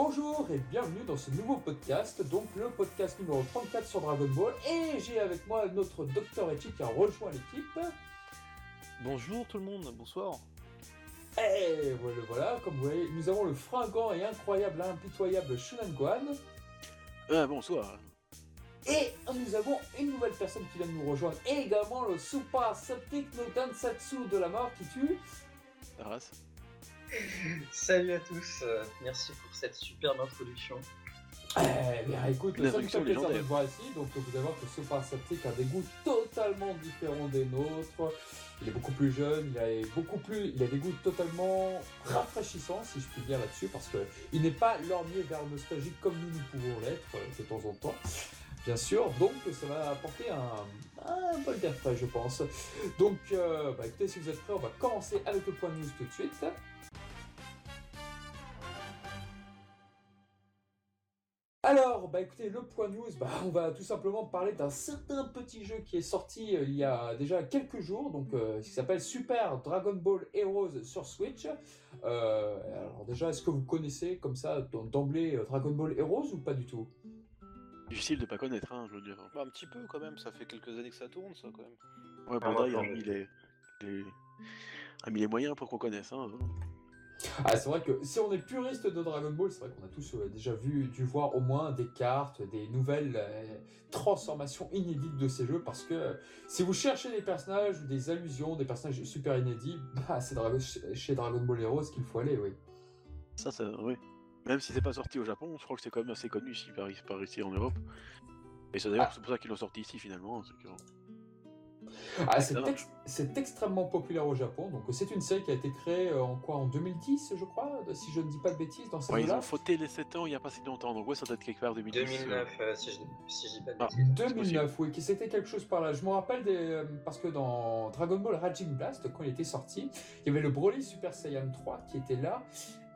Bonjour et bienvenue dans ce nouveau podcast, donc le podcast numéro 34 sur Dragon Ball. Et j'ai avec moi notre docteur Echi qui a rejoint l'équipe. Bonjour tout le monde, bonsoir. Et voilà, voilà, comme vous voyez, nous avons le fringant et incroyable, impitoyable Shunan Gohan. Ah, bonsoir. Et nous avons une nouvelle personne qui vient de nous rejoindre, et également le Super Septic no Dansatsu de la mort qui tue. Taras. Salut à tous, euh, merci pour cette superbe introduction. Eh bien, écoute, ça nous fait introduction plaisir de te voir ici. Donc, vous allez voir que ce Septic a des goûts totalement différents des nôtres. Il est beaucoup plus jeune, il a beaucoup plus, il a des goûts totalement rafraîchissants, si je puis dire là-dessus, parce que il n'est pas lorgné vers le nostalgique comme nous, nous pouvons l'être euh, de temps en temps. Bien sûr, donc ça va apporter un, un bol d'air frais, je pense. Donc, euh, bah, écoutez, si vous êtes prêts, on va commencer avec le point news tout de suite. Alors, bah écoutez, le point news, bah, on va tout simplement parler d'un certain petit jeu qui est sorti euh, il y a déjà quelques jours, donc euh, qui s'appelle Super Dragon Ball Heroes sur Switch. Euh, alors déjà, est-ce que vous connaissez comme ça d'emblée Dragon Ball Heroes ou pas du tout? Difficile de pas connaître, hein, je veux dire. Bah, un petit peu quand même, ça fait quelques années que ça tourne, ça quand même. Ouais, Ah, Bandai ouais, a, ouais. mis les, les- a mis les moyens pour qu'on connaisse. Hein. Ah, c'est vrai que si on est puriste de Dragon Ball, c'est vrai qu'on a tous euh, déjà vu, dû voir au moins des cartes, des nouvelles euh, transformations inédites de ces jeux, parce que euh, si vous cherchez des personnages ou des allusions, des personnages super inédits, bah c'est chez Dragon Ball Heroes qu'il faut aller, oui. Ça, ça, oui. Même si c'est pas sorti au Japon, je crois que c'est quand même assez connu ici, par, par ici en Europe. Et c'est d'ailleurs Ah. c'est pour ça qu'ils l'ont sorti ici finalement. que- Ah, c'est Ça ex- c'est extrêmement populaire au Japon, donc c'est une série qui a été créée euh, en quoi En 2010, je crois, si je ne dis pas de bêtises, dans ces Ouais, ils là ont fauté les 7 ans il y a pas si longtemps, donc ouais, ça doit être quelque part 2010. 2009, euh, si, je, si je dis pas de Ah. bêtises. 2009, oui, qui c'était quelque chose par là. Je me rappelle des, euh, parce que dans Dragon Ball Raging Blast, quand il était sorti, il y avait le Broly Super Saiyan 3 qui était là.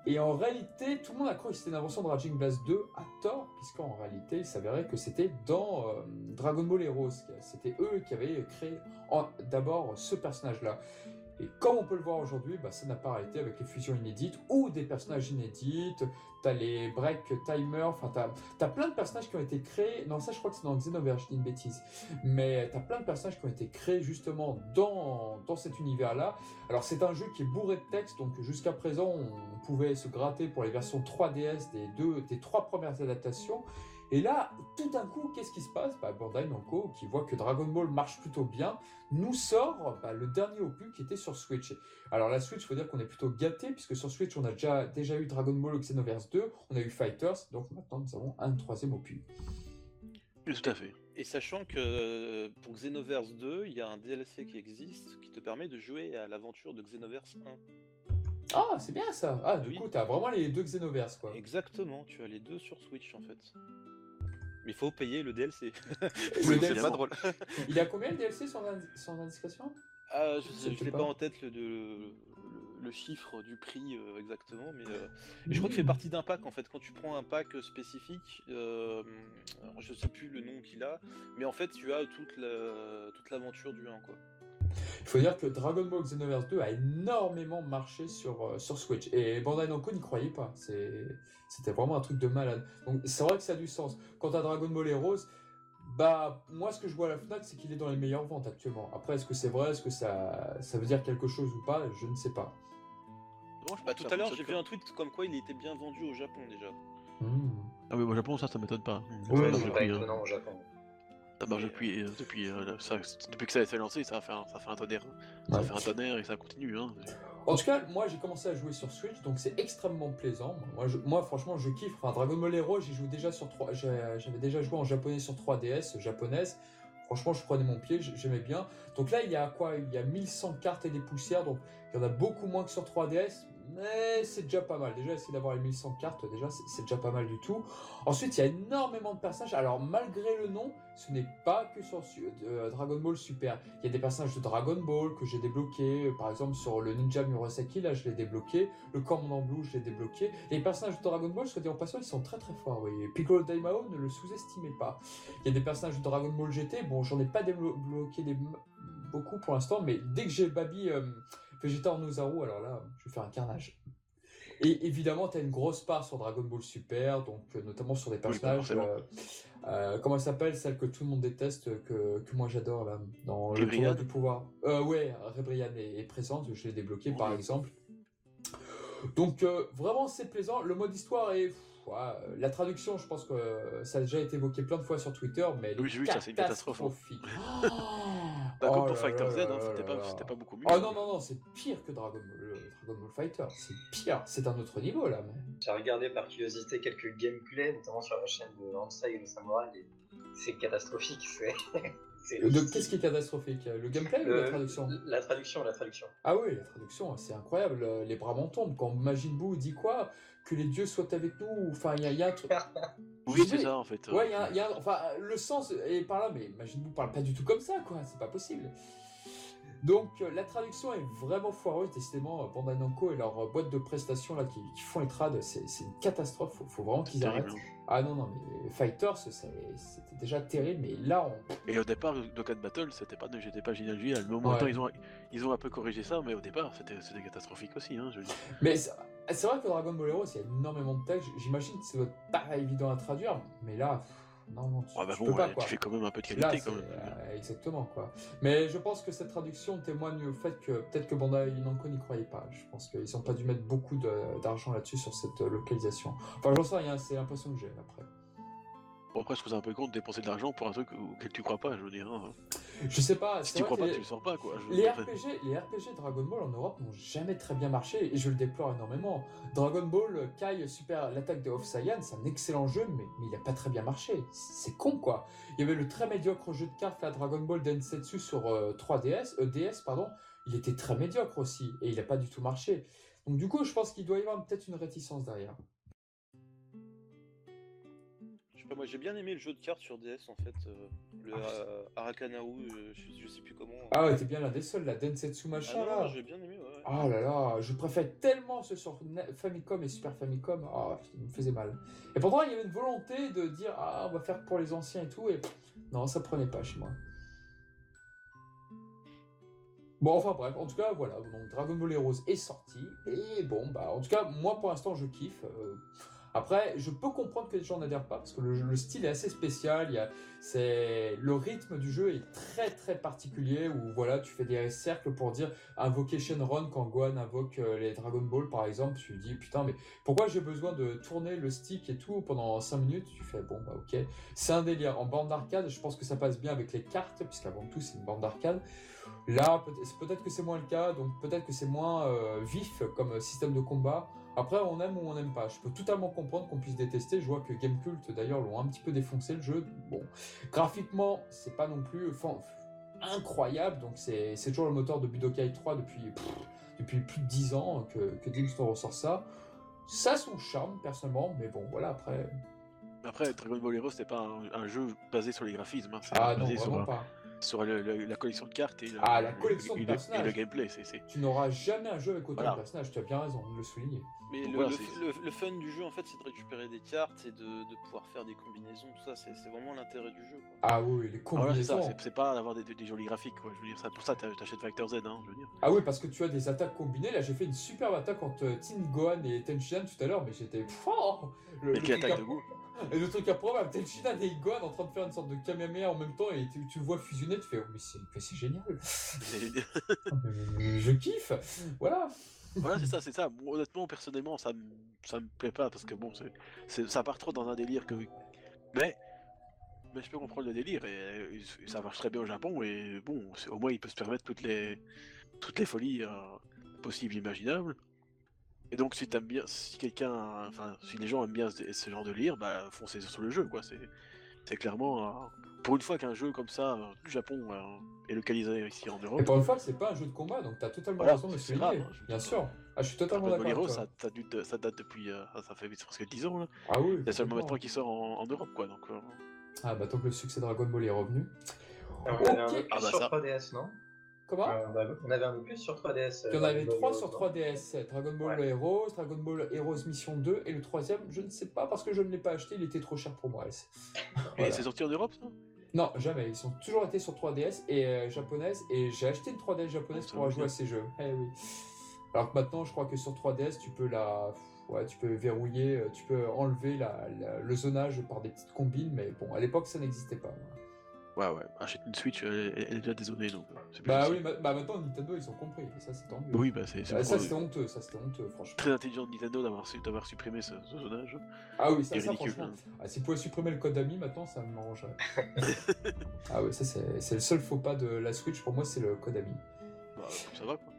Et en réalité, tout le monde a cru que c'était une invention de Raging Blast 2 à tort, puisqu'en réalité, il s'avérait que c'était dans euh, Dragon Ball Heroes. C'était eux qui avaient créé d'abord ce personnage-là. Et comme on peut le voir aujourd'hui, bah, ça n'a pas arrêté avec les fusions inédites ou des personnages inédits. T'as les break timers, enfin t'as T'as plein de personnages qui ont été créés. Non, ça, je crois que c'est dans Xenoverse, je dis une bêtise. Mais t'as plein de personnages qui ont été créés justement dans, dans cet univers-là. Alors, c'est un jeu qui est bourré de texte, donc jusqu'à présent, on pouvait se gratter pour les versions 3DS des deux, des trois premières adaptations. Et là, tout d'un coup, qu'est-ce qui se passe? Bah, Bandai Namco, qui voit que Dragon Ball marche plutôt bien, nous sort bah, le dernier opus qui était sur Switch. Alors la Switch, faut dire qu'on est plutôt gâté, puisque sur Switch, on a déjà, déjà eu Dragon Ball Xenoverse 2, on a eu Fighters, donc maintenant nous avons un troisième opus. Oui, tout à fait. Et sachant que euh, pour Xenoverse 2, il y a un DLC qui existe qui te permet de jouer à l'aventure de Xenoverse 1. Ah, c'est bien ça Ah, du Oui. coup, t'as vraiment les deux Xenoverse, quoi. Exactement, tu as les deux sur Switch en fait. Mais il faut payer le DLC. Le c'est DLC. pas drôle. Il y a combien le DLC sans, indi- sans indiscrétion Ah, je sais l'ai pas. pas en tête le, le, le- le chiffre du prix euh, exactement, mais euh, je crois qu'il fait partie d'un pack en fait. Quand tu prends un pack spécifique, euh, alors, je sais plus le nom qu'il a, mais en fait tu as toute la- toute l'aventure du 1 quoi. Il faut dire que Dragon Ball Xenoverse 2 a énormément marché sur, euh, sur Switch. Et Bandai Namco n'y croyait pas. C'était vraiment un truc de malade. Donc c'est vrai que ça a du sens. Quant à Dragon Ball Heroes, bah moi ce que je vois à la FNAC c'est qu'il est dans les meilleures ventes actuellement. Après est-ce que c'est vrai, est-ce que ça, ça veut dire quelque chose ou pas, je ne sais pas. Je Bah, tout à l'heure j'ai vu un tweet comme quoi il était bien vendu au Japon déjà. Hmm. Ah oui, au Japon, ça, ça m'étonne pas. Oui, c'est pas euh, étonnant au Japon. Ça marche depuis, euh, depuis, euh, ça- depuis que ça a été lancé, ça a fait un, ça a fait un tonnerre. Ça Ouais. fait un tonnerre et ça continue. Hein. En tout cas, moi j'ai commencé à jouer sur Switch, donc c'est extrêmement plaisant. Moi, je- moi, franchement, je kiffe. Enfin, Dragon Ball Heroes, j'y joue déjà sur 3... j'ai- J'avais déjà joué en japonais sur 3DS, japonaise. Franchement, je prenais mon pied, j'aimais bien. Donc là, il y a quoi? Il y a 1100 cartes et des poussières, donc il y en a beaucoup moins que sur 3DS, mais c'est déjà pas mal. Déjà, essayer d'avoir les 1100 cartes, déjà, c'est déjà pas mal du tout. Ensuite, il y a énormément de personnages. Alors, malgré le nom, ce n'est pas que sur su- euh, Dragon Ball Super. Il y a des personnages de Dragon Ball que j'ai débloqués. Par exemple, sur le Ninja Murasaki, là, je l'ai débloqué. Le Commandant Blue, je l'ai débloqué. Les personnages de Dragon Ball, soit dit en passant, ils sont très très forts. Oui. Piccolo Daimao, ne le sous-estimez pas. Il y a des personnages de Dragon Ball GT. Bon, j'en ai pas débloqué beaucoup pour l'instant, mais dès que j'ai Babi euh, Vegeta en Ozaru, alors là, je vais faire un carnage. Et évidemment, tu as une grosse part sur Dragon Ball Super, donc euh, notamment sur des bah, personnages. euh, euh, comment elle s'appelle Celle que tout le monde déteste, que, que moi j'adore là, dans le tournoi du pouvoir. Ouais, Rebrian est, est présente, je l'ai débloqué par exemple. Donc vraiment c'est plaisant. Le mode histoire est. euh, la traduction, je pense que euh, ça a déjà été évoqué plein de fois sur Twitter, mais elle Oui, est j'ai vu ça, c'est une catastrophe, hein. catastrophique. Bah, Oh comme pour là Fighter Z, hein, c'était pas, beaucoup mieux. Oh non, non, non, c'est pire que Dragon Ball, Dragon Ball Fighter. C'est pire, c'est un autre niveau là. Mais... J'ai regardé par curiosité quelques gameplays, notamment sur la chaîne de Hansai et le Samurai, et c'est catastrophique. C'est. Qu'est-ce qui est catastrophique? Le gameplay ou la Euh, traduction? La traduction, la traduction. Ah oui, la traduction, c'est incroyable. euh, Les bras m'en tombent. Quand Majin Buu dit quoi? Que les dieux soient avec nous. Enfin, il y, a- il y a un truc. Oui, c'est ça en fait. Ouais, il y y a- enfin, le sens est par là, mais Majin Buu parle pas du tout comme ça, quoi. C'est pas possible. Donc, euh, la traduction est vraiment foireuse. Décidément, Bandai Namco et leur boîte de prestations là qui, qui font les trades, c'est une catastrophe. Faut, faut vraiment qu'ils arrêtent. terrible. Ah non, non, mais Fighters, c'était déjà terrible, mais là, on... Et au départ, Dokkan Battle, c'était pas, j'étais pas génial génial. Mais au moment Ouais. ils ont, ils ont un peu corrigé ça, mais au départ, c'était, c'était catastrophique aussi. Hein, je dire. Mais c'est c'est vrai que Dragon Ball Heroes, il y a énormément de textes. J'imagine que être pas évident à traduire, mais là, pff, non, non, tu, Ah bah tu bon, peux pas, ouais, quoi. tu fais quand même un peu de Là, qualité quand c'est- même. euh, exactement, quoi. Mais je pense que cette traduction témoigne au fait que peut-être que Bandai Namco n'y croyait pas. Je pense qu'ils ont pas dû mettre beaucoup d'argent là-dessus sur cette localisation. Enfin, j'en sais rien, c'est l'impression que j'ai après. Bon, après, je trouve ça un peu con de dépenser de l'argent pour un truc auquel tu crois pas, je veux dire. hein. Je sais pas, Si tu crois pas, les- tu le sors pas, quoi. Les. RPG, les RPG Dragon Ball en Europe n'ont jamais très bien marché et je le déplore énormément. Dragon Ball Kai Super l'attaque de Off Saiyan, c'est un excellent jeu, mais, mais il n'a pas très bien marché. C'est con quoi. Il y avait le très médiocre jeu de cartes à Dragon Ball Densetsu sur euh, 3DS, euh, DS, pardon. Il était très médiocre aussi et il n'a pas du tout marché. Donc du coup, je pense qu'il doit y avoir peut-être une réticence derrière. Je sais pas, moi j'ai bien aimé le jeu de cartes sur DS en fait. euh, le euh, Arakanao, euh, je, je sais plus comment. Ah ouais, t'es bien l'un des seuls, la Densetsu Ah machin non, là. j'ai bien aimé, ouais. ouais. Oh là là, je préfère tellement ce sur Famicom et Super Famicom. Ah, ça me faisait mal. Et pourtant, il y avait une volonté de dire Ah, on va faire pour les anciens et tout. Et non, ça prenait pas chez moi. Bon, enfin bref, en tout cas, voilà. Donc, Dragon Ball Heroes est sorti. Et bon, bah, en tout cas, moi pour l'instant, je kiffe. Après, je peux comprendre que les gens n'adhèrent pas parce que le, style est assez spécial. C'est le rythme du jeu est très très particulier où voilà, tu fais des cercles pour dire invoquer Shenron quand Gohan invoque euh, les Dragon Ball par exemple. Tu dis putain mais pourquoi j'ai besoin de tourner le stick et tout pendant 5 minutes? Tu fais bon bah ok. C'est un délire. En bande d'arcade, je pense que ça passe bien avec les cartes puisqu'avant tout c'est une bande d'arcade. Là, peut-être que c'est moins le cas, donc peut-être que c'est moins euh, vif comme système de combat. Après, on aime ou on n'aime pas. Je peux totalement comprendre qu'on puisse détester. Je vois que Gamecult, d'ailleurs, l'ont un petit peu défoncé le jeu. Bon, graphiquement, c'est pas non plus enfin, incroyable. Donc, c'est c'est toujours le moteur de Budokai 3 depuis, pff, depuis plus de 10 ans que, que ressort ça. Ça a son charme, personnellement, mais bon, voilà, après. Après, Dragon Ball Heroes, c'était pas un, un jeu basé sur les graphismes. hein, c'est Ah non, basé vraiment pas. Sur le- le- la collection de cartes et, le- Ah, la le- collection de et le- et le, personnages. gameplay. C'est, c'est- Tu n'auras jamais un jeu avec autant Voilà. de personnages. Tu as bien raison de le souligner. Mais le, Voilà, le- c'est- le- le fun du jeu en fait c'est de récupérer des cartes et de, de pouvoir faire des combinaisons, tout ça, c'est c'est vraiment l'intérêt du jeu. quoi. Ah oui, les Ah, voilà, c'est ça, combinaisons. c'est, c'est pas d'avoir des, des- des jolis graphiques. Quoi. Je veux dire, ça, pour ça, t'a- t'achètes Factor Z. Hein, je veux dire. Ah oui, parce que tu as des attaques combinées. Là, j'ai fait une superbe attaque contre euh, Tin Gohan et Tenshinhan tout à l'heure, mais j'étais fort. Mais le qui truc attaque de goût. Et le truc improbable, Tenshinhan et Gohan en train de faire une sorte de Kamehameha en même temps et tu, tu le vois fusionner, tu fais oh, mais c'est génial. Et- Je kiffe. Voilà. voilà, c'est ça, c'est ça. Bon, honnêtement, personnellement, ça me, ça me plaît pas parce que bon, c'est, ça part trop dans un délire que. Mais. Mais je peux comprendre le délire et, et ça marche très bien au Japon et bon, au moins il peut se permettre toutes les, toutes les folies euh, possibles, imaginables. Et donc si t'aimes bien, si quelqu'un, enfin, si les gens aiment bien ce, ce genre de lire, bah foncez sur le jeu quoi. C'est, c'est clairement, euh, pour une fois qu'un jeu comme ça euh, du Japon euh, est localisé ici en Et Europe. pour une fois, c'est pas un jeu de combat, donc t'as totalement Voilà, raison de grave, hein, Bien sûr. Ah, je suis totalement Dragon d'accord. Ball avec Heroes, toi. ça, ça date- ça date depuis, euh, ça fait presque 10 ans là. Ah oui. C'est seulement maintenant qu'il sort en, en Europe quoi. Donc, euh, Ah bah tant que le succès Dragon Ball est revenu. On avait un Ok. opus Ah bah sur ça. 3DS, non? Comment Euh, on avait- On avait un opus sur 3DS. Il y en euh, avait Dragon trois Ball sur Heroes, 3DS, Dragon Ball Ouais. Heroes, Dragon Ball Heroes Mission 2, et le troisième, je ne sais pas parce que je ne l'ai pas acheté, il était trop cher pour moi. Et Voilà. c'est sorti en Europe ça? Non, jamais, ils ont toujours été sur 3DS et euh, japonaise, et j'ai acheté une 3DS japonaise Ah, pour jouer à ces jeux. Eh oui. Alors que maintenant, je crois que sur 3DS, tu peux la, Ouais, tu peux verrouiller, euh, tu peux enlever la, la- le zonage par des petites combines, mais bon, à l'époque, ça n'existait pas. voilà. Ouais, ouais. Achète une Switch, elle, elle est déjà dézonée, donc. euh, plus Bah facile. oui, bah maintenant, Nintendo, ils ont compris, et ça, c'est tant mieux. Oui, bah c'est c'est Ah, ça, c'était honteux, ça, c'était honteux, franchement. très intelligent de Nintendo d'avoir su- d'avoir supprimé ce, ce zonage. Ah oui, ça, C'est ça ridicule, franchement. Ah, S'ils pouvaient supprimer le code ami maintenant, ça m'arrangerait. ah oui, ça, c'est c'est le seul faux pas de la Switch, pour moi, c'est le code ami. Bah, ça va quoi.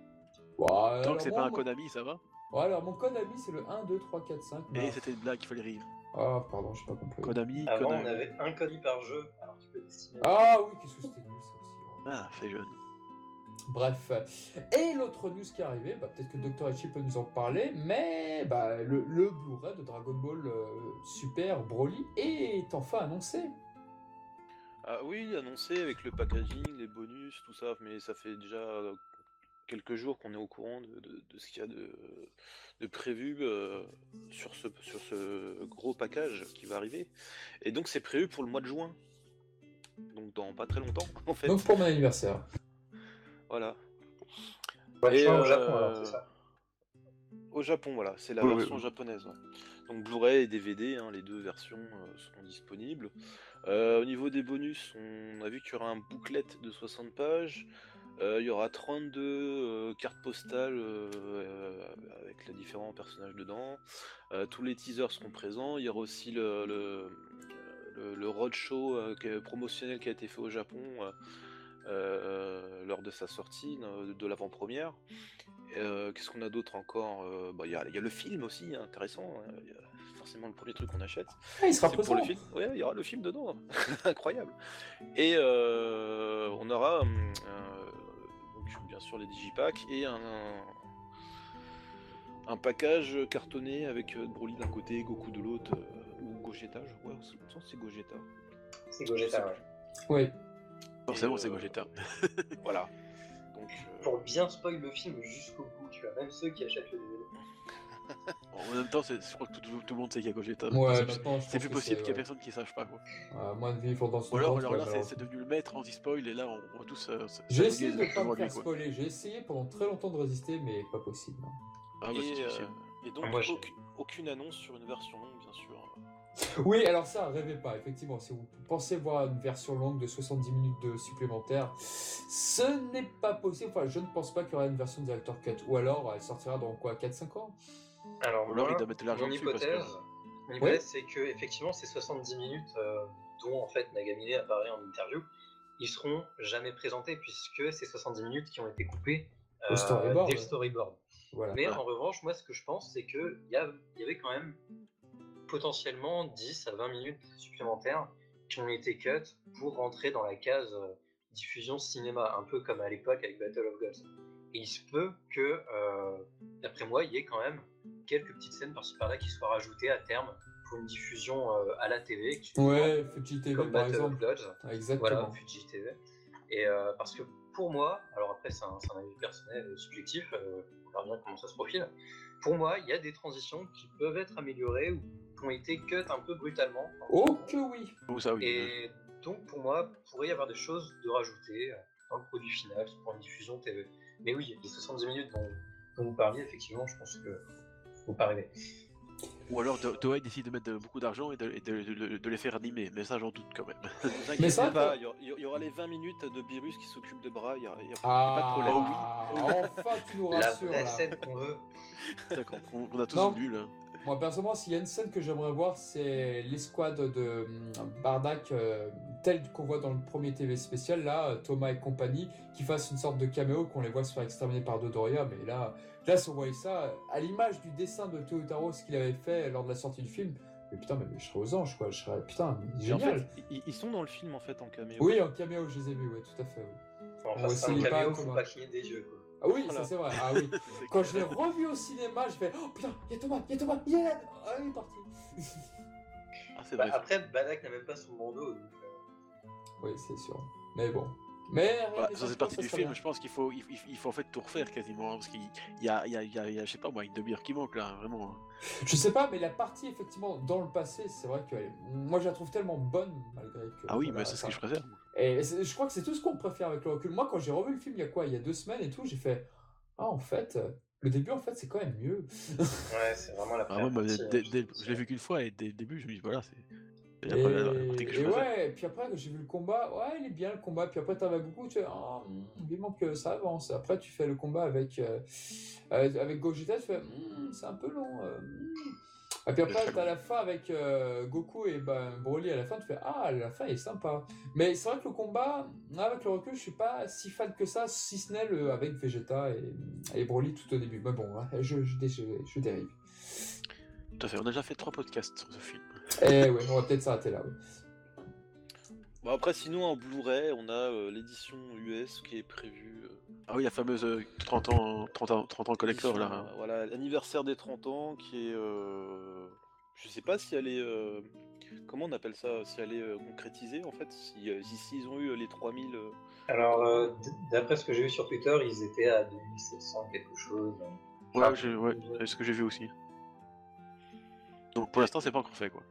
Ouais, Tant alors que c'est moi, pas un moi- Konami, ça va. Ouais, alors mon code ami, c'est le 1, 2, 3, 4, 5. Et mais- c'était une blague, il fallait rire. Ah, pardon, j'ai pas compris. Konami, Avant, Konami. on avait un Konami par jeu, Ah oui, qu'est-ce que c'était nul, ça aussi. ouais. Ah, c'est jeune. Bref. Et l'autre news qui est arrivée, bah, peut-être que Dr. Echi peut nous en parler, mais bah, le, le Blu-ray de Dragon Ball euh, Super Broly est enfin annoncé. Ah oui, annoncé avec le packaging, les bonus, tout ça, mais ça fait déjà quelques jours qu'on est au courant de, de- de ce qu'il y a de, de prévu euh, sur, ce, sur ce gros package qui va arriver. Et donc c'est prévu pour le mois de juin. Donc dans pas très longtemps en fait. Donc pour mon anniversaire. Voilà. Ouais, Et, au euh, Japon, alors, c'est ça. Au Japon, voilà, c'est la Oui, version oui. japonaise. ouais. Donc Blu-ray et DVD, hein, les deux versions euh, seront disponibles. Euh, au niveau des bonus, on a vu qu'il y aura un booklet de 60 pages. Euh, il y aura 32 euh, cartes postales avec les différents personnages dedans. Euh, tous les teasers seront présents. Il y aura aussi le, le, le- le roadshow euh, promotionnel qui a été fait au Japon euh, euh, lors de sa sortie, de l'avant-première. Qu'est-ce qu'on a d'autre encore bah, Il y, a, il y a le film aussi, hein, intéressant. hein. Il y a forcément le premier truc qu'on achète. Ah, il sera C'est pour présent. le film. Ouais, il y aura le film dedans. Incroyable. Et on aura hum, donc, bien sûr les digipacks et un, un package cartonné avec euh, Broly d'un côté, Goku de l'autre, euh, ou Gogeta, je crois. C'est Gogeta. C'est Gogeta, ouais. Oui. Forcément, c'est euh, Gogeta. Voilà. Donc, euh, Pour bien spoil le film jusqu'au bout, tu vois, même ceux qui achètent le DVD. En même temps, je crois que tout, tout le monde sait qu'il y a Gogeta. Ouais, C'est- plus possible qu'il y ait ouais. personne qui sache pas quoi. À moins de vivre dans son Ou alors, temps, alors ouais, là, c'est- devenu le maître anti-spoil et là, on, on va tous. euh, J'ai essayé de ne pas me faire spoiler. J'ai essayé pendant très longtemps de résister, mais pas possible. hein. Ah, bah, et, euh, et donc, Moi, j'ai- aucune, aucune annonce sur une version longue, bien sûr. Oui, alors ça, rêvez pas, effectivement. Si vous pensez voir une version longue de 70 minutes de supplémentaire, ce n'est pas possible. Enfin, je ne pense pas qu'il y aura une version Director Cut. Ou alors, elle sortira dans quoi 4-5 ans? Alors, Ou alors, moi, il doit mettre de l'argent mon dessus que- hypothèse, mon hypothèse c'est que effectivement ces 70 minutes euh, dont en fait Nagamine apparaît en interview, ils seront jamais présentés puisque c'est 70 minutes qui ont été coupées Au storyboard, dès le ouais. storyboard. Voilà. Mais en revanche, moi ce que je pense c'est que il y, a- y avait quand même potentiellement 10 à 20 minutes supplémentaires qui ont été cut pour rentrer dans la case euh, diffusion cinéma, un peu comme à l'époque avec Battle of Gods. Et il se peut que, euh, d'après moi, il y ait quand même quelques petites scènes par-ci par-là qui soient rajoutées à terme pour une diffusion euh, à la TV. Ouais, Fuji TV comme par Battle exemple. of Gods. Ah, Exactement. Voilà, Fuji TV. Et euh, parce que pour moi, alors après c'est un, avis personnel subjectif, verra bien comment ça se profile. Pour moi, il y a des transitions qui peuvent être améliorées ou qui ont été cut un peu brutalement. Oh que oui Oh, ça, oui. Et donc pour moi, il pourrait y avoir des choses de rajouter euh, dans le produit final pour une diffusion TV. Mais oui, les 70 minutes dont, dont vous parliez, effectivement, je pense que faut pas rêver. Ou alors, To- Toei décide de mettre de- beaucoup d'argent et, de, et de- de- de les faire animer. Mais ça, j'en doute quand même. Ne vous Mais inquiétez ça, pas, il y aura- y, aura les 20 minutes de Beerus qui s'occupe de bras, il y a, il y a- pas de problème. Ah, enfin tu nous La rassures là. scène qu'on veut. D'accord, on, on a tous Non. voulu là. Moi personnellement, s'il y a une scène que j'aimerais voir, c'est l'escouade de hum, Bardak, euh, telle qu'on voit dans le premier TV spécial, là, euh, Thomas et compagnie, qui fassent une sorte de caméo, qu'on les voit se faire exterminer par Dodoria, mais là, là, si on voyait ça, à l'image du dessin de Toyotaro, ce qu'il avait fait lors de la sortie du film, mais putain, mais je serais aux anges, quoi, je serais, putain, mais Et en génial. fait, ils, sont dans le film en fait en caméo. Oui, en caméo, je les ai vus, ouais, tout à fait. Enfin, Ouais, c'est c'est un pas pas cligner des yeux. Quoi. Ah oui, Voilà. ça c'est vrai, ah oui. Quand clair. je l'ai revu au cinéma, je fais, oh putain, il y a Thomas, il y a Thomas, il est là, ah, il est parti. Ah, c'est Bah, après, Badak n'a même pas son bandeau. Donc, euh, Oui, c'est sûr. Mais bon. Mais Bah, ça, c'est partie du film. Je pense qu'il faut, il, faut en fait tout refaire quasiment. hein, parce qu'il y a, il y, a, il y a- il y a, je sais pas moi, une demi-heure qui manque là, vraiment. hein. Je sais pas, mais la partie effectivement dans le passé, c'est vrai que moi je la trouve tellement bonne malgré que. Ah oui, voilà, mais c'est ce que je préfère. moi. Et je crois que c'est tout ce qu'on préfère avec le recul. Moi, quand j'ai revu le film il y a quoi Il y a deux semaines et tout, j'ai fait. Ah, en fait, euh, le début en fait c'est quand même mieux. Ouais, c'est vraiment la Ah, première ouais, bah, partie, dès- dès- je l'ai vu qu'une fois et dès le début, je me dis voilà, c'est. Et, et à faire. ouais, et puis après, quand j'ai vu le combat, ouais, il est bien le combat. Puis après, à Goku, tu fais, ah, hmm, vivement que ça avance. Après, tu fais le combat avec, euh, euh, avec Gogeta, tu fais, Hmm, c'est un peu long. euh, hmm. Et puis après, t'as la fin avec euh, Goku et ben, Broly à la fin, tu fais, ah, la fin est sympa. Mais c'est vrai que le combat, avec le recul, je suis pas si fan que ça, si ce n'est le, avec Vegeta et, et Broly tout au début. Mais bon, hein, je, je, je, je dérive. Tout à fait, on a déjà fait trois podcasts sur ce film. Et ouais, on va peut-être s'arrêter là. Bon, après, sinon, en Blu-ray, on a euh, l'édition US qui est prévue. euh, Ah oui, la fameuse euh, 30 ans, 30 ans, 30 ans collector là. euh, Voilà, l'anniversaire des 30 ans qui est. euh, Je sais pas si elle est. euh, Comment on appelle ça Si elle est euh, concrétisée en fait Si, euh, si- s'ils ont eu euh, les 3000. euh, Alors, euh, d'après ce que j'ai vu sur Twitter, ils étaient à 2700 quelque chose. Ouais, Ah, c'est ce que j'ai vu aussi. Donc pour l'instant, c'est pas encore fait quoi.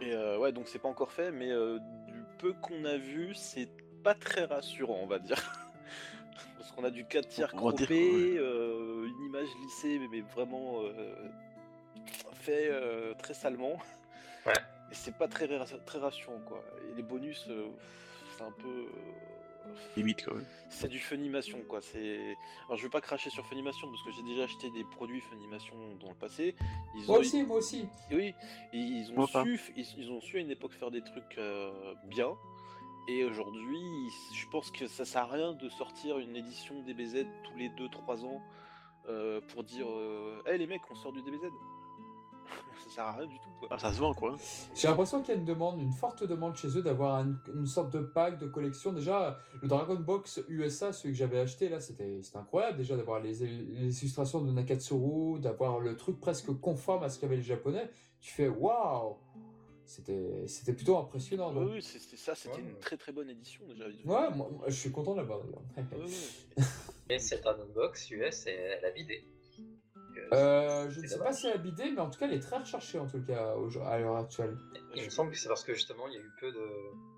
Et euh, ouais, donc c'est pas encore fait, mais euh, du peu qu'on a vu, c'est pas très rassurant, on va dire. Qu'on a du 4 tiers On dire euh, une image lissée, mais, mais vraiment euh, fait euh, très salement. Ouais. Et c'est pas très, très rassurant, quoi. Et les bonus, euh, c'est un peu. euh, Limite quand même. c'est du Funimation quoi. C'est alors je veux pas cracher sur Funimation parce que j'ai déjà acheté des produits Funimation dans le passé. Ils Moi ont aussi, moi aussi. oui, ils ont Moi su ils, ils ont su à une époque faire des trucs euh, bien. Et aujourd'hui, je pense que ça sert à rien de sortir une édition DBZ tous les 2-3 ans euh, pour dire euh, Hey, les mecs, on sort du DBZ. ça sert à rien du tout quoi. Ah, ça se vend quoi. J'ai l'impression qu'il y a une demande, une forte demande chez eux d'avoir un- une sorte de pack de collection. Déjà, le Dragon Box USA, celui que j'avais acheté là, c'était incroyable déjà d'avoir les, les illustrations de Nakatsuru, d'avoir le truc presque conforme à ce qu'avaient les Japonais. Tu fais waouh C'était c'était plutôt impressionnant. Oui, c'est- ça c'était Ouais. une très très bonne édition déjà. Ouais, moi, moi, je suis content de l'avoir d'ailleurs. Ouais. Mais cette Box US, elle a. Donc, euh, je ne sais pas si elle a bidé, mais en tout cas, elle est très recherchée en tout cas à l'heure actuelle. Il me semble que c'est parce que justement, il y a eu peu de.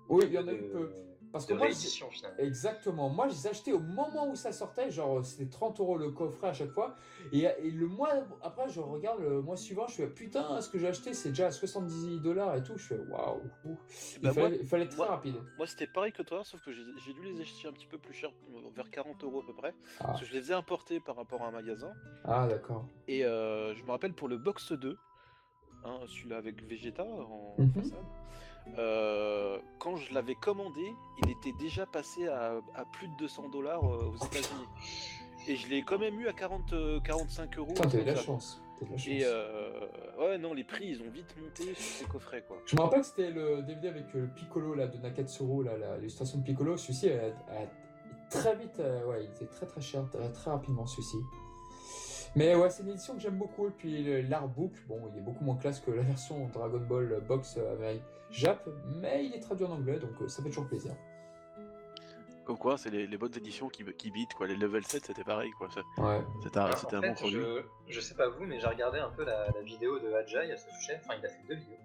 Oui, il y en a eu peu. Parce de que moi, j'ai- réédition finalement. Exactement. Moi, je les ai achetés au moment où ça sortait. Genre, c'était 30 euros le coffret à chaque fois. Et, et le mois après, je regarde le mois suivant. Je fais putain, ce que j'ai acheté, c'est déjà à 70 dollars et tout. Je fais waouh. Il, Bah, fallait, il fallait être très rapide. Moi c'était pareil que toi, sauf que j'ai j'ai dû les acheter un petit peu plus cher, vers 40 euros à peu près. Ah, Parce que je les ai importés par rapport à un magasin. ah, d'accord. Et euh, je me rappelle pour le box 2, hein, celui-là avec Vegeta en Mhm. façade, euh, quand je l'avais commandé, il était déjà passé à, à plus de 200 dollars euh, aux États-Unis. Et je l'ai quand même eu à 40, euh, 45 euros. Putain, t'as de la chance. T'as eu de la chance. Et euh, ouais, non, les prix ils ont vite monté sur ces coffrets quoi. Je me rappelle que c'était le DVD avec euh, le Piccolo là, de Nakatsuru, l'illustration de Piccolo. Celui-ci, très vite, euh, ouais, il était très très cher, très, très rapidement celui-ci. Mais ouais, c'est une édition que j'aime beaucoup. Et puis l'artbook, bon, il est beaucoup moins classe que la version Dragon Ball Box euh, Amérique Jap, mais il est traduit en anglais, donc euh, ça fait toujours plaisir. Comme quoi, c'est les, les bonnes éditions qui, qui beatent quoi. Les level 7 c'était pareil quoi. Ça- Ouais. C'était un, Alors, c'était en un fait, bon produit. je, je sais pas vous, mais j'ai regardé un peu la, la vidéo de Ajay à ce sujet. Enfin, il a fait deux vidéos.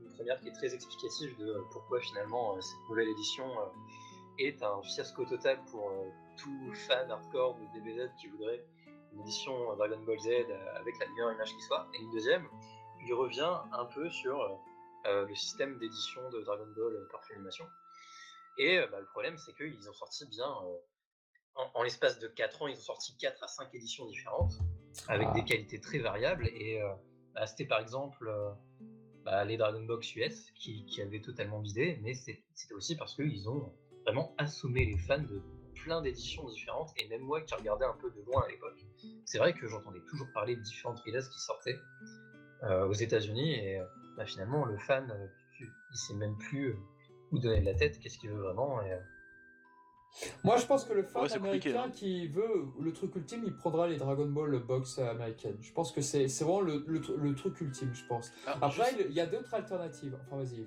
Une première qui est très explicative de euh, pourquoi finalement euh, cette nouvelle édition euh, est un fiasco total pour euh, tout fan hardcore de DBZ qui voudrait une édition euh, Dragon Ball Z euh, avec la meilleure image qui soit. Et une deuxième, il revient un peu sur le système d'édition de Dragon Ball euh, par Funimation. Et euh, bah, le problème, c'est qu'ils ont sorti bien euh, en, en l'espace de 4 ans, ils ont sorti 4 à 5 éditions différentes, avec Ah. des qualités très variables. Et euh, bah, c'était par exemple euh, bah, les Dragon Box US qui, qui avaient totalement vidé, mais c'était aussi parce qu'ils ont vraiment assommé les fans de plein d'éditions différentes. Et même moi qui regardais un peu de loin à l'époque, c'est vrai que j'entendais toujours parler de différentes releases qui sortaient euh, aux États-Unis. Et euh, bah, finalement, le fan, euh, il sait même plus euh, où donner de la tête, qu'est-ce qu'il veut vraiment. Et, euh, Moi, je pense que le fan Ouais, américain hein. qui veut le truc ultime, il prendra les Dragon Ball Box américaines. Je pense que c'est c'est vraiment le, le, tru- le truc ultime, je pense. Ah, Après, je sais- il y a d'autres alternatives. Enfin, vas-y.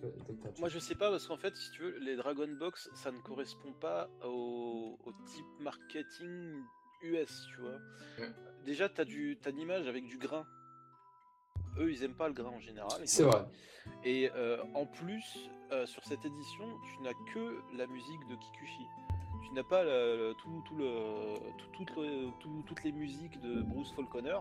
Moi je sais pas parce qu'en fait si tu veux les Dragon Box ça ne correspond pas au, au type marketing US tu vois. Mm. Déjà t'as du t'as une image avec du grain. Eux ils aiment pas le grain en général. C'est vrai. Et euh, en plus euh, sur cette édition tu n'as que la musique de Kikuchi. Tu n'as pas le- le- tout, tout le, tout- tout le- tout- toutes les musiques de Bruce Faulconer.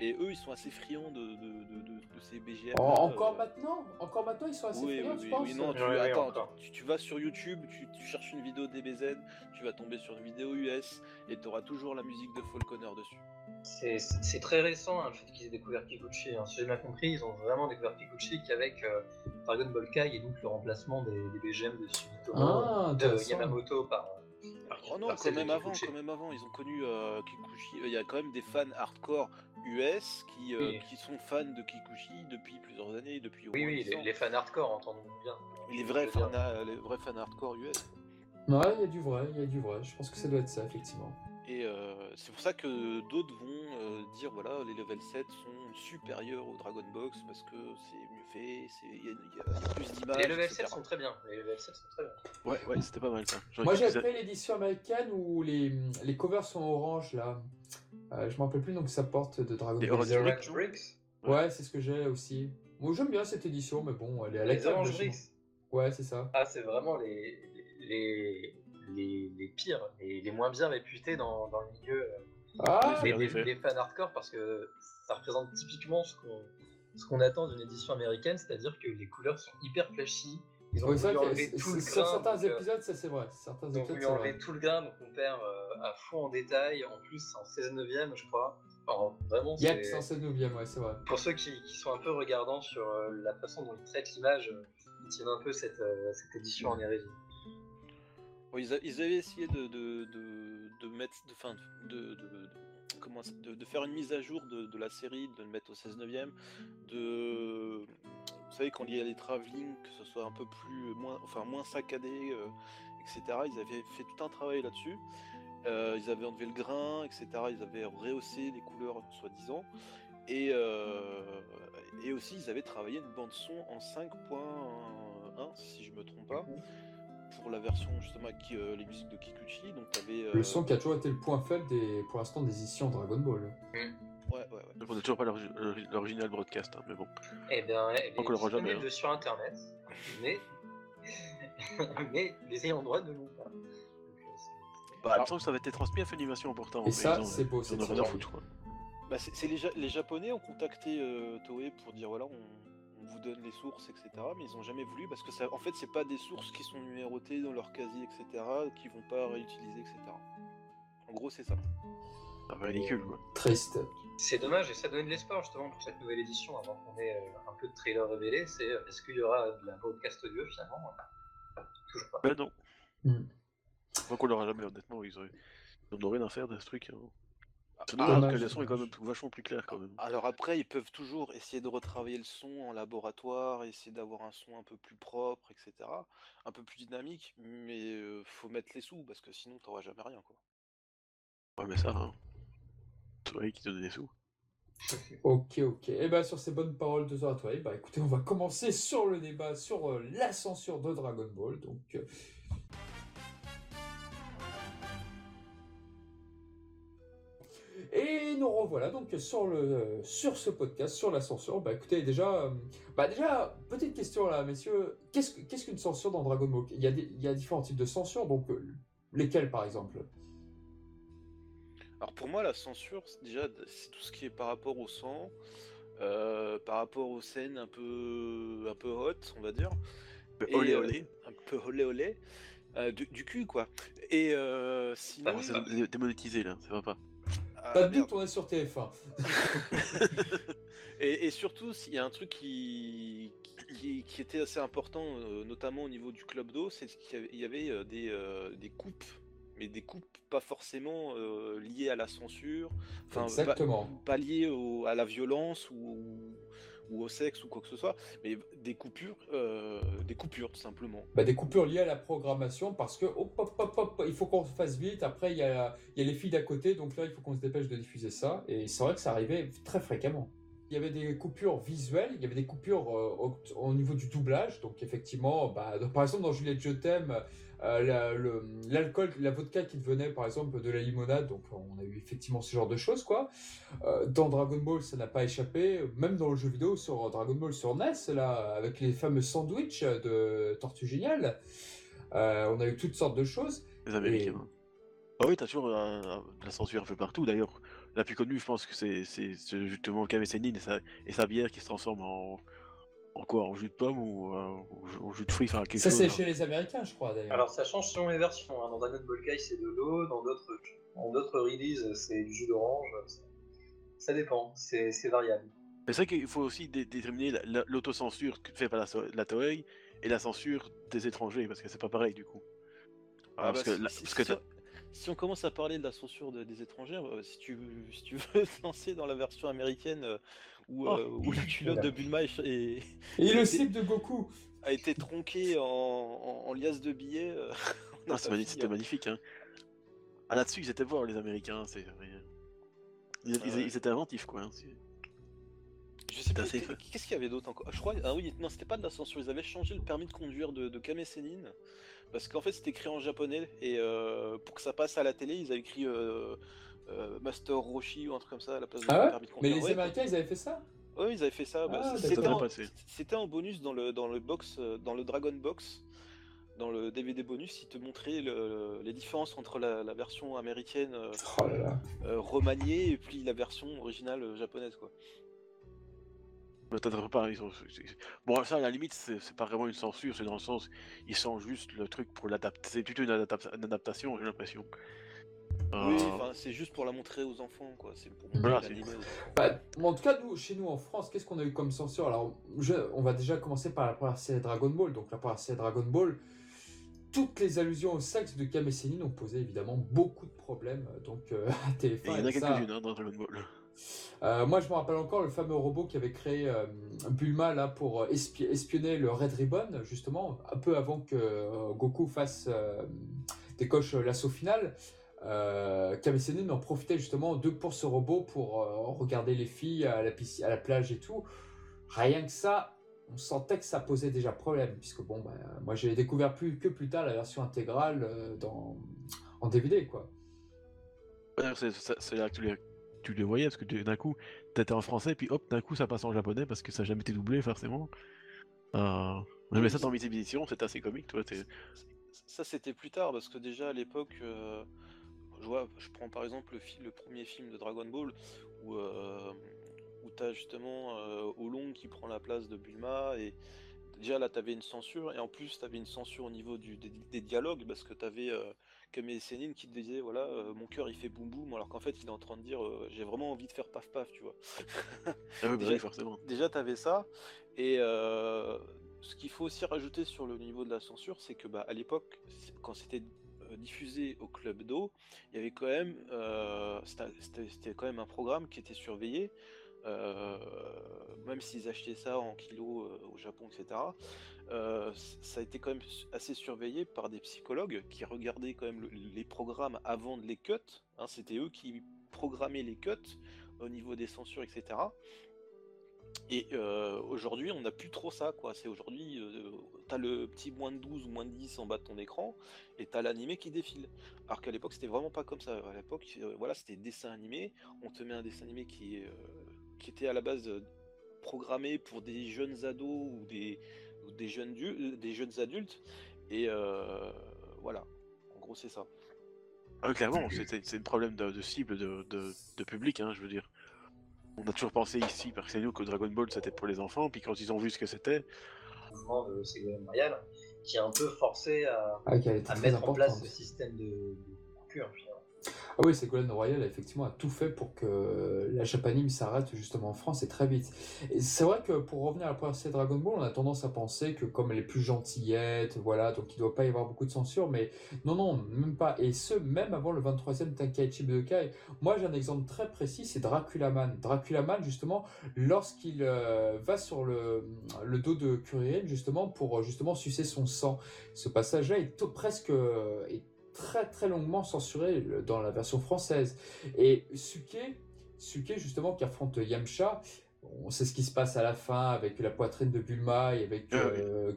Et eux, ils sont assez friands de, de, de, de- de ces BGM. Là, encore euh, maintenant? Encore maintenant, ils sont assez oui, friands, oui, tu oui, penses oui, non, tu, Ouais, attends, tu, tu vas sur YouTube, tu, tu cherches une vidéo DBZ, tu vas tomber sur une vidéo US et tu auras toujours la musique de Faulconer dessus. C'est- très récent hein, le fait qu'ils aient découvert Kikuchi. hein. Si j'ai bien compris, ils ont vraiment découvert Kikuchi qu'avec euh, Dragon Ball Kai et donc le remplacement des, des BGM de Sumitomo, Ah, de. Yamamoto par. Oh non, quand même avant, quand même avant, ils ont connu euh, Kikuchi. Il y a quand même des fans hardcore US qui, euh, Oui. qui sont fans de Kikuchi depuis plusieurs années, depuis au Oui, oui, 10 les, ans. les fans hardcore, entendons bien. les vrais, fans, dire. les vrais fans hardcore US. Ouais, il y a du vrai, il y a du vrai. Je pense que ça doit être ça, effectivement. Et euh, c'est pour ça que d'autres vont euh, dire voilà, les level 7 sont supérieurs au Dragon Box parce que c'est mieux fait, c'est- il y, a- y plus d'images. Les level etc. 7 sont très bien. Les level 7 sont très bien. Ouais, ouais, c'était pas mal ça. Moi, j'ai pris l'édition américaine où les, les covers sont orange, là. Euh, je me rappelle plus donc ça porte de Dragon Les Ball Orange Bricks Ouais, c'est ce que j'ai aussi. Moi, j'aime bien cette édition, mais bon, elle est à la Les Orange. Bricks Ouais, c'est ça. Ah, c'est vraiment les, les, les, les pires, les, les moins bien réputés dans, dans le milieu euh, Ah, des, en des- effet. des fans hardcore parce que ça représente typiquement ce qu'on attend d'une édition américaine, c'est-à-dire que les couleurs sont hyper flashy. Ils ont c'est que enlever tout le sur grain. certains donc, euh, épisodes, ça c'est vrai. Certains Ils ont voulu c'est enlever tout le grain, donc on perd euh, à fond en détail. En plus, c'est en 16 neuvième, je crois. Enfin, vraiment, Yep, c'est... 109 ouais, c'est vrai. Pour ceux qui, qui sont un peu regardants sur euh, la façon dont ils traitent l'image, ils tiennent un peu cette, euh, cette édition en hérésie. Ils, avaient essayé de, mettre, de, faire une mise à jour de, la série, de le mettre au 16 neuvième, de, vous savez quand il y a les travelling, que ce soit un peu plus, moins, enfin moins saccadé, euh, etc. Ils avaient fait tout un travail là-dessus. Euh, ils avaient enlevé le grain, etc. Ils avaient rehaussé les couleurs, soi-disant. Et, euh, et aussi, ils avaient travaillé une bande son en 5.1, si je me trompe pas, pour la version justement avec euh, les musiques de Kikuchi. Donc, t'avais. euh, Le son qui a toujours été le point faible des, pour l'instant des éditions Dragon Ball. Ouais, ouais, ouais. Donc on n'a toujours pas l'origi- l'ori- l'original broadcast, hein, mais bon. Eh bien, elle On est le l'aura jamais, disponible hein. sur internet, mais, mais les ayants droit ne l'ont pas. Euh, Bah, semble que ça avait été transmis à Funimation pourtant. Et ça, c'est beau, c'est. Bah, c'est les, Ja- les Japonais ont contacté euh, Toei pour dire voilà, on vous donne les sources, etc. Mais ils ont jamais voulu parce que ça, en fait, c'est pas des sources qui sont numérotées dans leur casier, etc. qui vont pas réutiliser, etc. En gros, c'est ça. Va ridicule, quoi. Triste. C'est dommage et ça donne de l'espoir justement pour cette nouvelle édition avant qu'on ait euh, un peu de trailer révélé. C'est euh, est-ce qu'il y aura de la broadcast audio finalement? Toujours pas. Ben non. Hmm. Je crois qu'on l'aura jamais, honnêtement. Ils auraient... ils rien à faire de ce truc. Hein. C'est Ah, dommage, que le son est quand même vachement plus clair, quand même. Alors après, ils peuvent toujours essayer de retravailler le son en laboratoire, essayer d'avoir un son un peu plus propre, etc. Un peu plus dynamique, mais euh, faut mettre les sous parce que sinon t'auras jamais rien quoi. Ouais, mais ça, hein. C'est vrai qui donne des sous. Ok, ok. Et ben sur ces bonnes paroles de Zora Toei, bah écoutez, on va commencer sur le débat sur euh, la censure de Dragon Ball. Donc, revoilà donc sur, le, sur ce podcast, sur la censure. Bah écoutez, déjà, euh, bah déjà petite question là, messieurs. Qu'est-ce que- qu'est-ce qu'une censure dans Dragon Ball? Il y, a des- il y a différents types de censure, donc euh, lesquels par exemple? Alors pour moi, la censure, c'est déjà, c'est tout ce qui est par rapport au sang, euh, par rapport aux scènes un peu, un peu hot, on va dire. Mais Et, olé euh, olé. un peu olé olé. euh, du, du cul quoi. Et euh, sinon. Ah, c'est dé- démonétisé, là, ça va pas. Ah, Pas de doute, on est sur TF1. et, et surtout, s'il y a un truc qui, qui, qui était assez important, euh, notamment au niveau du club d'eau, c'est qu'il y avait, il euh, des, euh, des coupes, mais des coupes pas forcément euh, liées à la censure, enfin pas, Exactement. pas liées au- à la violence ou, ou au sexe ou quoi que ce soit, mais des coupures, euh, des coupures tout simplement. Bah, des coupures liées à la programmation parce que hop, hop, hop, il faut qu'on fasse vite. Après, il y a, y a les filles d'à côté, donc là, il faut qu'on se dépêche de diffuser ça. Et c'est vrai que ça arrivait très fréquemment. Il y avait des coupures visuelles, il y avait des coupures euh, au, au niveau du doublage. Donc, effectivement, bah, par exemple, dans Juliette Je t'aime, euh, l'alcool, la vodka qui devenait, par exemple, de la limonade. Donc, on a eu effectivement ce genre de choses, quoi. Euh, dans Dragon Ball, ça n'a pas échappé. Même dans le jeu vidéo sur Dragon Ball sur NES, là, avec les fameux sandwichs de Tortue Géniale, euh, on a eu toutes sortes de choses. Les Américains. Ah oui, t'as toujours un- un- de la censure un peu partout. D'ailleurs, la plus connue, je pense que c'est justement Sénine et sa, et sa bière qui se transforme en, en quoi En jus de pomme ou euh, au jus- de fruits enfin, quelque Ça, chose, c'est hein. chez les Américains, je crois, d'ailleurs. Alors ça change selon les versions. hein. Dans Dragon Ball Kai, c'est de l'eau. Dans d'autres, dans d'autres releases, c'est du jus d'orange. Ça- Ça dépend. C'est c'est variable. Mais c'est vrai qu'il faut aussi dé- déterminer la- la- l'autocensure que fait par la, so- la Toei et la censure des étrangers, parce que c'est pas pareil du coup. Ah parce bah, que si, la- si- parce que si t'as- on, si on commence à parler de la censure de- des étrangers, euh, si, tu, si tu veux te lancer dans la version américaine euh, où, Oh. euh, où la culotte de Bulma est- est- Et le slip de Goku a été tronquée en, en, en liasse de billets. euh, Ah, fini, C'était hein. magnifique. Hein. Ah, là-dessus, ils étaient forts, les Américains. c'est- Ils, Ah ils- ouais. ils étaient inventifs, quoi. hein, Je sais pas, qu'est-ce qu'il y avait d'autre encore? Je crois, ah oui, non, c'était pas de la censure, ils avaient changé le permis de conduire de, de Kame Sennin, parce qu'en fait c'était écrit en japonais, et euh, pour que ça passe à la télé, ils avaient écrit euh, euh, Master Roshi ou un truc comme ça à la place du Ah ouais permis de Mais les Ouais, Américains, ils avaient fait ça Ouais, ils avaient fait ça. bah, Ah, c'était en- Passé. c'était en bonus dans le, dans le box, euh, dans le Dragon Box, dans le DVD bonus, ils te montraient le- les différences entre la, la version américaine euh, Oh là là. euh, remaniée et puis la version originale japonaise, quoi. Mais pas, ils Bon, ça, à la limite, c'est c'est pas vraiment une censure, c'est dans le sens, ils sont juste le truc pour l'adapter. C'est plutôt une, adapta- une adaptation, j'ai l'impression. Oui, Euh, enfin, c'est juste pour la montrer aux enfants, quoi. C'est pour Voilà, montrer l'animé. Bah, en tout cas, nous, chez nous en France, qu'est-ce qu'on a eu comme censure? Alors, je- on va déjà commencer par la première série Dragon Ball. Donc, la première série Dragon Ball, toutes les allusions au sexe de Kame Sennin ont posé évidemment beaucoup de problèmes. Donc, euh, à et TF1, il y en a quelques-unes hein, dans Dragon Ball. Euh, moi, je me rappelle encore le fameux robot qui avait créé euh, Bulma là pour euh, espi- espionner le Red Ribbon, justement, un peu avant que euh, Goku fasse euh, décoche euh, l'assaut final. Euh, Kame Sennin en profitait justement de pour ce robot pour euh, regarder les filles à la, piscine, à la plage et tout. Rien que ça, on sentait que ça posait déjà problème, puisque bon, bah, moi j'ai découvert plus que plus tard la version intégrale euh, dans, en DVD, quoi. D'ailleurs, c'est- là que tu les, tu les voyais, parce que d'un coup, t'étais en français, puis hop, d'un coup, ça passe en japonais, parce que ça n'a jamais été doublé, forcément. Euh... Mais ça, dans mes éditions, c'est assez comique, toi. Ça, c'était plus tard, parce que déjà à l'époque, euh, je vois, je prends par exemple le, fi- le premier film de Dragon Ball, où, euh, où tu as justement euh, Oolong qui prend la place de Bulma, et déjà là, tu avais une censure, et en plus, tu avais une censure au niveau du, des, des dialogues, parce que tu avais euh, Kame Sennin qui te disait, voilà, euh, mon cœur il fait boum boum, alors qu'en fait, il est en train de dire, j'ai vraiment envie de faire paf paf, tu vois. Ah oui, bah Déjà- oui, forcément. Déjà, tu avais ça. Et ce qu'il faut aussi rajouter sur le niveau de la censure, c'est que bah, à l'époque, quand c'était diffusé au Club d'eau, il y avait quand même, euh, c'était quand même un programme qui était surveillé. euh, même s'ils achetaient ça en kilos euh, au Japon, etc. euh, ça a été quand même assez surveillé par des psychologues qui regardaient quand même le- les programmes avant de les cut. hein, C'était eux qui programmaient les cuts au niveau des censures, etc. Et euh, aujourd'hui, on n'a plus trop ça, quoi. C'est aujourd'hui, euh, t'as le petit moins de 12 ou moins de 10 en bas de ton écran, et t'as l'animé qui défile. Alors qu'à l'époque, c'était vraiment pas comme ça. À l'époque, euh, voilà, c'était dessin animé. On te met un dessin animé qui, euh, qui était à la base programmé pour des jeunes ados ou des, jeunes, des jeunes adultes. Et voilà, en gros, c'est ça. Ah, clairement, c'est un problème de, de cible de, de, de public, hein, je veux dire. On a toujours pensé ici, par nous, que Dragon Ball c'était pour les enfants, puis quand ils ont vu ce que c'était, de Ségolène Royal, qui a un peu forcé à, Ah, à mettre en place ce système de, de coupure. Ah oui, Ségolène Royal, effectivement, a tout fait pour que la Japanime s'arrête justement en France et très vite. C'est vrai que pour revenir à la première série Dragon Ball, on a tendance à penser que comme elle est plus gentillette, voilà, donc il ne doit pas y avoir beaucoup de censure, mais non, non, même pas. Et ce, même avant le 23e Tenkaichi Budokai. Moi, j'ai un exemple très précis, c'est Draculaman. Draculaman, justement, lorsqu'il euh, va sur le, dos de Kuririn, justement, pour euh, justement sucer son sang. Ce passage-là est presque... euh, très très longuement censuré dans la version française. Et Suke, Suke justement qui affronte Yamcha, on sait ce qui se passe à la fin avec la poitrine de Bulma et avec Ah euh.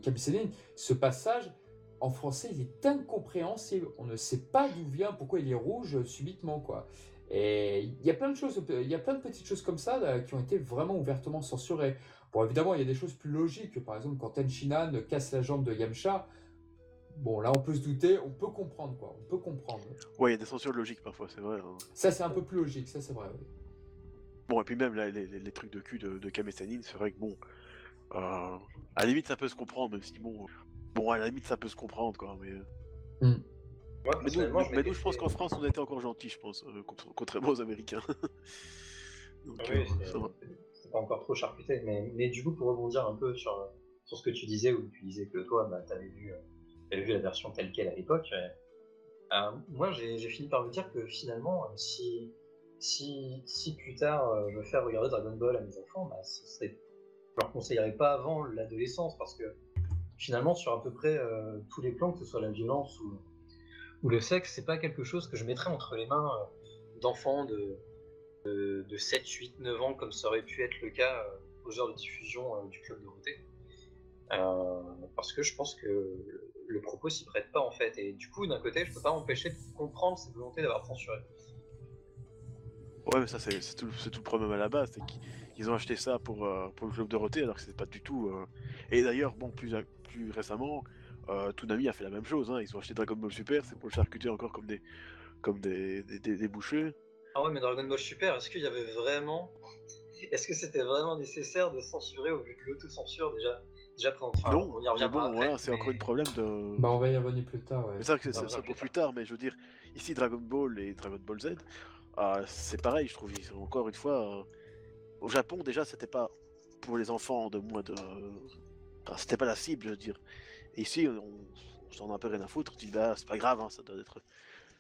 Ce passage, en français, il est incompréhensible. On ne sait pas d'où vient, pourquoi il est rouge euh, subitement, quoi. Et il y a plein de choses, il y a plein de petites choses comme ça là, qui ont été vraiment ouvertement censurées. Bon, évidemment, il y a des choses plus logiques. Par exemple, quand Tenshinhan casse la jambe de Yamcha, bon, là, on peut se douter, on peut comprendre, quoi. On peut comprendre. Ouais, il y a des censures logiques parfois, c'est vrai. hein. Ça, c'est un peu plus logique, ça, c'est vrai. oui. Bon, et puis même là, les, les- les trucs de cul de, de c'est vrai que bon. euh, à la limite, ça peut se comprendre, même si bon. Bon, à la limite, ça peut se comprendre, quoi. Mais, Moi, mais nous, mais nous, je pense qu'en France, on était encore gentils, je pense, euh, contre- contrairement aux Américains. Donc, Ah euh, oui, c'est- va. c'est pas encore trop charcuté, mais, mais du coup, pour rebondir un peu sur, sur ce que tu disais, où tu disais que toi, bah, tu avais vu, vu la version telle qu'elle à l'époque, euh, euh, moi, j'ai fini par me dire que finalement, euh, si, si, si plus tard je veux faire regarder Dragon Ball à mes enfants, bah, ce je leur conseillerais pas avant l'adolescence, parce que finalement, sur à peu près tous les plans, que ce soit la violence ou, ou le sexe, c'est pas quelque chose que je mettrais entre les mains d'enfants de, de, de 7, 8, 9 ans, comme ça aurait pu être le cas aux heures de diffusion du Club Dorothée. Euh, parce que je pense que le, propos s'y prête pas en fait. Et du coup, d'un côté, je peux pas m'empêcher de comprendre cette volonté d'avoir censuré. Ouais, mais ça, c'est tout, le problème à la base, c'est qu'ils ils ont acheté ça pour, euh, pour le club Dorothée, alors que c'est pas du tout. euh, Et d'ailleurs, bon, plus, plus récemment, euh, Toonami a fait la même chose, hein. ils ont acheté Dragon Ball Super, c'est pour le charcuter encore comme des, comme des, des, des- des bouchers. Ah ouais, mais Dragon Ball Super, est-ce qu'il y avait vraiment. Est-ce que c'était vraiment nécessaire de censurer au vu de l'autocensure déjà, déjà présente Enfin, non, on y bon, voilà, c'est mais- encore un problème de. Bah, on va y revenir plus tard, ouais. C'est que c'est voir pour plus plus tard, mais je veux dire, ici Dragon Ball et Dragon Ball Z, euh, c'est pareil, je trouve, encore une fois. euh, Au Japon, déjà, c'était pas pour les enfants de moins de. enfin, c'était pas la cible, je veux dire. Et ici, on, s'en a un peu rien à foutre, on dit, bah, c'est pas grave, hein, ça doit être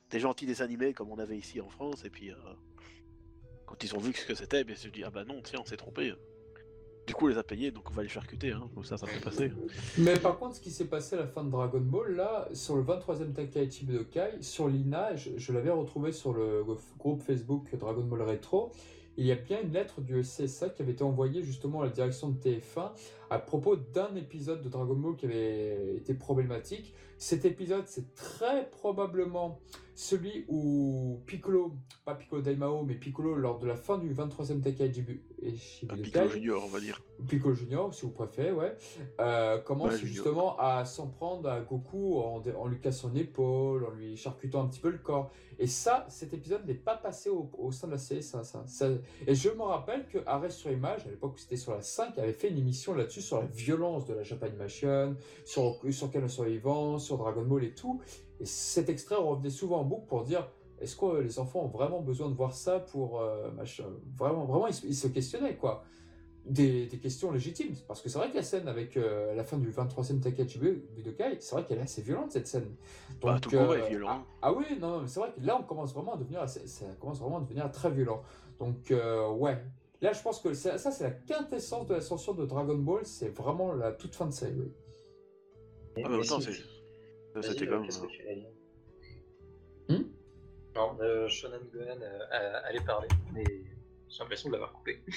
des gentils dessins animés comme on avait ici en France, et puis. euh, quand ils ont vu ce que c'était, ben, ils se sont dit, ah bah non, tiens, on s'est trompé. Du coup, on les a payés, donc on va les hein, ça peut passer. Mais par contre, ce qui s'est passé à la fin de Dragon Ball, là, sur le 23e Tenkaichi Budokai, sur l'INA, je, je l'avais retrouvé sur le groupe Facebook Dragon Ball Retro, il y a bien une lettre du CSA qui avait été envoyée justement à la direction de TF1 à propos d'un épisode de Dragon Ball qui avait été problématique. Cet épisode, c'est très probablement celui où Piccolo, pas Piccolo Daimao, mais Piccolo, lors de la fin du 23e Tenkaichi Bu- Un Budokai, Piccolo Junior, on va dire. Piccolo Junior, si vous préférez, ouais, euh, commence Ouais, justement à s'en prendre à Goku en, en lui cassant l'épaule, en lui charcutant un petit peu le corps. Et ça, cet épisode n'est pas passé au, au sein de la série. Ça, ça, ça- Et je me rappelle que Arrêt sur Image, à l'époque où c'était sur la 5, avait fait une émission là-dessus sur la violence de la Japanimation, sur, sur Canon Survivant, sur Dragon Ball et tout. Et cet extrait revenait souvent en boucle pour dire est-ce que les enfants ont vraiment besoin de voir ça pour euh, machin Vraiment, vraiment, ils, se- ils se questionnaient quoi des, des questions légitimes. Parce que c'est vrai que la scène avec euh, la fin du 23e Tenkaichi Budokai, c'est vrai qu'elle est assez violente cette scène. Bah, tout le combat est violent. Ah, ah oui, non, non, mais c'est vrai que là on commence vraiment à devenir, assez- ça commence vraiment à devenir très violent. Donc euh, ouais, là je pense que ça, ça, c'est la quintessence de la censure de Dragon Ball, c'est vraiment la toute fin de série. oui. Ah, mais mais autant, c'est. C'était quand même. dire Hmm Non, euh, Shonen Gohan euh, a- allait parler, mais j'ai l'impression de l'avoir coupé.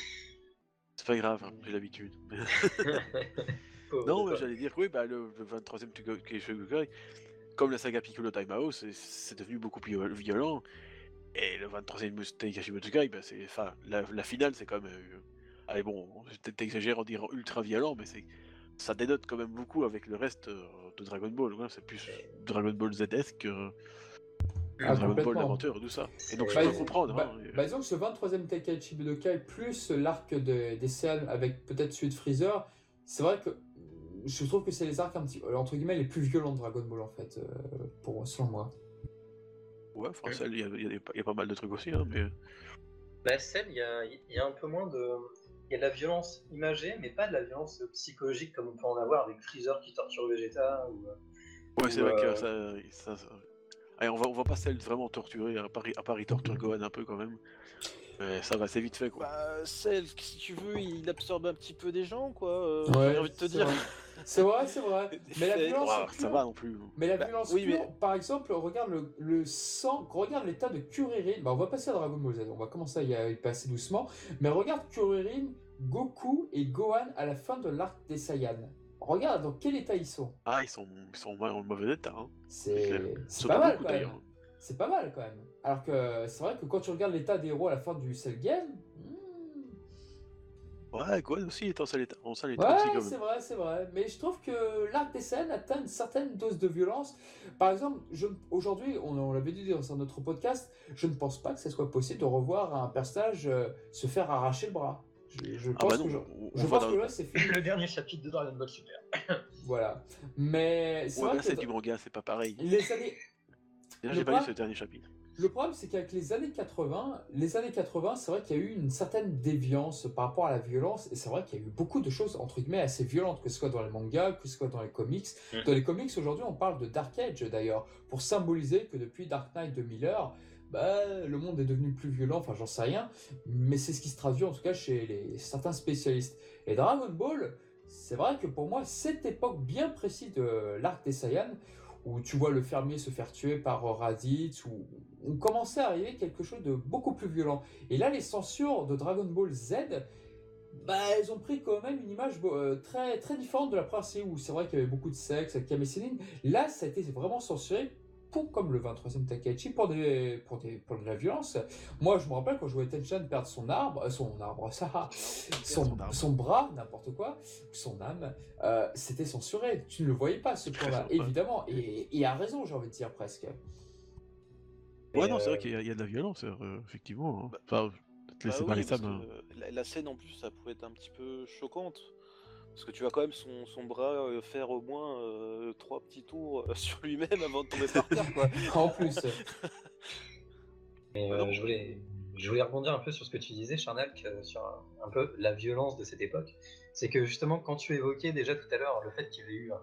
C'est pas grave, hein, j'ai l'habitude. Non, mais j'allais dire que oui, bah, le, le 23e Tenkaichi comme la saga Piccolo Daimao, c'est- c'est devenu beaucoup plus viol- violent. Et le 23e Tenkaichi Budokai, bah, c'est, enfin, la, la finale, c'est quand même. euh, allez, bon, peut-être exagère en disant ultra violent, mais c'est, ça dénote quand même beaucoup avec le reste euh, de Dragon Ball. c'est plus Dragon Ball Z que Ah, Dragon Ball d'aventure, tout ça. Et donc, je Bah, peux comprendre. Bah, hein, et- bah, disons que ce 23e Tenkaichi Budokai plus l'arc de- des scènes avec peut-être celui de Freezer, c'est vrai que je trouve que c'est les arcs un petit, euh, entre guillemets les plus violents de Dragon Ball en fait, euh, pour selon moi. Ouais, ça, il y, y a des- il y a pas mal de trucs aussi, hein, mais. Bah, celle, il y a, il y a un peu moins de. Il y a de la violence imagée, mais pas de la violence psychologique comme on peut en avoir avec Freezer qui torture Vegeta. Ou... euh, Ouais, c'est vrai euh, que ça, ça, ça- Allez, on va, on va pas celle vraiment torturer, à part, à part il torture Gohan un peu quand même. Mais ça va, c'est vite fait quoi. Bah, Cell, si tu veux, il absorbe un petit peu des gens, quoi. euh, Ouais, J'ai envie de te dire. C'est vrai, c'est vrai. Mais la violence Ouah, pure- ça va non plus. Mais la Bah, violence oui, mais- par exemple, regarde le, le sang, regarde l'état de Kuririn. Bah, on va passer à Dragon Ball Z, on va commencer à y passer doucement. Mais regarde Kuririn, Goku et Gohan à la fin de l'arc des Saiyans. Regarde dans quel état ils sont. Ah, ils sont, ils sont en mauvais état. Hein. C'est pas mal beaucoup, quand même. d'ailleurs. C'est pas mal quand même. Alors que c'est vrai que quand tu regardes l'état des héros à la fin du Cell Game, Ouais, quoi aussi est en salle état- en état Ouais, aussi, quand c'est vrai, c'est vrai. Mais je trouve que l'arc des scènes atteint une certaine dose de violence. Par exemple, je- aujourd'hui, on, on l'avait dit dans un autre podcast, je ne pense pas que ce soit possible de revoir un personnage euh, se faire arracher le bras. Je, je Ah pense bah que non, je, on, je va pense dans... que là, c'est fini. Le dernier chapitre de Dragon Ball Super. Voilà. Mais c'est Ouais, vrai là, que c'est du manga, c'est pas pareil. les années, j'ai pas lu ce dernier chapitre. Le problème, c'est qu'avec les années 80, les années 80, c'est vrai qu'il y a eu une certaine déviance par rapport à la violence, et c'est vrai qu'il y a eu beaucoup de choses, entre guillemets, assez violentes, que ce soit dans les mangas, que ce soit dans les comics. Mhm. Dans les comics, aujourd'hui, on parle de Dark Age, d'ailleurs, pour symboliser que depuis Dark Knight de Miller, bah, le monde est devenu plus violent, enfin, j'en sais rien, mais c'est ce qui se traduit, en tout cas, chez les, certains spécialistes. Et Dragon Ball, c'est vrai que pour moi, cette époque bien précise de l'arc des Saiyans, où tu vois le fermier se faire tuer par euh, Raditz, où on commençait à arriver quelque chose de beaucoup plus violent. Et là, les censures de Dragon Ball Z, bah, elles ont pris quand même une image euh, très, très différente de la première série, où c'est vrai qu'il y avait beaucoup de sexe avec Kame. Là, ça a été vraiment censuré. Pour, comme le 23e Takaichi, pour, des, pour, des, pour de la violence. Moi, je me rappelle quand je voyais Tenchan perdre son arbre, euh, son arbre, ça, son, son arbre. son bras, n'importe quoi, son âme, euh, c'était censuré. Tu ne le voyais pas, ce point-là, évidemment. Et, et à raison, j'ai envie de dire presque. Ouais, Et, non, c'est euh, vrai qu'il y, a- il y a de la violence, euh, effectivement. hein. Bah- Enfin, Bah oui, parce que la, la scène en plus, ça pouvait être un petit peu choquante. Parce que tu vois quand même son, son bras euh, faire au moins euh, trois petits tours euh, sur lui-même avant de tomber par terre. Quoi. En plus, Mais Ah euh, je, voulais, je voulais rebondir un peu sur ce que tu disais, Charnal, que- sur un, un peu la violence de cette époque. C'est que justement, quand tu évoquais déjà tout à l'heure le fait qu'il y avait eu un,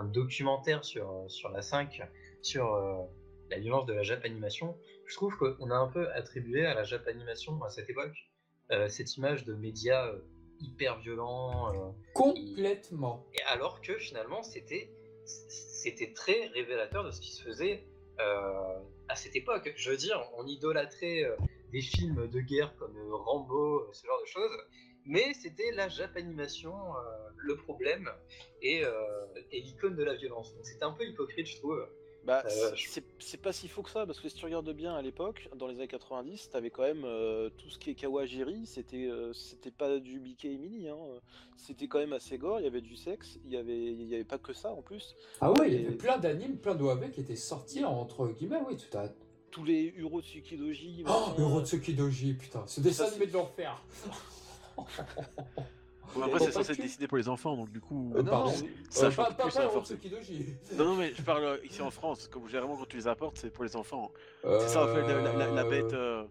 un documentaire sur, sur la 5, sur euh, la violence de la Japanimation, je trouve qu'on a un peu attribué à la Japanimation à cette époque euh, cette image de médias euh, hyper violents. euh, complètement. et alors que finalement, c'était c'était très révélateur de ce qui se faisait euh, à cette époque. Je veux dire, on idolâtrait euh, des films de guerre comme Rambo, ce genre de choses, mais c'était la Japanimation le problème et, et l'icône de la violence. Donc c'était un peu hypocrite, je trouve. Bah, Euh, c'est- c'est c'est pas si faux que ça, parce que si tu regardes bien à l'époque, dans les années 90, t'avais quand même euh, tout ce qui est Kawajiri, c'était euh, c'était pas du Mickey et Minnie, hein. c'était quand même assez gore, il y avait du sexe, il y avait, il y avait pas que ça en plus. Ah ouais, il y avait plein d'animes, plein d'OAV qui étaient sortis entre guillemets, oui, tout à Tous les Urotsuki Doji, Oh, machin, Urotsuki Doji, putain, ce dessin Ça, animé c'est- de l'enfer. Bon, après, c'est censé être dessiné pour les enfants, donc du coup... Euh, non, pardon. non, Ça Euh, pas, pas, plus, pas Doji. Non, non, mais je parle euh, ici en France, comme généralement quand tu les apportes, c'est pour les enfants. C'est ça, en fait, la, la- la bête... Euh...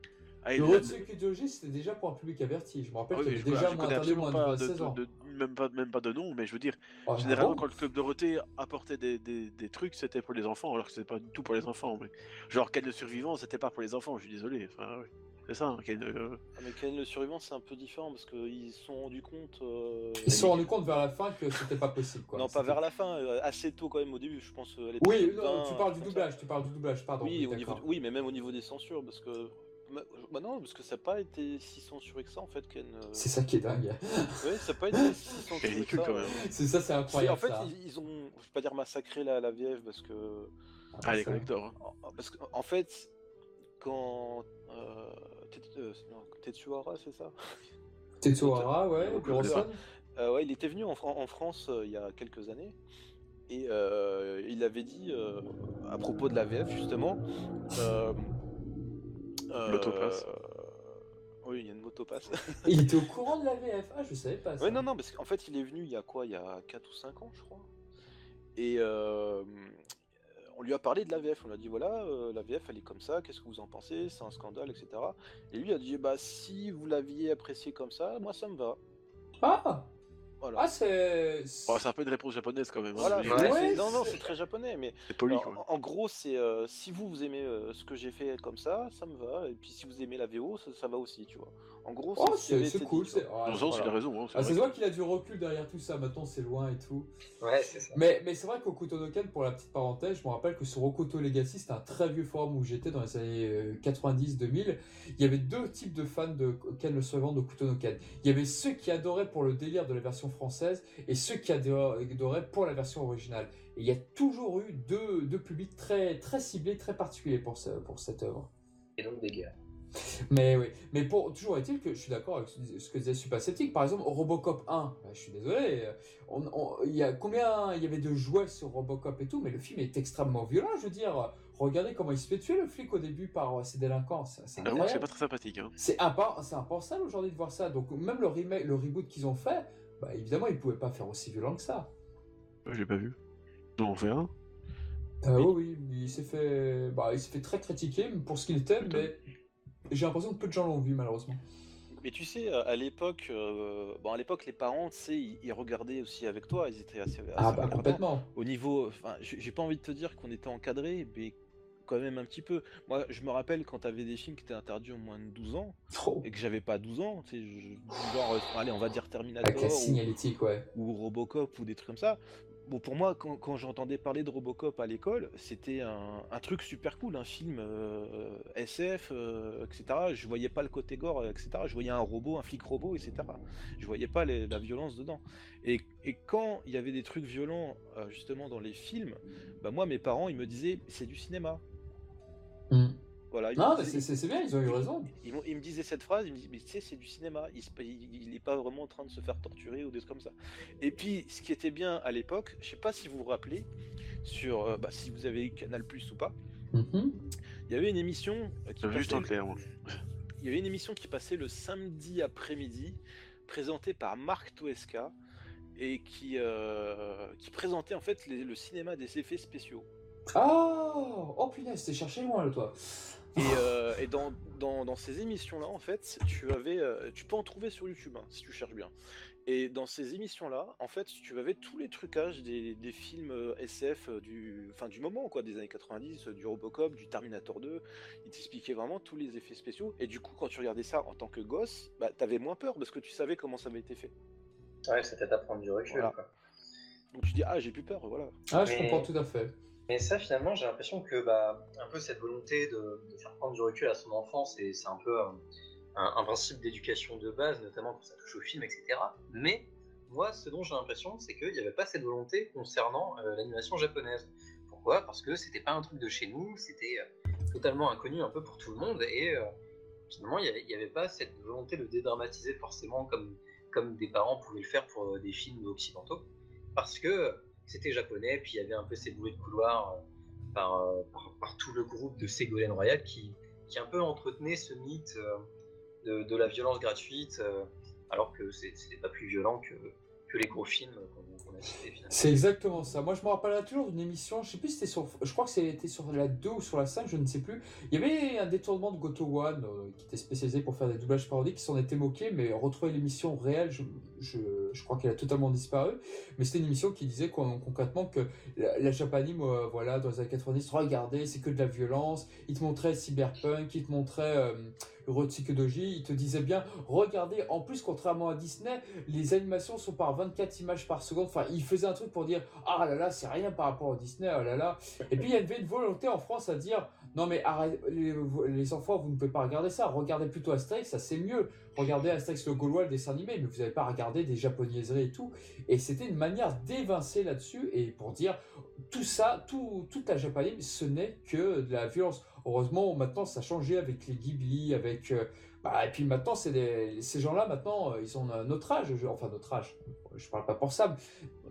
il- Urotsuki Doji, c'était déjà pour un public averti. Je me rappelle Ah oui, qu'il y avait je, déjà moins interdit moins de pas de, 16 ans. de- de- même, pas, même pas de nom, mais je veux dire, ah généralement quand le club Dorothée apportait des, des, des trucs, c'était pour les enfants, alors que c'était pas du tout pour les enfants. Mais... Genre, Ken le survivant, c'était pas pour les enfants, je suis désolé. Enfin, ouais. C'est ça, hein, Ken, euh, Ah, mais Ken le survivant, c'est un peu différent parce qu'ils se sont rendus compte. euh, Ils se sont rendus compte vers la fin que c'était pas possible. Quoi. Non, pas vers la fin, euh, assez tôt quand même au début, je pense. Oui, l'épisode non, 20, tu parles du ça. doublage, tu parles du doublage, pardon. Oui, au niveau, d'accord. oui, mais même au niveau des censures, parce que. Bah non, parce que ça n'a pas été si censuré que ça en fait, Ken. C'est ça qui est dingue. Ouais, ça n'a pas été si censuré que ça. quand même. C'est ça, c'est incroyable. en fait, ça. ils, ils ont, je vais pas dire massacré la, la VF parce que, Ah, les Ça. collectors. hein. parce que, en fait, quand euh, Tetsuhara, c'est ça? Tetsuhara, ouais, Euh. Euh, ouais, il était venu en, Fran- en France euh, il y a quelques années et euh, il avait dit euh, à propos de la VF justement. Euh, euh, L'autopass. oui, il y a une motopass. Il était au courant de la VF. Ah, je savais pas ça. ouais, non, non, parce qu'en fait, il est venu il y a quoi? Il y a 4 ou 5 ans, je crois. Et euh, on lui a parlé de la VF. On lui a dit voilà, euh, la VF, elle est comme ça. Qu'est-ce que vous en pensez C'est un scandale, etc. Et lui a dit bah si vous l'aviez apprécié comme ça, moi ça me va. Ah, Voilà. ah c'est. Bon, c'est un peu une réponse japonaise quand même. hein, Voilà, Ouais, non, non, c'est- très japonais, mais C'est poli alors, quoi. en, en gros, c'est euh, si vous vous aimez euh, ce que j'ai fait comme ça, ça me va, et puis si vous aimez la VO, ça, ça va aussi, tu vois. En gros, Oh, c'est cool. dit, ah, Dans sens, il a raison. Hein, c'est Ah, vrai qu'il a du recul derrière tout ça. Maintenant, c'est loin et tout. Ouais, c'est ça. Mais, mais c'est vrai qu'au Kutonoken, pour la petite parenthèse, je me rappelle que sur Rokoto Legacy, c'était un très vieux forum où j'étais dans les années euh, 90-2000. Il y avait deux types de fans de Ken le Survivant de Kutonoken. Il y avait ceux qui adoraient pour le délire de la version française et ceux qui ador- adoraient pour la version originale. Et il y a toujours eu deux, deux publics très, très ciblés, très particuliers pour, ce- pour cette œuvre. Et donc des guerres. Mais oui, mais pour toujours est-il que je suis d'accord avec ce que disait Super Sceptique. Par exemple, Robocop 1, bah, je suis désolé, euh, on, on- il y a combien il y avait de jouets sur Robocop et tout, mais le film est extrêmement violent. Je veux dire, regardez comment il se fait tuer le flic au début par euh, ses délinquants, c'est c'est pas très sympathique. Hein. C'est impensable aujourd'hui de voir ça. Donc même le remake, le reboot qu'ils ont fait, bah, évidemment ils pouvaient pas faire aussi violent que ça. Ouais, Je l'ai pas vu. Non, on fait un. Euh, Oui. oui, oui, il s'est fait, bah, il s'est fait très critiquer pour ce qu'il était, mais j'ai l'impression que peu de gens l'ont vu malheureusement. Mais tu sais, à à l'époque, euh, bon, à l'époque, les parents, tu sais, ils, ils regardaient aussi avec toi, ils étaient assez, assez Ah bah complètement. Au niveau, enfin, j'ai pas envie de te dire qu'on était encadré, mais quand même un petit peu. Moi, je me rappelle quand t'avais des films qui étaient interdits au moins de 12 ans, Trop. et que j'avais pas 12 ans, tu sais, je- genre, euh, allez, on va dire Terminator Avec la ou, signalétique, ouais. ou Robocop ou des trucs comme ça. Bon, pour moi, quand, j'entendais parler de Robocop à l'école, c'était un, truc super cool, un film euh, SF, euh, etc. Je voyais pas le côté gore, euh, etc. Je voyais un robot, un flic robot, etc. Je voyais pas la violence dedans. Et, quand il y avait des trucs violents, euh, justement, dans les films, bah moi, mes parents, ils me disaient, c'est du cinéma. Hmm. Voilà, Non, mais c'est- bien, ils ont eu raison. ils, me disaient cette phrase, ils me disaient, mais tu sais, c'est du cinéma, il, se- il, il est pas vraiment en train de se faire torturer ou des trucs comme ça. Et puis, ce qui était bien à l'époque, je sais pas si vous vous rappelez, sur, euh, bah, si vous avez eu Canal Plus ou pas, Mhm. il y avait une émission euh, qui juste passait, en clair. moi. il y avait une émission qui passait le samedi après-midi, présentée par Marc Toesca, et qui, euh, qui présentait en fait les- le cinéma des effets spéciaux. Ah Oh punaise, t'es cherché loin là, toi. Et, euh, et dans, dans, dans ces émissions-là, en fait, tu avais, euh, tu peux en trouver sur YouTube hein, si tu cherches bien. Et dans ces émissions-là, en fait, tu avais tous les trucages des, des films euh, SF du, enfin, du moment, quoi, des années 90, euh, du Robocop, du Terminator 2. Ils t'expliquaient vraiment tous les effets spéciaux. Et du coup, quand tu regardais ça en tant que gosse, bah, t'avais moins peur parce que tu savais comment ça avait été fait. Ouais, c'était à prendre du recul. Voilà. quoi. Donc tu dis, ah, j'ai plus peur, voilà. Ah, je Mais- comprends tout à fait. Mais ça, finalement, j'ai l'impression que bah, un peu cette volonté de, faire prendre du recul à son enfant, c'est un peu un, principe d'éducation de base, notamment quand ça touche au film, etc. Mais moi, ce dont j'ai l'impression, c'est qu'il n'y avait pas cette volonté concernant euh, l'animation japonaise. Pourquoi? Parce que c'était pas un truc de chez nous, c'était euh, totalement inconnu un peu pour tout le monde, et euh, finalement, il n'y avait pas cette volonté de dédramatiser forcément comme, comme des parents pouvaient le faire pour des films occidentaux, parce que c'était japonais, puis il y avait un peu ces bruits de couloir euh, par, euh, par, par tout le groupe de Ségolène Royal qui, qui un peu entretenait ce mythe euh, de, de la violence gratuite, alors que c'était pas plus violent que, que les gros films qu'on a cités finalement. C'est exactement ça. Moi, je me rappelle toujours d'une émission, je sais plus si c'était sur. Je crois que c'était sur la 2 ou sur la 5, je ne sais plus. Il y avait un détournement de Goto One qui était spécialisé pour faire des doublages parodiques qui s'en était moqué, mais retrouver l'émission réelle, je, je, crois qu'elle a totalement disparu. Mais c'était une émission qui disait con- concrètement que la, la voilà, dans les années 90, regardez, c'est que de la violence. Il te montrait Cyberpunk, il te montrait. Euh, Doji, il te disait bien, regardez, en plus, contrairement à Disney, les animations sont par 24 images par seconde. Enfin, il faisait un truc pour dire Ah là là, c'est rien par rapport au Disney, oh là là. Et puis il y avait une volonté en France à dire Non, mais les, les enfants, vous ne pouvez pas regarder ça. Regardez plutôt Astérix, ça c'est mieux. Regardez Astérix le Gaulois, le dessin animé, mais vous n'avez pas regardé des japonaiseries et tout. Et c'était une manière d'évincer là-dessus et pour dire Tout ça, tout, toute la japanime, ce n'est que de la violence. Heureusement, maintenant, ça a changé avec les Ghibli, avec. euh, bah, et puis maintenant, c'est ces gens-là, maintenant, ils ont un- notre âge, enfin notre âge. Je parle pas pour ça,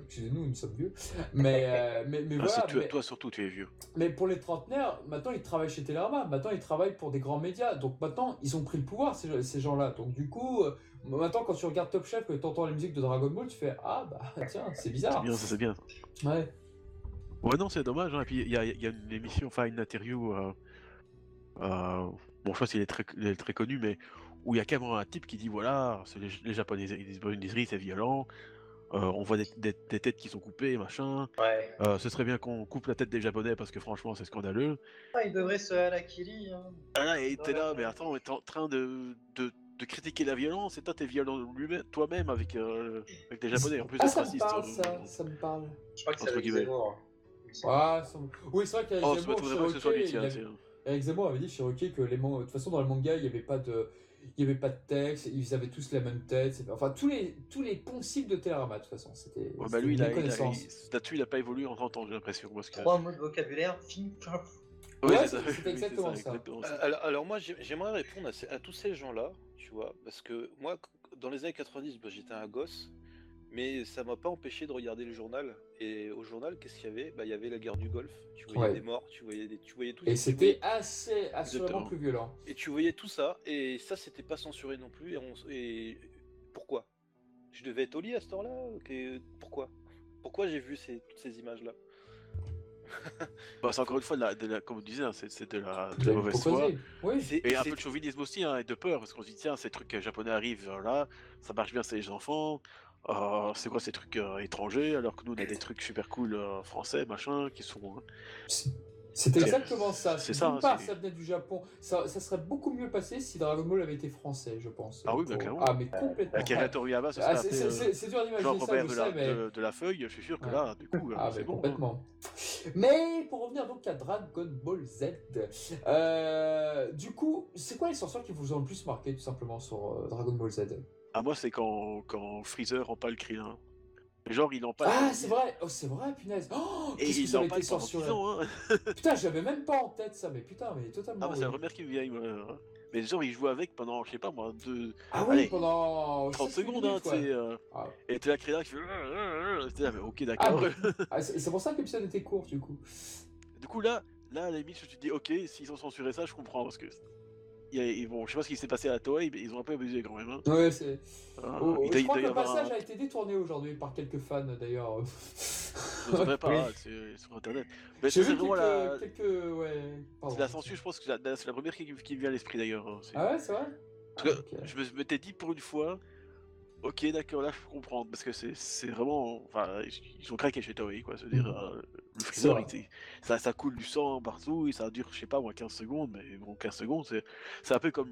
excusez-nous, nous sommes vieux. Mais, euh, mais, mais Ah, voilà. c'est toi, mais- toi surtout, tu es vieux. mais pour les trentenaires, maintenant ils travaillent chez Télérama, maintenant ils travaillent pour des grands médias. Donc maintenant ils ont pris le pouvoir, ces, ces gens-là. Donc du coup, euh, maintenant quand tu regardes Top Chef, que tu entends la musique de Dragon Ball, tu fais Ah bah tiens, c'est C'est bizarre. bien, ça c'est bien. Ouais. Ouais, non, c'est dommage. hein. Et puis, il y a, il y a une émission, enfin, une interview. euh, euh, bon, je sais pas s'il est très, il est très connu, mais où il y a carrément un type qui dit voilà, c'est les, les Japonais, ils disent c'est violent. Euh, on voit des, des- des têtes qui sont coupées, machin. Ouais. euh, ce serait bien qu'on coupe la tête des Japonais parce que franchement, c'est scandaleux. Ah, il devrait se harakiri. Hein. Ah là, et t'es Ouais, là, mais attends, on est en train de, de, de critiquer la violence et toi, t'es violent toi-même avec, euh, avec des Japonais. En plus, Ah d'être ça me raciste. parle euh, ça, ça me parle. Je crois que c'est Entre avec guillemets. Zemmour. hein. Ah, ça me- Oui, c'est vrai qu'avec Oh, Zemmour, soit lui, Shiroke, tiens, il avait- Eric Zemmour avait dit que les man- de toute façon dans le manga il n'y avait pas de il y avait pas de texte, ils avaient tous la même tête, enfin tous les tous les poncifs de Télérama de toute façon, c'était Ouais, bah lui, une il a, il a- méconnaissance. il- là-dessus, il a pas évolué en 30 ans, j'ai l'impression. Trois mots de vocabulaire. fin, fin. Oui, Ouais, c'est ça. c'était exactement ça. exactement ça. Euh, Alors, alors moi, j'ai- j'aimerais répondre à, ces- à tous ces gens-là, tu vois, parce que moi, dans les années 90, bah, j'étais un gosse, mais ça m'a pas empêché de regarder le journal. Et au journal, qu'est-ce qu'il y avait? Bah, il y avait la guerre du Golfe. Tu voyais Ouais. des morts, tu voyais des, tu voyais tout. Et c'était assez, assurément plus violent. et tu voyais tout ça, et ça, c'était pas censuré non plus. Et, on- et pourquoi? Je devais être au lit à ce temps-là Ok, Pourquoi? Pourquoi j'ai vu ces, toutes ces images-là? Bah, c'est encore une fois, de la, de la- comme on disait, hein, c'est c'est de la, de mauvaise foi. Oui. C'est- Et un c'est- peu de chauvinisme aussi, hein, et de peur, parce qu'on se dit, tiens, ces trucs japonais arrivent euh, là, ça marche bien, c'est les enfants. Euh, c'est quoi ces trucs euh, étrangers, alors que nous on a des trucs super cool euh, français, machin, qui sont. hein. C'est- exactement ça. c'est ça, part, c'est- ça venait du Japon. Ça, ça serait beaucoup mieux passé si Dragon Ball avait été français, je pense. Ah oui, bah, clairement. Ah, mais complètement. Akira Toriyama, ça Ah, c'est- dur d'imaginer ça, de, sais, la, mais... de, de la feuille, je suis sûr que Ouais. là, du coup, Ah, c'est hein. complètement. Mais pour revenir donc à Dragon Ball Z, du coup, c'est quoi les censures qui vous ont le plus marqué tout simplement sur Dragon Ball Z? Ah, moi, c'est quand, quand Freezer empale Krillin. Genre, il empale. Ah, c'est vrai, oh, c'est vrai, punaise. Oh, Et qu'est-ce que il ça avait empale été pendant 10 censuré. ans, hein. Putain, j'avais même pas en tête ça, mais putain, mais totalement. Ah, bah, c'est la oui. première qui me vient. Mais genre, il joue avec pendant, je sais pas moi, deux, Ah oui, Allez, pendant 30 sept secondes, hein, tu sais. euh, Ah. Et t'es là, Krillin qui fait. là, mais ok, Ah, d'accord. mais- ah, c'est pour ça que l'épisode était court, du coup. Du coup, là, là, à la limite, je te dis, ok, s'ils ont censuré ça, je comprends, parce que. Ils vont, je sais pas ce qui s'est passé à la Toei, mais ils ont un peu abusé quand même. Hein. Ouais, c'est. Euh, Oh, je crois que le passage un- a été détourné aujourd'hui par quelques fans d'ailleurs. Je ne saurais pas, Oui. c'est sur internet. Mais c'est vu vraiment quelques, la. quelques. Ouais. pardon. C'est la censure, je pense que c'est la, première qui, qui me vient à l'esprit d'ailleurs. hein, Ah ouais, c'est vrai? Parce que Ah, je me m'étais dit pour une fois, ok d'accord là je peux comprendre parce que c'est c'est vraiment, enfin ils- ont craqué chez Toei quoi, se dire Mhm. euh, le freezer il- ça, ça coule du sang partout et ça dure je sais pas moi 15 secondes mais bon 15 secondes c'est c'est un peu comme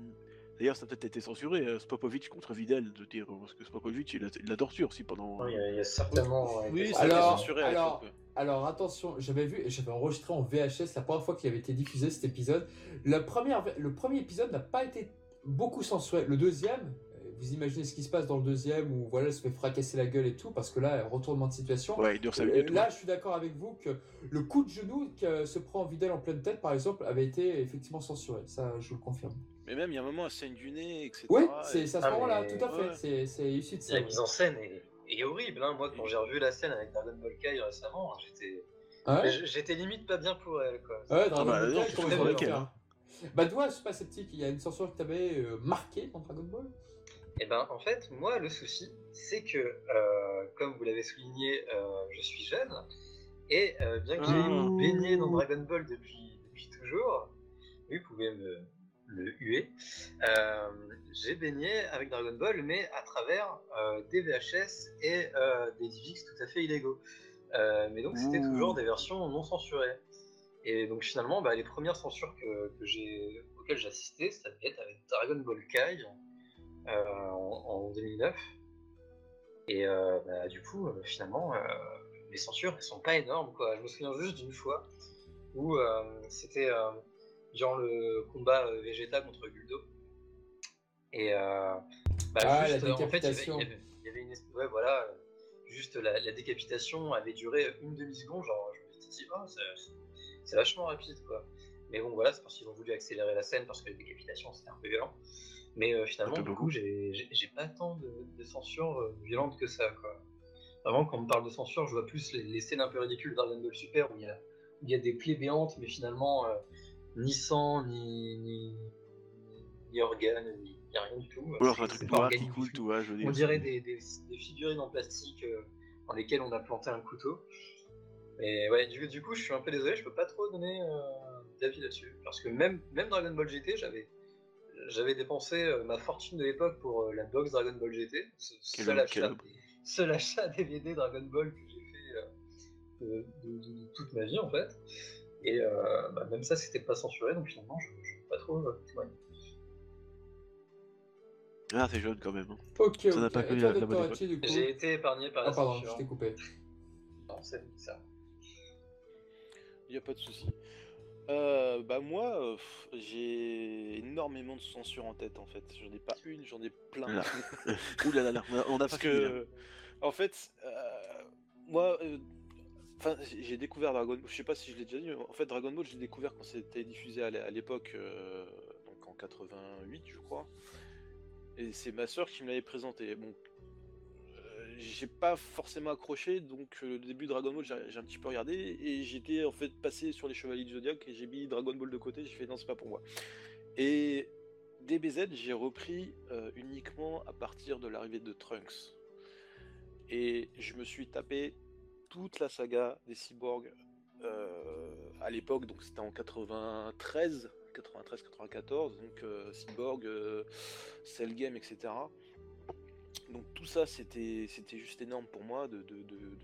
d'ailleurs ça a peut-être été censuré euh, Spopovic contre Vidal de dire parce que Spopovic il a, il a torture aussi pendant Non, Il y, a- certainement. Oui, des- ça a été Alors- censuré à alors-. Alors attention, j'avais vu et j'avais enregistré en VHS la première fois qu'il avait été diffusé cet épisode. La première, le premier épisode n'a pas été beaucoup censuré. Le deuxième, euh, vous imaginez ce qui se passe dans le deuxième où voilà, elle se fait fracasser la gueule et tout parce que là, retournement de situation. ouais il dure 5 Euh, minutes là, ouais. je suis d'accord avec vous que le coup de genou que se prend Vidal en pleine tête, par exemple, avait été effectivement censuré. Ça, je vous le confirme. Mais même, il y a un moment, elle saigne du nez, etc. Oui, et- c'est c'est à ce Ah, moment-là, mais- tout à fait. Ouais. C'est C'est issu de ça. La mise en scène est, est horrible. Hein. Moi, quand j'ai revu la scène avec Dragon Ball Kai récemment, j'étais Ah ouais? j'étais limite pas bien pour elle. Quoi. Ouais, Dragon bah, Ball non, Kai, elle, hein. Bah toi, je suis pas sceptique, il y a une censure qui t'avait euh, marqué dans Dragon Ball? Et ben, en fait, moi, le souci, c'est que, euh, comme vous l'avez souligné, euh, je suis jeune. Et euh, bien que j'ai Ah. baigné dans Dragon Ball depuis, depuis toujours, oui, vous pouvez me le huer, j'ai baigné avec Dragon Ball, mais à travers des VHS et des DivX tout à fait illégaux. Mais donc, c'était Ouh. toujours des versions non censurées. Et donc, finalement, bah, les premières censures que, que j'ai, auxquelles j'ai assisté, ça devait être avec Dragon Ball Kai en, en 2009. Et euh, bah, du coup, euh, finalement, euh, les censures, elles sont pas énormes. Quoi. Je me souviens juste d'une fois où euh, c'était euh, genre le combat euh, Vegeta contre Guldo. Et euh, bah, Ah, juste, la euh, en fait, il y avait- décapitation. il y avait, il y avait une espèce- ouais, voilà, euh, juste la, la décapitation avait duré une demi-seconde. Genre, je me suis dit, oh, c'est- c'est vachement rapide, quoi. Mais bon, voilà, c'est parce qu'ils ont voulu accélérer la scène parce que la décapitation c'était un peu violent. Mais euh, finalement, du coup, j'ai pas tant de, de censure euh, violente que ça, quoi. Vraiment, quand on me parle de censure, je vois plus les, les scènes un peu ridicules Dragon Ball Super où il y a, y a des plaies béantes, mais finalement, euh, ni sang, ni, ni, ni organes, ni, ni rien du tout. ou alors un C'est truc pas tout. ouais, je veux dire On dirait des, des- des figurines en plastique dans lesquelles on a planté un couteau. Et ouais, du, du coup, je suis un peu désolé, je peux pas trop donner d'avis là-dessus. Parce que même, même Dragon Ball GT, j'avais j'avais dépensé euh, ma fortune de l'époque pour euh, la box Dragon Ball GT. Ce seul achat, seul achat DVD Dragon Ball que j'ai fait euh, de, de- de- de toute ma vie en fait. Et euh, bah, même ça, c'était pas censuré, donc finalement, je, peux pas trop euh, témoigner. ah t'es jeune quand même hein. Ok, Ça n'a ok. pas connu la- bonne J'ai été épargné par Ah, la pardon, je t'ai coupé. Non, c'est ça. Il n'y a pas de souci. Euh, bah moi, euh, j'ai énormément de censure en tête en fait. J'en ai pas une, j'en ai plein. Là. Ouh là là là, on a- pas Parce fini, que, en fait, euh, moi, euh, Enfin, j'ai découvert Dragon Ball, je sais pas si je l'ai déjà dit, mais en fait Dragon Ball, j'ai découvert quand c'était diffusé à l'époque, donc en 88, je crois. Et c'est ma soeur qui me l'avait présenté. Bon, j'ai pas forcément accroché, donc euh, le début de Dragon Ball, j'ai un petit peu regardé, et j'étais en fait passé sur les Chevaliers du Zodiac, et j'ai mis Dragon Ball de côté, j'ai fait non, c'est pas pour moi. Et DBZ, j'ai repris uniquement à partir de l'arrivée de Trunks. Et je me suis tapé toute la saga des cyborgs euh, à l'époque, donc c'était en 93, 93-94, donc euh, cyborg, euh, Cell Game, etc. Donc tout ça, c'était juste énorme pour moi de,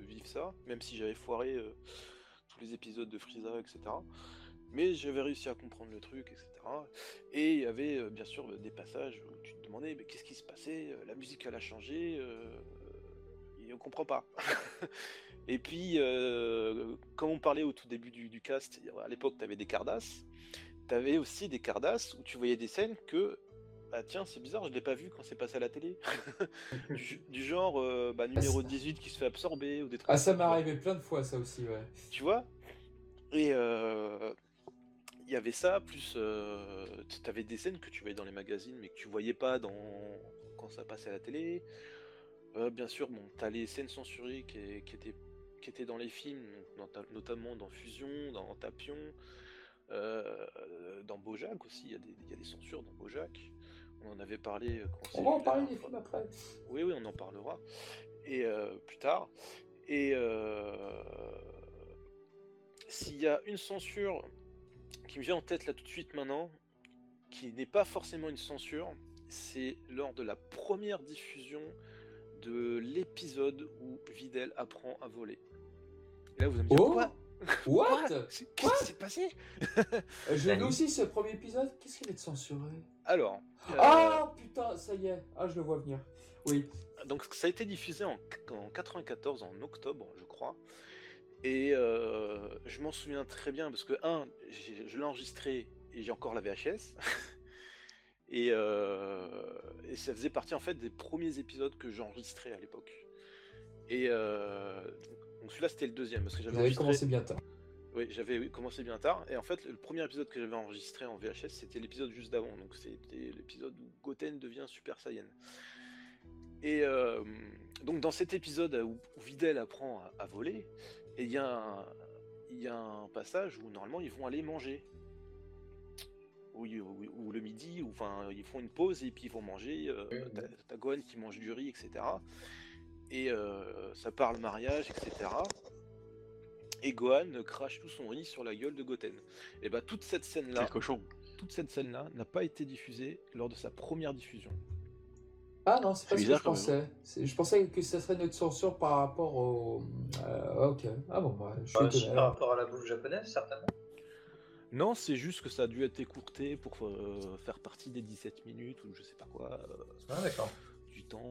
vivre ça, même si j'avais foiré tous les épisodes de Frieza, etc. Mais j'avais réussi à comprendre le truc, etc. Et il y avait bien sûr des passages où tu te demandais mais qu'est-ce qui se passait, la musique elle a changé, on comprend pas. Et puis, euh, comme on parlait au tout début du, cast, à l'époque, tu avais des Cardass. Tu avais aussi des Cardass où tu voyais des scènes que, ah tiens, c'est bizarre, je l'ai pas vu quand c'est passé à la télé. du, genre, euh, bah, numéro 18 qui se fait absorber ou des trucs. Ah, ça m'est arrivé plein de fois, ça aussi, ouais. Tu vois? Et euh, il y avait ça, plus tu avais des scènes que tu voyais dans les magazines, mais que tu voyais pas dans... quand ça passait à la télé. bien sûr, bon, tu as les scènes censurées qui, qui étaient qui étaient dans les films, notamment dans Fusion, dans Tapion, dans Bojack aussi, il y, a des, censures dans Bojack. On en avait parlé. on va en parler des films après. Oui, oui, on en parlera. Et euh, plus tard. Et euh, s'il y a une censure qui me vient en tête là tout de suite maintenant, qui n'est pas forcément une censure, c'est lors de la première diffusion de l'épisode où Videl apprend à voler là, vous allez me dire, oh quoi? What? Qu'est-ce qui s'est passé? Euh, Je lu aussi ce premier épisode. Qu'est-ce qu'il est de censuré? Alors. Euh, ah putain, ça y est. Ah, je le vois venir. Oui. Donc ça a été diffusé en, en 94, en octobre, je crois. Et euh, je m'en souviens très bien parce que, un, je l'ai enregistré et j'ai encore la VHS. et, et, ça faisait partie en fait des premiers épisodes que j'enregistrais à l'époque. Et donc celui-là c'était le deuxième parce que j'avais enregistré... commencé bien tard. Oui, j'avais commencé bien tard. Et en fait, le premier épisode que j'avais enregistré en VHS, c'était l'épisode juste d'avant. Donc c'était l'épisode où Goten devient Super Saiyan. Et euh, donc dans cet épisode où Videl apprend à, voler, il y, a un passage où normalement ils vont aller manger. Ou, le midi, ou enfin ils font une pause et puis ils vont manger. Euh, T'as Gohan qui mange du riz, etc et euh, ça parle mariage, etc. Et Gohan crache tout son riz sur la gueule de Goten. Et bah toute cette scène-là, toute cette scène-là n'a pas été diffusée lors de sa première diffusion. Ah non, c'est pas ce que je pensais. Je pensais que ça serait notre censure par rapport au. Euh, ok. Ah bon, bah, je suis Par rapport à la bouffe japonaise, certainement. Non, c'est juste que ça a dû être écourté pour euh, faire partie des 17 minutes ou je sais pas quoi. Ah d'accord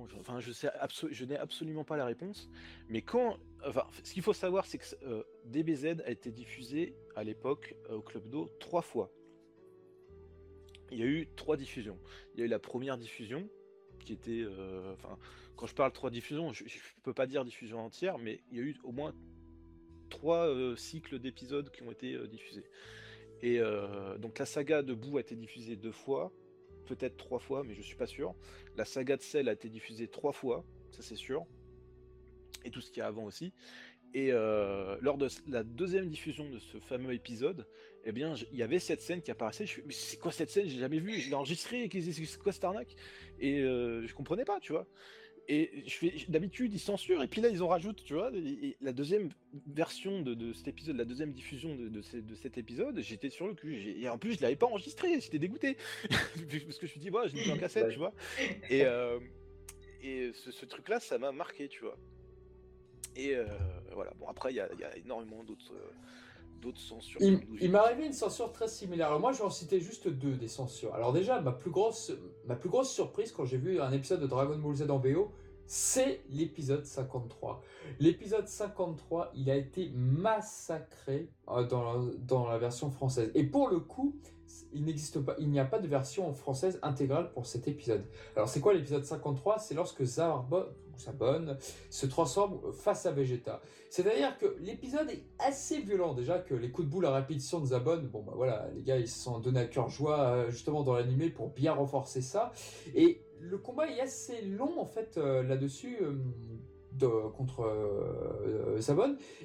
Je, enfin, je sais, je n'ai absolument pas la réponse. Mais quand, enfin, ce qu'il faut savoir, c'est que euh, DBZ a été diffusé à l'époque euh, au Club d'eau trois fois. Il y a eu trois diffusions. Il y a eu la première diffusion qui était, euh, enfin, quand je parle trois diffusions, je, ne peux pas dire diffusion entière, mais il y a eu au moins trois cycles d'épisodes qui ont été diffusés. Et donc la saga de a été diffusée deux fois, peut-être trois fois, mais je suis pas sûr. La saga de Cell a été diffusée trois fois, ça c'est sûr. Et tout ce qu'il y a avant aussi. Et euh, lors de la deuxième diffusion de ce fameux épisode, eh bien, il y avait cette scène qui apparaissait. Je mais c'est quoi cette scène? J'ai jamais vu. Je l'ai enregistré. C'est quoi cette arnaque? Et euh, je comprenais pas, tu vois. Et je fais d'habitude ils censurent et puis là ils en rajoutent, tu vois. Et, la deuxième version de, cet épisode, la deuxième diffusion de, de, cet épisode, j'étais sur le cul. Et en plus je l'avais pas enregistré, j'étais dégoûté parce que je me suis dit ouais, je l'ai en cassette, tu vois. Et euh, et ce, truc-là, ça m'a marqué, tu vois. Et euh, voilà. Bon après il y, y, a énormément d'autres. D'autres censures. Il, m'est arrivé une censure très similaire. moi, je vais en citer juste deux des censures. Alors déjà, ma plus grosse, ma plus grosse surprise quand j'ai vu un épisode de Dragon Ball Z en VO, c'est l'épisode 53. L'épisode 53, il a été massacré euh, dans la, dans la version française. Et pour le coup, il n'existe pas, il n'y a pas de version française intégrale pour cet épisode. Alors c'est quoi l'épisode 53 C'est lorsque Zarbot, Sabone, se transforme face à Vegeta. C'est-à-dire que l'épisode est assez violent déjà, que les coups de boule à répétition de Zabon, bon bah voilà, les gars ils se sont donnés à cœur joie euh, justement dans l'animé pour bien renforcer ça. Et le combat est assez long en fait euh, là-dessus. euh, contre euh,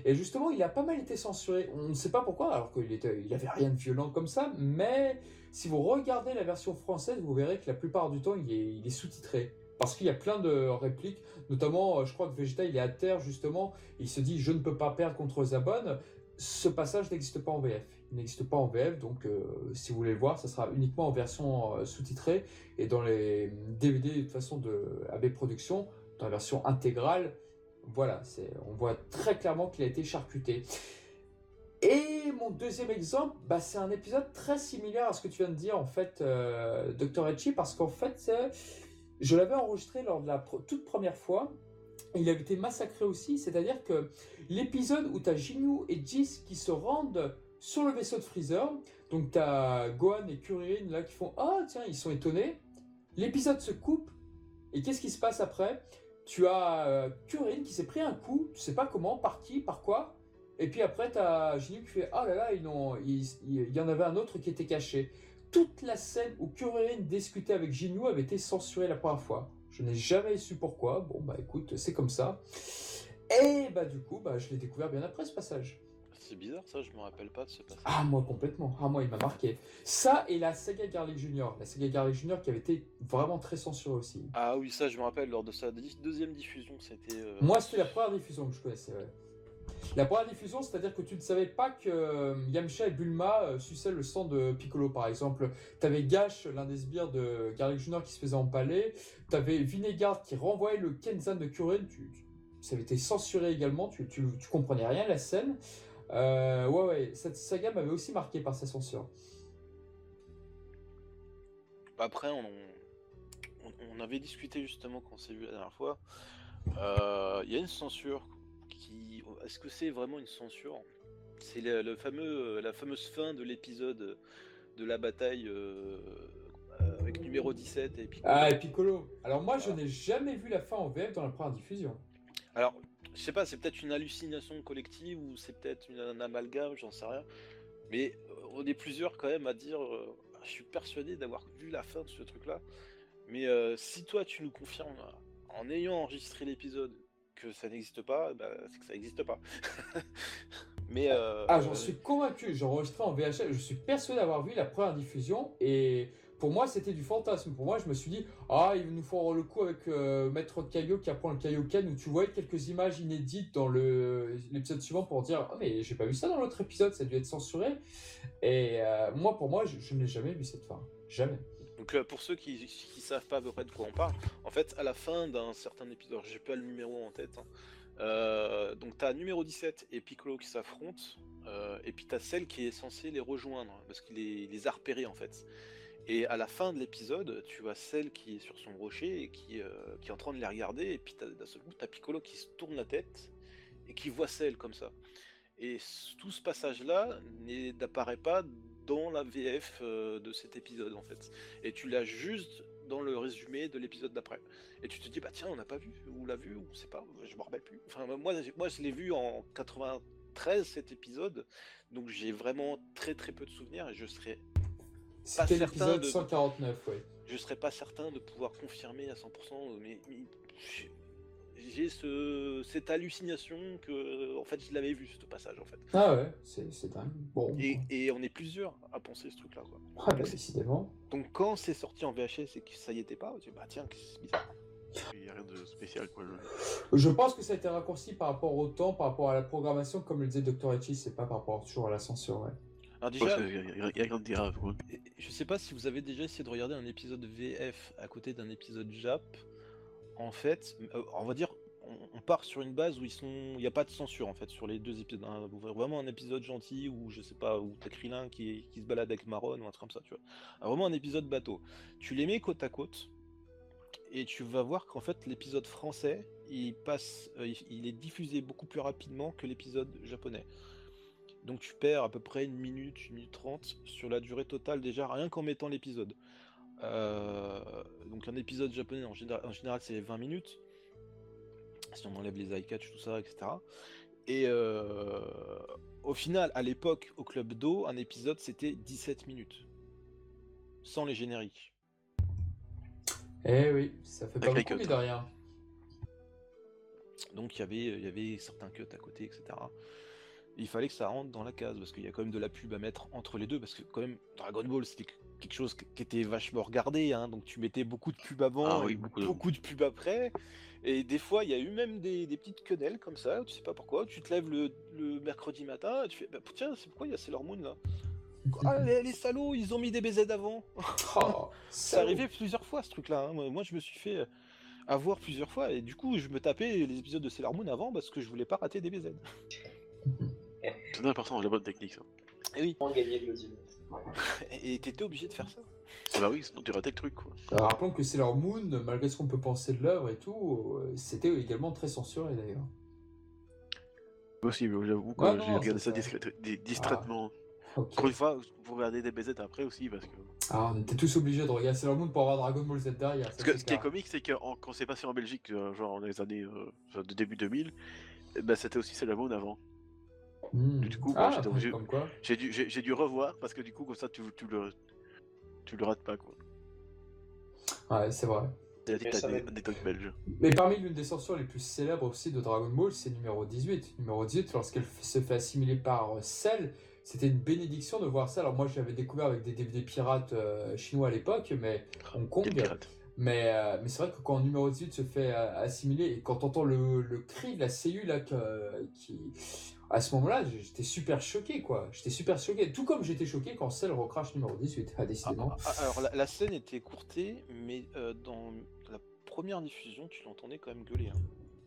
et justement il a pas mal été censuré on ne sait pas pourquoi alors qu'il était avait rien de violent comme ça mais si vous regardez la version française vous verrez que la plupart du temps il est sous-titré parce qu'il y a plein de répliques notamment euh, je crois que Vegeta il est à terre justement il se dit je ne peux pas perdre contre Zabon ce passage n'existe pas en VF il n'existe pas en VF donc euh, si vous voulez le voir ça sera uniquement en version euh, sous-titrée et dans les DVD de toute façon de AB Productions dans la version intégrale, voilà, on voit très clairement qu'il a été charcuté. Et mon deuxième exemple, bah, c'est un épisode très similaire à ce que tu viens de dire, en fait, euh, Dr. Etchi, parce qu'en fait, je l'avais enregistré lors de la toute première fois. Il avait été massacré aussi, c'est-à-dire que l'épisode où tu as Jinyu et Jis qui se rendent sur le vaisseau de Freezer, donc tu as Gohan et Kuririn là qui font Ah, tiens, ils sont étonnés. L'épisode se coupe, et qu'est-ce qui se passe après? Tu as euh, Kuririn qui s'est pris un coup, tu sais pas comment, par qui, par quoi, et puis après, tu as Jinyu qui fait Ah là là, il- il y en avait un autre qui était caché. Toute la scène où Kuririn discutait avec Jinyu avait été censurée la première fois. Je n'ai jamais su pourquoi. Bon, bah écoute, c'est comme ça. Et bah du coup, bah, je l'ai découvert bien après ce passage. C'est bizarre ça, je me rappelle pas de ce passage. Ah, moi complètement. Ah, moi, il m'a marqué. Ça et la saga Garlic Junior. La saga Garlic Junior qui avait été vraiment très censurée aussi. Ah oui, ça je me rappelle, lors de sa deuxième diffusion, c'était... euh, Moi, c'était la première diffusion que je connaissais. ouais. La première diffusion, c'est-à-dire que tu ne savais pas que euh, Yamcha et Bulma euh, suçaient le sang de Piccolo, par exemple. T'avais Gash, l'un des sbires de Garlic Junior, qui se faisait empaler. T'avais Vinegard qui renvoyait le Kenzan de tu- ça avait été censuré également. Tu, tu, tu comprenais rien la scène. Euh, ouais, ouais. Cette saga m'avait aussi marqué par sa censure. Après, on, avait discuté justement quand on s'est vu la dernière fois. Il y a une censure. Est-ce que c'est vraiment une censure? C'est le, le fameux, la fameuse fin de l'épisode de la bataille euh, euh, avec numéro 17 et puis. Ah, et Piccolo. Alors, moi, je n'ai jamais vu la fin en VF dans la première diffusion. Alors, je sais pas, c'est peut-être une hallucination collective ou c'est peut-être une- un amalgame, j'en sais rien. Mais euh, on est plusieurs quand même à dire, euh, je suis persuadé d'avoir vu la fin de ce truc-là. Mais euh, si toi tu nous confirmes, euh, en ayant enregistré l'épisode, que ça n'existe pas, bah, c'est que ça n'existe pas. Mais euh, Ah, j'en suis convaincu. J'ai enregistré en VHS. Je suis persuadé d'avoir vu la première diffusion. Et pour moi, c'était du fantasme. Pour moi, je me suis dit, ah, ils nous font le coup avec euh, Maître Kaio qui apprend le Kaioken, où tu voyais quelques images inédites dans le- l'épisode suivant pour dire, ah, mais j'ai pas vu ça dans l'autre épisode, ça a dû être censuré. Et euh, moi, pour moi, je, je n'ai jamais vu cette fin. Jamais. Donc euh, pour ceux qui, qui savent pas à peu près de quoi on parle, en fait à la fin d'un certain épisode, j'ai pas le numéro en tête, hein, euh, donc t'as numéro 17 et Piccolo qui s'affrontent, euh, et puis t'as celle qui est censée les rejoindre, parce qu'il les, les a repérés en fait. Et à la fin de l'épisode, tu as celle qui est sur son rocher et qui, euh, qui est en train de les regarder, et puis d'un seul coup t'as Piccolo qui se tourne la tête et qui voit celle comme ça. Et tout ce passage-là n'apparaît pas dans la VF euh, de cet épisode en fait et tu l'as juste dans le résumé de l'épisode d'après. Et tu te dis, bah tiens, on n'a pas vu, ou l'a vu, ou on sait pas, je me rappelle plus. Enfin, moi, moi je l'ai vu en 93 cet épisode, donc j'ai vraiment très très peu de souvenirs et je serais, C'était certain de- 149, ouais. je serais pas certain de pouvoir confirmer à 100%, mais, mais j'ai- ce, cette hallucination que, en fait, je l'avais vu ce passage en fait. Ah ouais, c'est c'est dingue. Bon. Et, et on est plusieurs à penser ce truc-là, quoi. Ah, bah, décidément. Donc quand c'est sorti en VHS et que ça y était pas, tu dis, bah tiens, c'est bizarre. Il n'y a rien de spécial quoi. Je pense que ça a été raccourci par rapport au temps, par rapport à la programmation, comme le disait Dr. Etchi, c'est pas par rapport toujours à la censure, ouais. Alors Je déjà, Je sais pas si vous avez déjà essayé de regarder un épisode VF à côté d'un épisode Jap. En fait, euh, on va dire, on, part sur une base où ils sont, il n'y a pas de censure en fait sur les deux épisodes. hein. Vraiment un épisode gentil où je sais pas où t'as Krillin qui, se balade avec Maron ou un truc comme ça, tu vois. Alors, vraiment un épisode bateau. Tu les mets côte à côte et tu vas voir qu'en fait l'épisode français il passe, euh, il est diffusé beaucoup plus rapidement que l'épisode japonais. Donc tu perds à peu près une minute, une minute trente sur la durée totale déjà, rien qu'en mettant l'épisode. Euh, donc un épisode japonais en général, en général c'est 20 minutes. si on enlève les eye catch, tout ça, etc. Et euh, au final, à l'époque, au Club d'eau, un épisode c'était 17 minutes. Sans les génériques. Eh oui, ça fait pas beaucoup, cut. mais de rien. Donc il y avait, il y avait certains cuts à côté, etc. Il fallait que ça rentre dans la case parce qu'il y a quand même de la pub à mettre entre les deux parce que quand même Dragon Ball c'était quelque chose qui était vachement regardé, hein, donc tu mettais beaucoup de pubs avant Ah oui, et beaucoup beaucoup, de- de pubs après. Et des fois il y a eu même des, des petites quenelles comme ça, tu sais pas pourquoi. Tu te lèves le, le mercredi matin et tu fais bah, tiens c'est pourquoi il y a Sailor Moon là? Ah les, les salauds ils ont mis des BZ avant. Oh, C'est arrivé plusieurs fois ce truc-là. hein. Moi, je me suis fait euh, avoir plusieurs fois et du coup, je me tapais les épisodes de Sailor Moon avant parce que je voulais pas rater des BZ. C'est important, la bonne technique ça. Et oui, Pour gagner de. et t'étais obligé de faire ça. Ah bah oui, sinon tu ratais le truc quoi. Alors, rappelons que Sailor Moon, malgré ce qu'on peut penser de l'œuvre et tout, euh, c'était également très censuré d'ailleurs. Possible, j'avoue que Ouais, non, j'ai regardé c'est ça ça. discrét- di- distraitement. Ok. Encore une fois, vous regardez des BZ après aussi parce que. Ah, on était tous obligés de regarder Sailor Moon pour avoir Dragon Ball Z derrière. ça, Parce que c'est ce qui est clair. comique, c'est que en- quand c'est passé en Belgique, euh, genre dans les années euh, de début 2000, eh ben, c'était aussi Sailor Moon avant. Hmm. Du coup, ah. J'ai dû, revoir parce que du coup, comme ça, tu, tu le, tu le rates pas quoi. Ouais, c'est vrai. La belge. Mais parmi l'une des censures les plus célèbres aussi de Dragon Ball, c'est numéro 18. Numéro 18, lorsqu'elle se fait assimiler par euh, Cell, c'était une bénédiction de voir ça. Alors moi, je l'avais découvert avec des DVD pirates euh, chinois à l'époque, mais Hong Kong. Mais, euh, mais c'est vrai que quand numéro 18 se fait assimiler et quand t'entends le, le cri de la CU là, que- qui, à ce moment-là, j'étais super choqué quoi. J'étais super choqué. Tout comme j'étais choqué quand Cell recrache numéro 18, ah, décidément. ah, alors, la, la scène était courtée, mais euh, dans la première diffusion, tu l'entendais quand même gueuler. hein.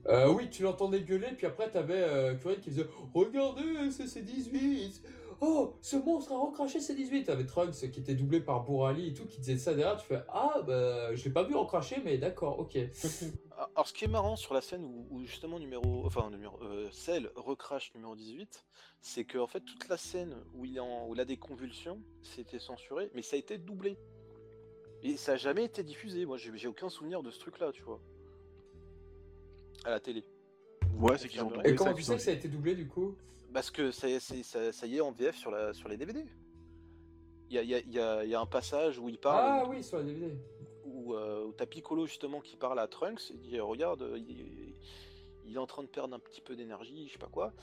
Euh, oui, tu l'entendais gueuler, puis après t'avais euh, Curry qui faisait Regardez, c'est c'est 18 Oh, ce monstre a recraché ses 18 T'avais Trunks qui était doublé par Bourali et tout, qui disait ça derrière. Tu fais Ah, bah, je l'ai pas vu recracher, mais d'accord, ok. Alors, ce qui est marrant sur la scène où, où justement numéro, enfin numéro, euh, Cell recrache numéro 18, c'est que en fait toute la scène où il, en, où il a des convulsions, c'était censuré, mais ça a été doublé. Et ça a jamais été diffusé. Moi, j'ai aucun souvenir de ce truc-là, tu vois, à la télé. Ouais, c'est qu'ils ont. Et comment ça, tu sais que ça a été doublé du coup? Parce que ça, c'est- ça, ça y est en VF sur, la, sur les DVD. Il y a, y a- il y a- il y a un passage où il parle, Ah oui, sur la DVD. Où, euh, où t'as Piccolo justement qui parle à Trunks et dit regarde euh, il, il est en train de perdre un petit peu d'énergie je sais pas quoi.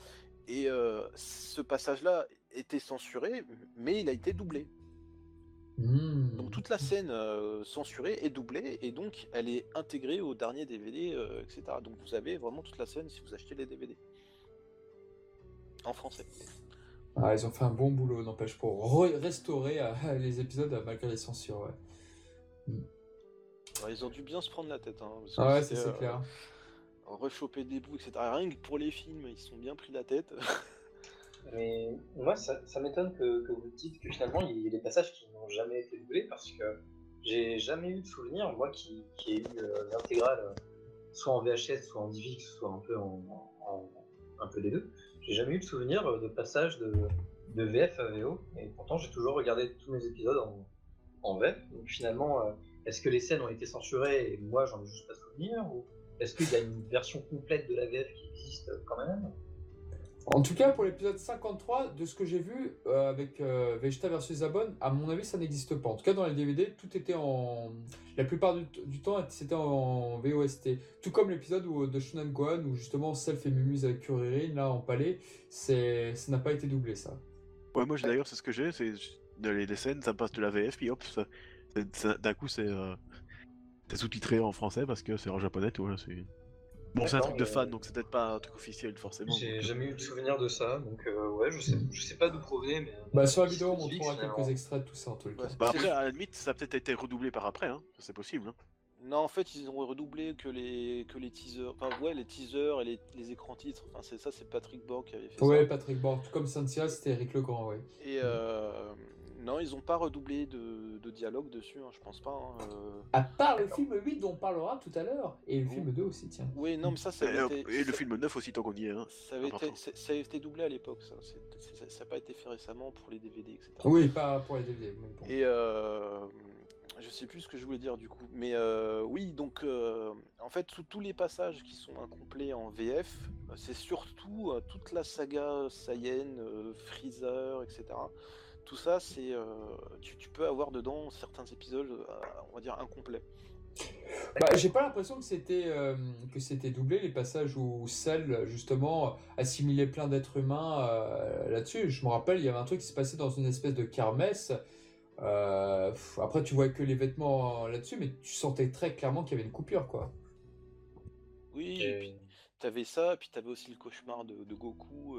Et euh, ce passage là était censuré mais il a été doublé. Hmm. donc toute la scène euh, censurée est doublée et donc elle est intégrée au dernier DVD euh, etc donc vous avez vraiment toute la scène si vous achetez les DVD en français. Ah, ils ont fait un bon boulot, n'empêche, pour re- restaurer les épisodes malgré les censures, ouais. Alors, ils ont dû bien se prendre la tête hein, parce que Ah ouais, c'est euh, clair. rechoper des bouts etc rien que pour les films ils se sont bien pris la tête Mais moi, ça, ça m'étonne que, que vous dites que finalement, il y a des passages qui n'ont jamais été doublés parce que j'ai jamais eu de souvenir, moi qui, qui ai eu euh, l'intégrale, euh, soit en VHS, soit en DivX, soit un peu, en, en- un peu les deux, j'ai jamais eu de souvenir de passage de, de VF à VO. Et pourtant, j'ai toujours regardé tous mes épisodes en, en VF. Donc finalement, euh, est-ce que les scènes ont été censurées et moi, j'en ai juste pas souvenir ou est-ce qu'il y a une version complète de la VF qui existe euh, quand même? En tout cas, pour l'épisode 53, de ce que j'ai vu euh, avec euh, Vegeta versus Zabon, à mon avis, ça n'existe pas. En tout cas, dans les DVD, tout était en. La plupart du, du temps, c'était en VOST. Tout comme l'épisode où- de Shunan Gohan, où justement Cell fait mumuse avec Kuririn, là, en palais, c'est... ça n'a pas été doublé, ça. Ouais, moi j'ai- d'ailleurs, c'est ce que j'ai, c'est les, les scènes, ça passe de la VF, puis hop, ça- d'un coup c'est euh, c'est sous-titré en français parce que c'est en japonais, tout. Voilà, c'est... Bon, c'est un truc de fan, donc c'est peut-être pas un truc officiel forcément. J'ai donc, jamais eu de souvenir de ça, donc euh, ouais, je sais, je sais pas d'où provenait, mais. euh, Bah, sur la vidéo, on montrera quelques extraits de tout ça, en les cas. Ouais, Bah après, à la limite, ça a peut-être été redoublé par après, hein. c'est possible. Hein. Non, en fait, ils ont redoublé que les, que les teasers. Enfin, ouais, les teasers et les, les écrans titres. Enfin, c'est ça, c'est Patrick Borg qui avait fait Ouais, ça. Patrick Borg, tout comme Santia, c'était Eric Legrand, ouais. Et euh, non, ils ont pas redoublé de, de dialogue dessus, hein, je pense pas. hein, euh. À part le film 8 dont on parlera tout à l'heure, et le Oh. film 2 aussi, tiens. Oui, non, mais ça, ça Et, avait été, et le film 9 aussi, tant qu'on y est. Hein. ça avait, été, important. ça- ça avait été doublé à l'époque, ça. Ça n'a pas été fait récemment pour les DVD, etc. Oui, pas pour les DVD, mais bon. Et euh, je sais plus ce que je voulais dire du coup. Mais euh, oui, donc euh, en fait, tous- tous les passages qui sont incomplets en VF, euh, c'est surtout euh, toute la saga Saiyan, euh, Freezer, etc. Tout ça, c'est euh, tu, tu peux avoir dedans certains épisodes, euh, on va dire incomplets. Bah, j'ai pas l'impression que c'était euh, que c'était doublé les passages où Cell justement assimilait plein d'êtres humains euh, là-dessus. Je me rappelle, il y avait un truc qui se passait dans une espèce de kermesse. Euh, pff, après, tu voyais que les vêtements là-dessus, mais tu sentais très clairement qu'il y avait une coupure, quoi. Oui, et Et- puis t'avais ça, puis t'avais aussi le cauchemar de, de Goku.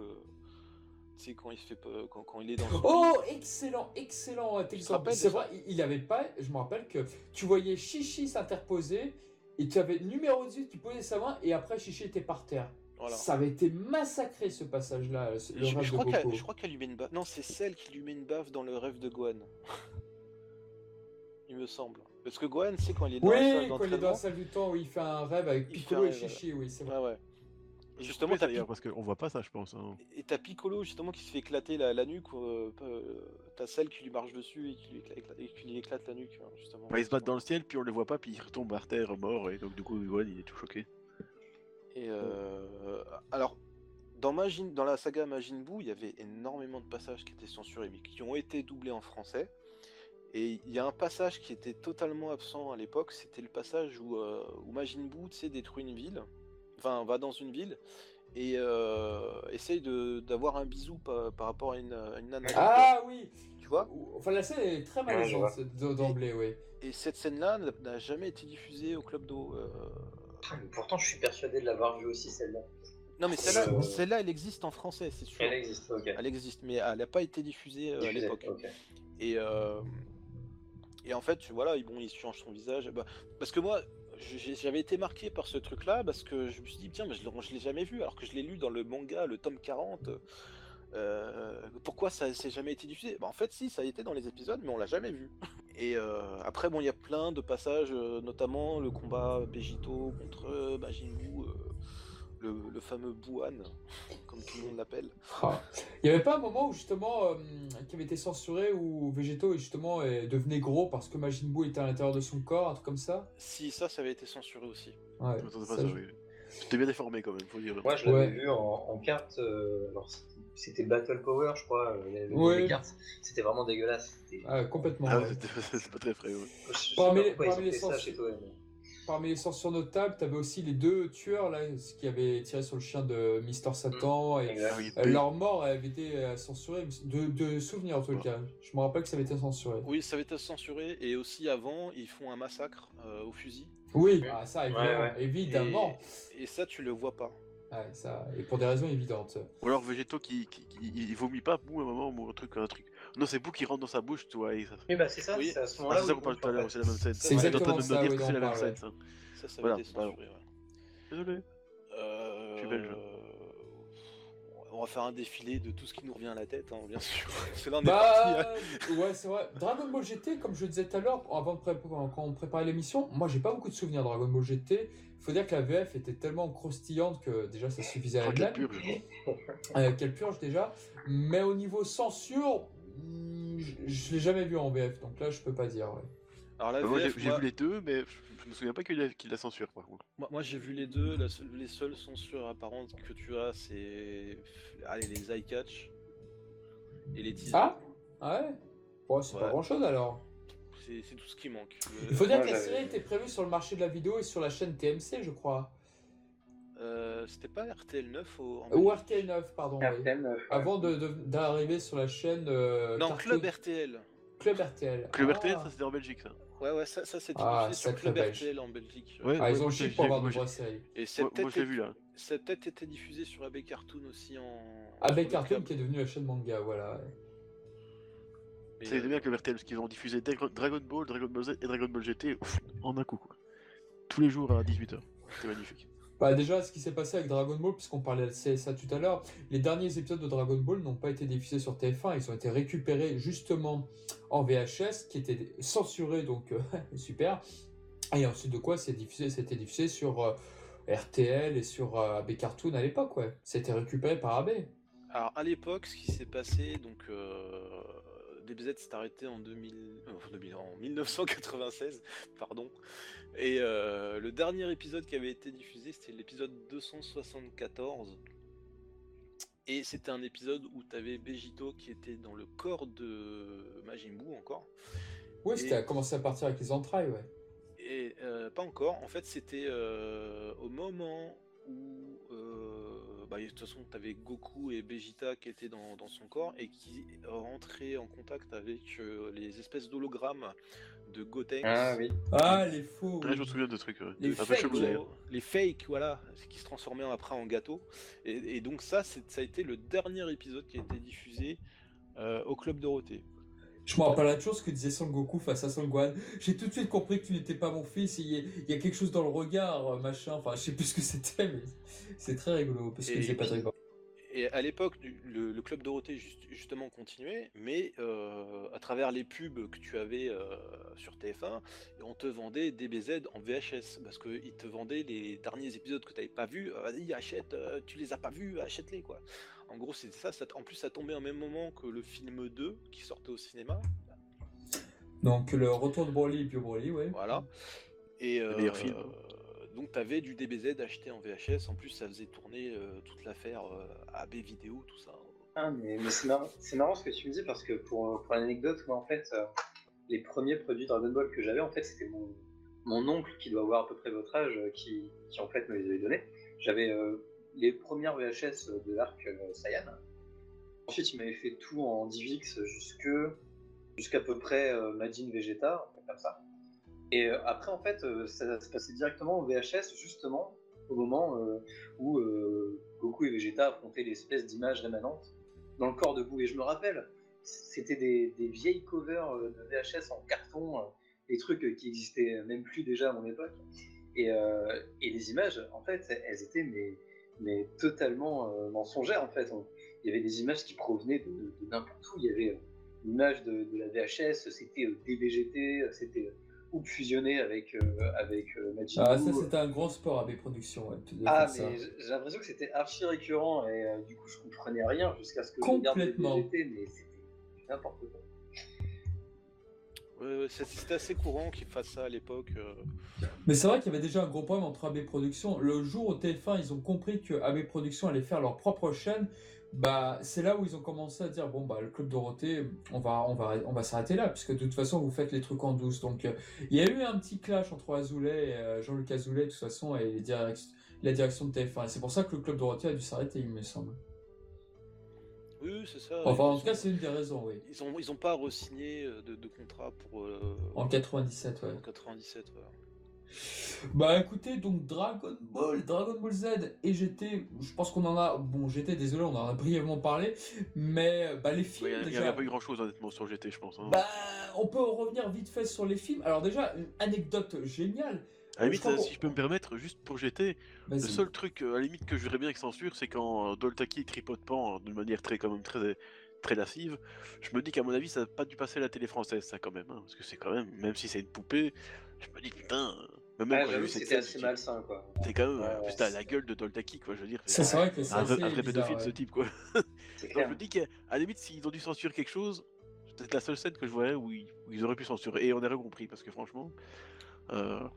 Sais quand il se fait pas- quand, quand il est dans son Oh, excellent, excellent exemple. C'est vrai, il- avait pas. Je me rappelle que tu voyais Chichi s'interposer et tu avais numéro 18 qui posait sa main et après Chichi était par terre. Voilà. Ça avait été massacré ce passage-là, le Je, rêve je de crois qu'elle, Goku. je crois qu'elle lui met une baffe. Non, c'est celle qui lui met une baffe dans le rêve de Gohan. il me semble. Parce que Gohan, c'est quand il est dans la salle Oui, quand il est dans la salle du temps où il fait un rêve avec Piccolo et Chichi, oui, c'est vrai. Ouais. Justement, coupé, d'ailleurs, parce qu'on voit pas ça, je pense. hein. et t'as Piccolo justement qui se fait éclater la, la nuque. euh, euh, t'as celle qui lui marche dessus et qui lui éclate, et qui lui éclate la nuque, hein, justement. Bah, ils se battent dans le ciel, puis on le voit pas, puis il retombe par terre mort, et donc du coup, Gohan, il est tout choqué. Et euh, alors, dans, Majin, dans la saga Majin Buu, il y avait énormément de passages qui étaient censurés, mais qui ont été doublés en français. Et il y a un passage qui était totalement absent à l'époque, c'était le passage où, euh, où Majin Buu, détruit une ville, enfin, va dans une ville, et euh, essaye de- d'avoir un bisou par, par rapport à une, à une nana. Ah oui Tu vois Enfin, la scène est très Ouais, malaisante cette- d'emblée, oui. Et cette scène-là n'a- jamais été diffusée au Club d'eau. euh. Ah, Pourtant, je suis persuadé de l'avoir vu aussi celle-là. Non, mais celle-là, Euh. celle-là, elle existe en français, c'est sûr. Elle existe, ok. Elle existe, mais elle n'a pas été diffusée euh, à l'époque. Et, euh, et en fait, voilà, bon, il change son visage. Bah, parce que moi, j'avais été marqué par ce truc-là, parce que je me suis dit, tiens, mais je l'ai jamais vu, alors que je l'ai lu dans le manga, le tome 40. Euh, pourquoi ça s'est jamais été diffusé? Bah, En fait, si, ça a été dans les épisodes, mais on l'a jamais vu. Et euh, après, bon, il y a plein de passages, euh, notamment le combat Begito contre euh, Majin le, le fameux Buan, comme tout le monde l'appelle. Ah. Il n'y avait pas un moment où justement, euh, qui avait été censuré, où Végéto justement euh, devenait gros parce que Majin Buu était à l'intérieur de son corps, un truc comme ça? Si, ça, ça avait été censuré aussi. Ouais, ça, ça, je- oui. C'était bien déformé quand même, faut dire. Moi, je l'avais Ouais. vu en, en carte. euh, alors, c'était- Battle Power, je crois. euh, il y avait Ouais. des cartes. C'était vraiment dégueulasse. Ah, complètement. Ah, ouais. c'est pas très frais, ouais. Je sais Parmi pas les- parmi les ça chez Toei. mais- Parmi les censures notables, tu avais aussi les deux tueurs là, qui avaient tiré sur le chien de Mister Satan. Et. Ah oui, euh, leur mort avait été euh, censurée, de, de souvenirs en tout cas. Je me rappelle que ça avait été censuré. Oui, ça avait été censuré, et aussi avant, ils font un massacre euh, au fusil. Oui, ah, ça évidemment. ouais. évidemment. Et, et ça, tu le vois pas. Ouais, ça, et pour des raisons évidentes. Ou alors Végéto qui, qui, qui- il vomit pas, Bou, à un moment, ou un truc, un truc. Non, c'est Bou qui rentre dans sa bouche, tu vois. et ça- Oui, bah c'est ça, Oui. c'est à ce Ah, c'est ça qu'on parle tout à l'heure, c'est la même scène. C'est exactement ça, dire oui, que c'est la même scène, ça. Ça, ça Voilà, censuré. ouais. Désolé. Euh, Je suis belge. On va on va faire un défilé de tout ce qui nous revient à la tête, hein, bien sûr. Parce que là, on est Bah, parti. hein. ouais, c'est vrai. Dragon Ball GT, comme je le disais tout à l'heure, avant de pré- quand on préparait l'émission, moi j'ai pas beaucoup de souvenirs de Dragon Ball GT. Il faut dire que la VF était tellement croustillante que déjà ça suffisait à Oh, quelle purge. Euh, quelle purge déjà. Mais au niveau censure, hmm, je, je l'ai jamais vu en VF, donc là je peux pas dire. ouais. Alors la Bah, Moi, j'ai moi, vu les deux, mais je, je me souviens pas qu'il a, qu'il la censure, par contre. moi, moi, j'ai vu les deux. La les seules censures apparentes que tu as, c'est allez, les eye catch et les teasers. Ah Ah ouais? Bon, c'est pas grand chose alors. C'est tout ce qui manque. Il faut dire que la série était prévue sur le marché de la vidéo et sur la chaîne TMC, je crois. Euh, C'était pas RTL 9 au... en Ou Belgique RTL 9, pardon. euh, Avant de- de- d'arriver sur la chaîne. euh, Non, Club RTL. Club RTL. Club Ah. RTL, ça c'était en Belgique, ça. Ouais, ouais, ça, ça c'était Ah, diffusé sur Club Belge. RTL en Belgique. Ouais. Ah, ils ont chié pour avoir de vraies séries. Et c'est Moi, moi, peut-être vu, là. Ça a peut-être été diffusé sur AB Cartoon aussi en. AB Cartoon qui est devenu la chaîne manga, voilà. C'est euh, bien que le RTL, parce qu'ils ont diffusé Dra- Dragon Ball, Dragon Ball Z et Dragon Ball GT ouf, en un coup, quoi. Tous les jours à 18h. C'était magnifique. Bah déjà, ce qui s'est passé avec Dragon Ball, puisqu'on parlait de CSA tout à l'heure, les derniers épisodes de Dragon Ball n'ont pas été diffusés sur TF1, ils ont été récupérés justement en VHS, qui était censuré, donc euh, super. Et ensuite de quoi c'est diffusé, c'était diffusé sur euh, RTL et sur euh, AB Cartoon à l'époque, ouais. C'était récupéré par AB. Alors à l'époque, ce qui s'est passé, donc DBZ s'est arrêté en, 2000, euh, enfin, 2000 en 1996, pardon. Et euh, le dernier épisode qui avait été diffusé, c'était l'épisode 274. Et c'était un épisode où tu avais Begito qui était dans le corps de Majin Buu encore. Ouais, c'était à commencer à partir avec les entrailles, ouais. Et euh, pas encore. En fait, c'était euh, au moment où, euh, bah, de toute façon, tu avais Goku et Vegeta qui étaient dans, dans son corps et qui rentraient en contact avec euh, les espèces d'hologrammes de Gotenks. Ah oui. Ah, les faux. Ouais, je me souviens de trucs. ouais. Les fakes, chelou, ouais. d'ailleurs. les fakes, voilà, qui se transformaient après en gâteau. Et, et donc ça, c'est- ça a été le dernier épisode qui a été diffusé euh, au Club Dorothée. Je me rappelle la chose que disait Son Goku face à Son Gohan. J'ai tout de suite compris que tu n'étais pas mon fils. Il y, a, il y a quelque chose dans le regard, euh, machin. Enfin, je sais plus ce que c'était, mais c'est très rigolo parce que Et- disait Patrick. Et à l'époque, le, le Club Dorothée juste- justement continuait, mais euh, à travers les pubs que tu avais euh, sur TF1, on te vendait DBZ en VHS, parce qu'ils te vendaient les derniers épisodes que tu n'avais pas vus. Vas-y, achète, euh, tu les as pas vus, achète-les quoi. En gros, c'est ça, ça. En plus, ça tombait en même moment que le film 2 qui sortait au cinéma. Donc, le retour de Broly et puis Broly, ouais. Voilà. Et Le meilleur euh, film. donc tu avais du DBZ acheté en VHS. En plus, ça faisait tourner euh, toute l'affaire euh, AB vidéo, tout ça. Ah, mais, mais c'est marrant, ce que tu me dis parce que pour, pour l'anecdote, moi en fait, euh, les premiers produits Dragon Ball que j'avais, en fait, c'était mon, mon oncle qui doit avoir à peu près votre âge qui, qui en fait me les avait donnés. J'avais euh, les premières VHS de l'arc euh, Saiyan. Ensuite, il m'avait fait tout en DivX jusque jusqu'à peu près euh, Majin Vegeta, comme ça. Et euh, après, en fait, ça se passait directement au VHS, justement, au moment où Goku et Vegeta affrontaient l'espèce d'image rémanente dans le corps de Boo. Et je me rappelle, c'était des, vieilles covers de VHS en carton, des trucs qui existaient même plus déjà à mon époque. Et, et les images, en fait, elles étaient mais, mais totalement euh, mensongères, en fait. On- il y avait des images qui provenaient de, de- de n'importe où. Il y avait euh, l'image de, de la VHS, c'était euh, euh, c'était euh, ou fusionné avec, euh, avec euh, Majin Ah, ça, c'était un grand sport AB Productions, ouais, Ah, mais j'ai l'impression que c'était archi récurrent et euh, du coup je comprenais rien jusqu'à ce que je regarde. VGT, mais c'était n'importe quoi. C'était assez courant qu'ils fassent ça à l'époque. euh. Mais c'est vrai qu'il y avait déjà un gros problème entre AB Productions. Le jour où TF1, ils ont compris que AB Productions allait faire leur propre chaîne, bah, c'est là où ils ont commencé à dire bon bah le club Dorothée, on va on va on va s'arrêter là puisque de toute façon vous faites les trucs en douce. Donc euh, il y a eu un petit clash entre Azoulay et euh, Jean-Luc Azoulay de toute façon et la direction de TF1. Et c'est pour ça que le club Dorothée a dû s'arrêter, il me semble. Oui, oui, c'est ça. Enfin en tout cas c'est une des raisons, oui. Ils ont, ils ont pas re-signé euh, de, de contrat pour euh, En 97, ouais. en 97. voilà. Bah écoutez, donc Dragon Ball, Dragon Ball Z et GT, je pense qu'on en a, bon GT désolé, on en a brièvement parlé, mais bah les Ouais, films Il n'y déjà, avait pas eu grand chose honnêtement sur GT, je pense. hein. bah on peut revenir vite fait sur les films. Alors déjà, une anecdote géniale, à la limite, je euh, si je peux me permettre, juste pour GT, le seul truc euh, à la limite que je verrais bien qu'ils censurent, c'est quand euh, Doltaki tripote euh, d'une manière très, quand même, très, très lascive. Je me dis qu'à mon avis, ça n'a pas dû passer à la télé française, ça quand même. hein, parce que c'est quand même, même si c'est une poupée, je me dis putain. euh, Même Ouais, J'avoue c'était assez malsain quoi. C'est quand même, Ouais, t'as c'est- la gueule de Doltaki, quoi, je veux dire. Ça, c'est vrai que c'est un vrai, assez un vrai pédophile, ce ouais. type, quoi. Donc je me dis qu'à la limite, s'ils ont dû censurer quelque chose, c'est peut-être la seule scène que je voyais où ils, où ils auraient pu censurer. Et on aurait compris, parce que franchement, euh,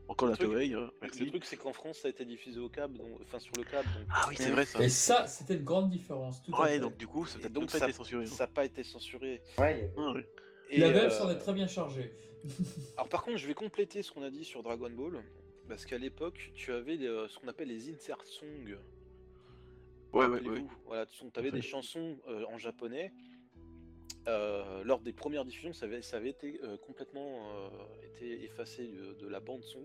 encore la Toei, hein, Le truc, c'est qu'en France, ça a été diffusé au câble, donc, enfin sur le câble. Donc, Ah oui, c'est vrai ça. Et ça, c'était une grande différence, tout à Ouais, fait. donc du coup, ça pas été censuré. hein. ça n'a pas été censuré. Ouais, Ah, ouais. Et, La VF euh, s'en est très bien chargée. Alors par contre, je vais compléter ce qu'on a dit sur Dragon Ball, parce qu'à l'époque, tu avais les, euh, ce qu'on appelle les insert songs. Ouais, ouais, ouais. Voilà, tu avais des chansons euh, en japonais. Euh, lors des premières diffusions, ça avait, ça avait été euh, complètement euh, été effacé de, de la bande son.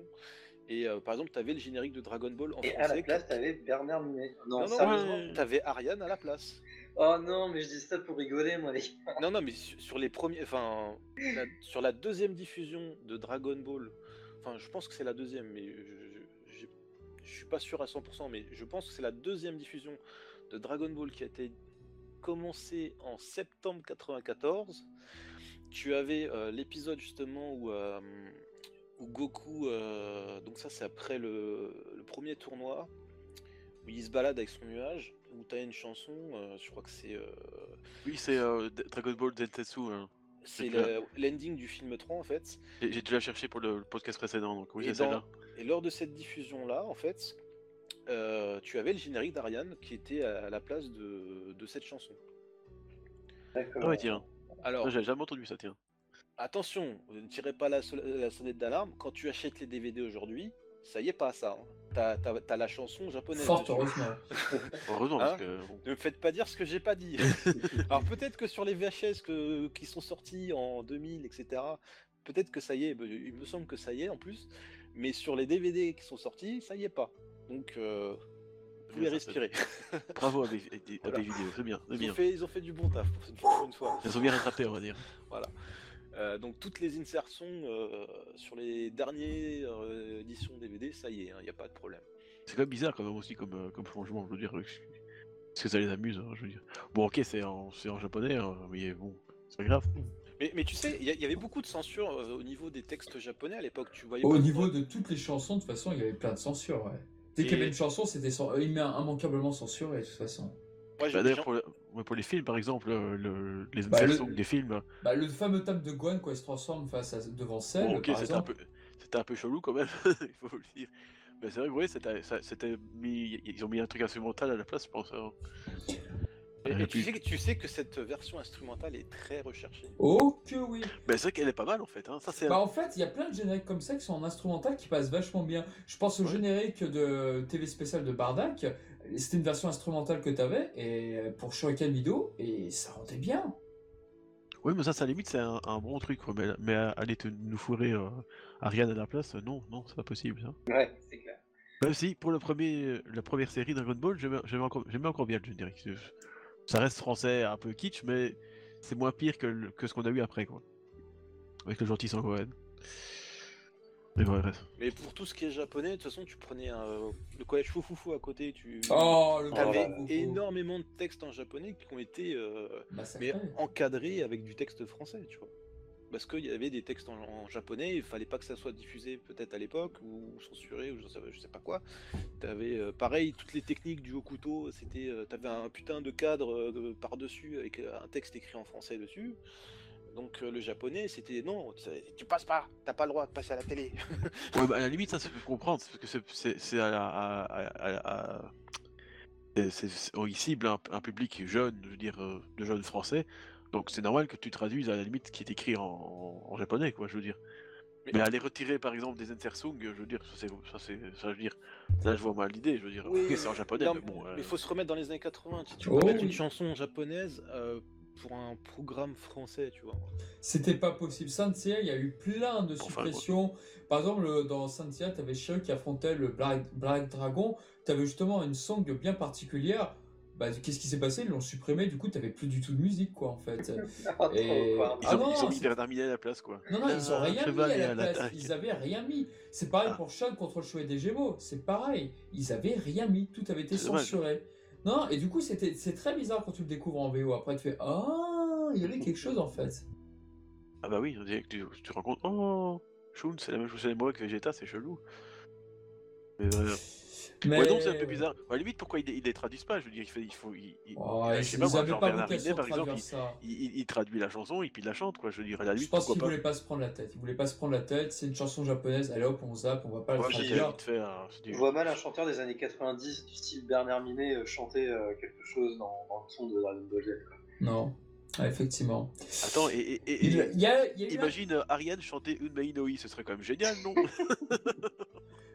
Et par exemple, tu avais le générique de Dragon Ball en Et à français. la place, t'avais Bernard Minet. Non, Non, non, t'avais Ariane à la place. Oh non, mais je dis ça pour rigoler, moi. les gars. Non, non, mais sur, sur les premiers, enfin, la- sur la deuxième diffusion de Dragon Ball, enfin, je pense que c'est la deuxième, mais je, je, je suis pas sûr à 100%, mais je pense que c'est la deuxième diffusion de Dragon Ball qui a été commencée en septembre 94. Tu avais euh, l'épisode justement où, euh, où Goku, euh, donc ça c'est après le, le premier tournoi, où il se balade avec son nuage, où tu as une chanson, je crois que c'est... euh, Oui, c'est Dragon Ball Zentetsu. hein. c'est l'ending du film 3 en fait. J'ai déjà cherché pour le podcast précédent, donc oui, Et c'est celle-là. Et lors de cette diffusion-là, en fait, euh, tu avais le générique d'Ariane qui était à la place de, de cette chanson. D'accord. Ah ouais, tiens. Alors, J'avais jamais entendu ça, tiens. attention, ne tirez pas la, so- la sonnette d'alarme. Quand tu achètes les DVD aujourd'hui, ça y est pas ça. hein. T'as t'as- t'as la chanson japonaise. Fort heureusement. Heureusement, Hein parce que. Ne me faites pas dire ce que j'ai pas dit. Alors peut-être que sur les VHS que, qui sont sortis en 2000, etc., peut-être que ça y est, il me semble que ça y est en plus, mais sur les DVD qui sont sortis, ça y est pas. Donc, euh, vous pouvez respirer. Bravo à à Voilà. des vidéos, c'est bien, c'est Ils ont, bien. fait, ils ont fait du bon taf pour une fois. Elles sont bien rattrapées, on va dire. Euh, donc toutes les insertions euh, sur les dernières euh, éditions DVD, ça y est, il n'y a pas de problème. C'est quand même bizarre, quand même, aussi, comme, euh, comme changement, je veux dire. Parce que ça les amuse, hein, je veux dire. Bon, ok, c'est en, japonais, hein, mais bon, c'est pas grave. Mais, mais tu sais, il y, avait beaucoup de censure euh, au niveau des textes japonais à l'époque. Tu voyais Au niveau de toutes les chansons, de toute façon, il y avait plein de censure. Ouais. Dès qu'il y avait une chanson, c'était imma- immanquablement censuré, de toute façon. J'ai- Bah, D'ailleurs, pour, le- ouais, pour les films, par exemple, euh, le, les Bah, le- des films, Bah, le fameux thème de Gwen, quand il se transforme face à, devant Cell, bon, ok, c'était un, peu, un peu chelou quand même, il faut le dire. Mais c'est vrai que ouais, mis, ils ont mis un truc instrumental à la place, je pense. hein. Et, Et et tu, sais, que- tu sais que cette version instrumentale est très recherchée. Oh que oui Mais c'est vrai qu'elle est pas mal en fait. Hein. Ça, Bah en fait, il y a plein de génériques comme ça qui sont en instrumental qui passent vachement bien. Je pense au Ouais. générique de TV spécial de Bardak. C'était une version instrumentale que t'avais et pour Shuriken Video et ça rendait bien. Oui, mais ça, ça limite, c'est un, un bon truc. quoi. Mais, aller te, nous fourrer euh, Ariane à la place, euh, non, non, c'est pas possible. Ça. Ouais, c'est clair. Même si, pour le premier, la première série Dragon Ball, j'aimais j'aimais encore, j'aimais encore bien le générique. Ça reste français, un peu kitsch, mais c'est moins pire que, le- que ce qu'on a eu après, quoi. Avec le gentil Sangohan. Mais ouais, bref. Mais pour tout ce qui est japonais, de toute façon, tu prenais un- le collège Fufufu à côté, tu Oh le avais énormément de textes en japonais qui ont été euh, mais encadrés avec du texte français, tu vois. Parce qu'il y avait des textes en, japonais, il fallait pas que ça soit diffusé peut-être à l'époque ou censuré ou je sais, sais pas quoi. T'avais euh, pareil toutes les techniques du haut couteau, c'était euh, t'avais un putain de cadre euh, par dessus avec euh, un texte écrit en français dessus. Donc euh, le japonais c'était non, tu passes pas, t'as pas le droit de passer à la télé. Bah, à la limite, ça se peut comprendre, parce que c'est- c'est à, la- c'est- c'est- oh, cible un, public jeune, je veux dire, euh, de jeunes français. Donc c'est normal que tu traduises à la limite ce qui est écrit en, en japonais, quoi, je veux dire. Mais- Mais aller retirer par exemple des intersung, je veux dire, ça c'est, ça c'est, ça je veux dire, là je vois mal l'idée, je veux dire, Oui, c'est en japonais, Non, mais bon. euh, Mais faut se remettre dans les années 80. Tu, tu Oh peux mettre oui. une chanson japonaise euh, pour un programme français, tu vois. C'était pas possible. Saint-Cyr, il y a eu plein de Enfin, suppressions. Par exemple, le- dans Saint-Cyr, tu avais Shiryu qui affrontait le Black, Black Dragon. Tu avais justement une song bien particulière. Bah, qu'est-ce qui s'est passé? Ils l'ont supprimé, du coup, tu plus du tout de musique, quoi, en fait. Ah, trop, Et- quoi. ils, Ah ont, non, ils ont mis Bernard Minet à la place, quoi. Non, non, ils ont Ah, rien mis à la place. Ils avaient rien mis. C'est pareil Ah. pour Sean contre le chouette des Gémeaux. C'est pareil. Ils avaient rien mis. Tout avait été censuré. Non, et du coup, c'était, c'est très bizarre quand tu le découvres en VO. Après, tu fais Ah, il y avait quelque chose en fait. Ah bah oui, on dirait que tu, tu te rends compte, oh, Shun, c'est la même chose les moi que Vegeta, c'est chelou. Mais, euh, Mais... Ouais, non, c'est un peu bizarre. À la limite, pourquoi il, il les traduisent pas? Je veux dire, il, fait, il faut. Il, il- Oh, je ils sais ils pas, moi, genre pas Bernard Minet, de par exemple, traduire ça. il, il- il traduit la chanson et puis il la chante, quoi. Je veux dire, à la Je limite, pense qu'il voulait pas se prendre la tête. Il voulait pas se prendre la tête. C'est une chanson japonaise. Allez hop, on zappe, on va pas la Ouais, un- c'est Je vois mal un chanteur des années 90 du style Bernard Minet euh, chanter euh, quelque chose dans, dans le son de Dragon Ball Z. Non, Ah, effectivement. Attends, et, et- et- Il, et- il y a, il y a eu un- imagine euh, Ariane chanter une Inoi, ce serait quand même génial, non?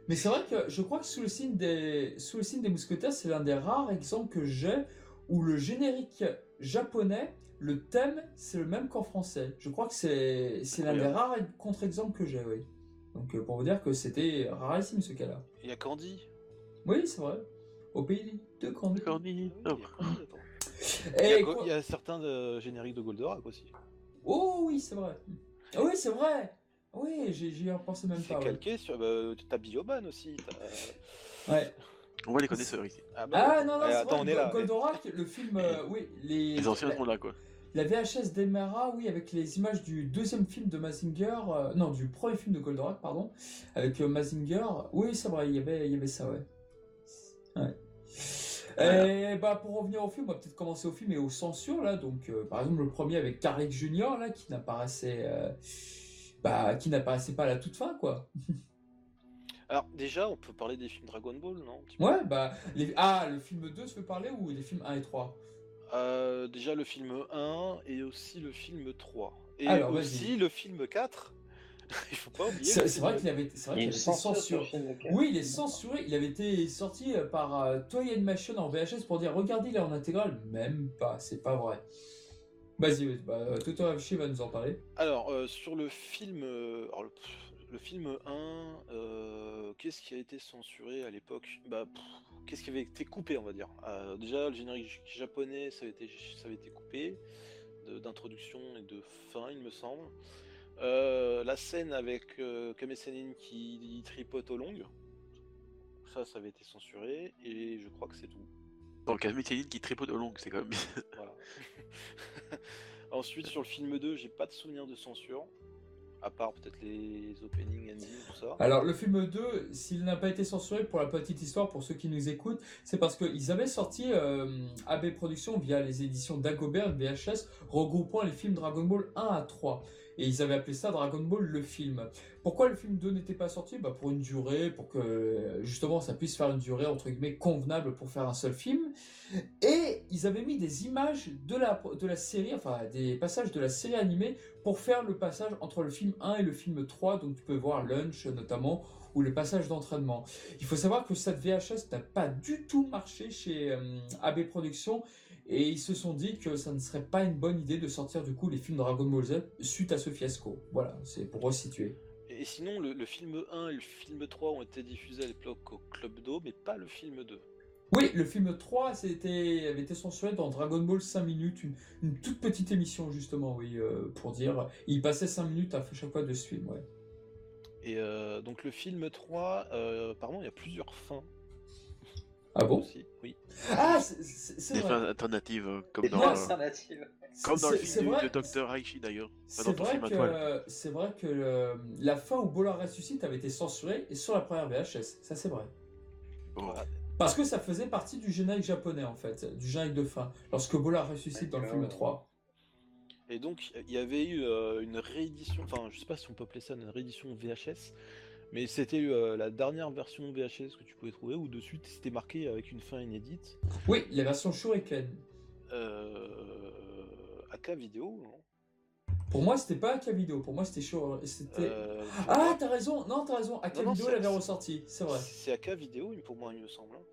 Mais c'est vrai que je crois que sous le signe des, sous le signe des mousquetaires, c'est l'un des rares exemples que j'ai où le générique japonais, le thème, c'est le même qu'en français. Je crois que c'est c'est l'un des rares contre-exemples que j'ai, oui. Donc euh, pour vous dire que c'était rarissime ce cas-là. Il y a Candy. Oui, c'est vrai. Au pays de Candy. Corny. Oh. oui, il y a Candy. Il y Et a, quoi- il y a certains euh, génériques de Goldorak aussi. Oh oui, c'est vrai. Ah oui, c'est vrai. Oui, j'y j'y repensais même C'est pas. ouais. calqué sur. Bah, t'as Bioban aussi. Ouais. On voit les connaisseurs ici. Ah, bah, Ah non, non, eh, c'est vrai, on est là. Go- Goldorak, le film, euh, oui, les, Les anciens la, sont là, quoi. la VHS d'Emera, oui, avec les images du deuxième film de Mazinger, euh, non, du premier film de Goldorak, pardon, avec euh, Mazinger, oui, c'est vrai, il y avait, il y avait ça, ouais. Ouais. Et bah, pour revenir au film, on va peut-être commencer au film et aux censures, là. Donc, euh, par exemple, le premier avec Carlick Jr., là, qui n'apparaissait, euh, bah, qui n'apparaissait pas à la toute fin, quoi. Alors, déjà, on peut parler des films Dragon Ball, non Ouais, bah, les... ah, le film 2 se fait parler ou les films 1 et 3? Euh, Déjà le film 1 et aussi le film 3. Et Alors, aussi le film 4. Il faut pas oublier. C'est vrai qu'il avait, été censuré. Oui, il est censuré. Il avait été sorti euh, par euh, Toy Animation en VHS pour dire regardez, il est en intégrale. Même pas, c'est pas vrai. Vas-y, vas-y, bah, euh, Toto Avchi va nous en parler. Alors, euh, sur le film, euh, le, film 1, euh, qu'est-ce qui a été censuré à l'époque? Bah, qu'est-ce qui avait été coupé, on va dire? Déjà, le générique japonais, ça avait été, coupé d'introduction et de fin, il me semble. La scène avec euh, Kame Sennin qui tripote au long, ça, ça avait été censuré, et je crois que c'est tout. Dans le cas de Météline qui tripote au long, c'est quand même. Voilà. Ensuite, sur le film 2, j'ai pas de souvenir de censure, à part peut-être les openings, endings, tout ça. Alors, le film 2, s'il n'a pas été censuré pour la petite histoire, pour ceux qui nous écoutent, c'est parce qu'ils avaient sorti euh, AB Productions via les éditions Dagobert VHS, regroupant les films Dragon Ball 1 à 3. Et ils avaient appelé ça Dragon Ball le film. Pourquoi le film 2 n'était pas sorti? Bah Pour une durée, pour que justement ça puisse faire une durée entre guillemets convenable pour faire un seul film. Et ils avaient mis des images de la, série, enfin des passages de la série animée pour faire le passage entre le film 1 et le film 3. Donc tu peux voir Lunch notamment ou le passage d'entraînement. Il faut savoir que cette VHS n'a pas du tout marché chez euh, AB Productions et ils se sont dit que ça ne serait pas une bonne idée de sortir du coup les films Dragon Ball Z suite à ce fiasco. Voilà, c'est pour resituer. Et sinon, le, le film 1 et le film 3 ont été diffusés à l'époque au Club d'eau, mais pas le film 2. Oui, le film 3 c'était, avait été censuré dans Dragon Ball 5 minutes, une, une toute petite émission justement, oui, euh, pour dire. Il passait 5 minutes à chaque fois de ce film, ouais. Et euh, donc le film 3, euh, apparemment, il y a plusieurs fins Ah bon aussi. Oui. Ah, c'est- Des vrai. fins alternatives, euh, comme Des dans, euh, alternatives. comme dans le film vrai- de Dr. Aichi d'ailleurs. C'est vrai vrai que le- la fin où Bola ressuscite avait été censurée et sur la première VHS, ça c'est vrai. Parce que ça faisait partie du générique japonais en fait, du générique de fin, lorsque Bola ressuscite dans le film D'accord. 3. Et donc, il y avait eu euh, une réédition, enfin, je sais pas si on peut appeler ça une réédition VHS, mais c'était euh, la dernière version VHS que tu pouvais trouver, où dessus c'était marqué avec une fin inédite. Oui, la version Shuriken. Euh, AK vidéo, non? Pour moi, c'était pas AK Vidéo, pour moi c'était Shur- c'était Euh, Ah, t'as raison, non, t'as raison, AK Non, Vidéo l'avait ressorti, c'est vrai. C'est AK vidéo, pour moi, il me semble. hein.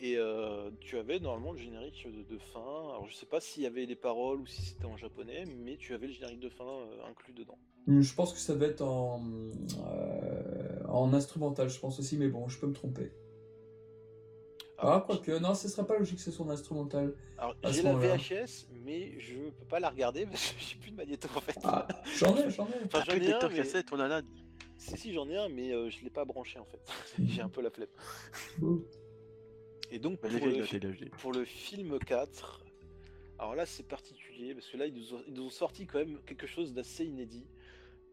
Et euh, tu avais normalement le générique de, de fin. Alors, je sais pas s'il y avait les paroles ou si c'était en japonais, mais tu avais le générique de fin euh, inclus dedans. Je pense que ça devait être en, en instrumental, je pense aussi, mais bon, je peux me tromper. Ah, Alors, quoique, non, ce serait pas logique que ce soit en instrumental. alors, à ce j'ai la. VHS, mais je peux pas la regarder parce que j'ai plus de magnéto en fait. Ah, j'en ai, j'en ai. Enfin, j'en ai un, mais... cassette. Si, si, j'en ai un, mais euh, je l'ai pas branché en fait. j'ai un peu la flemme. Et donc, Bah, pour le, la fi- télé, pour le film 4, alors là c'est particulier parce que là ils nous, ont, ils nous ont sorti quand même quelque chose d'assez inédit.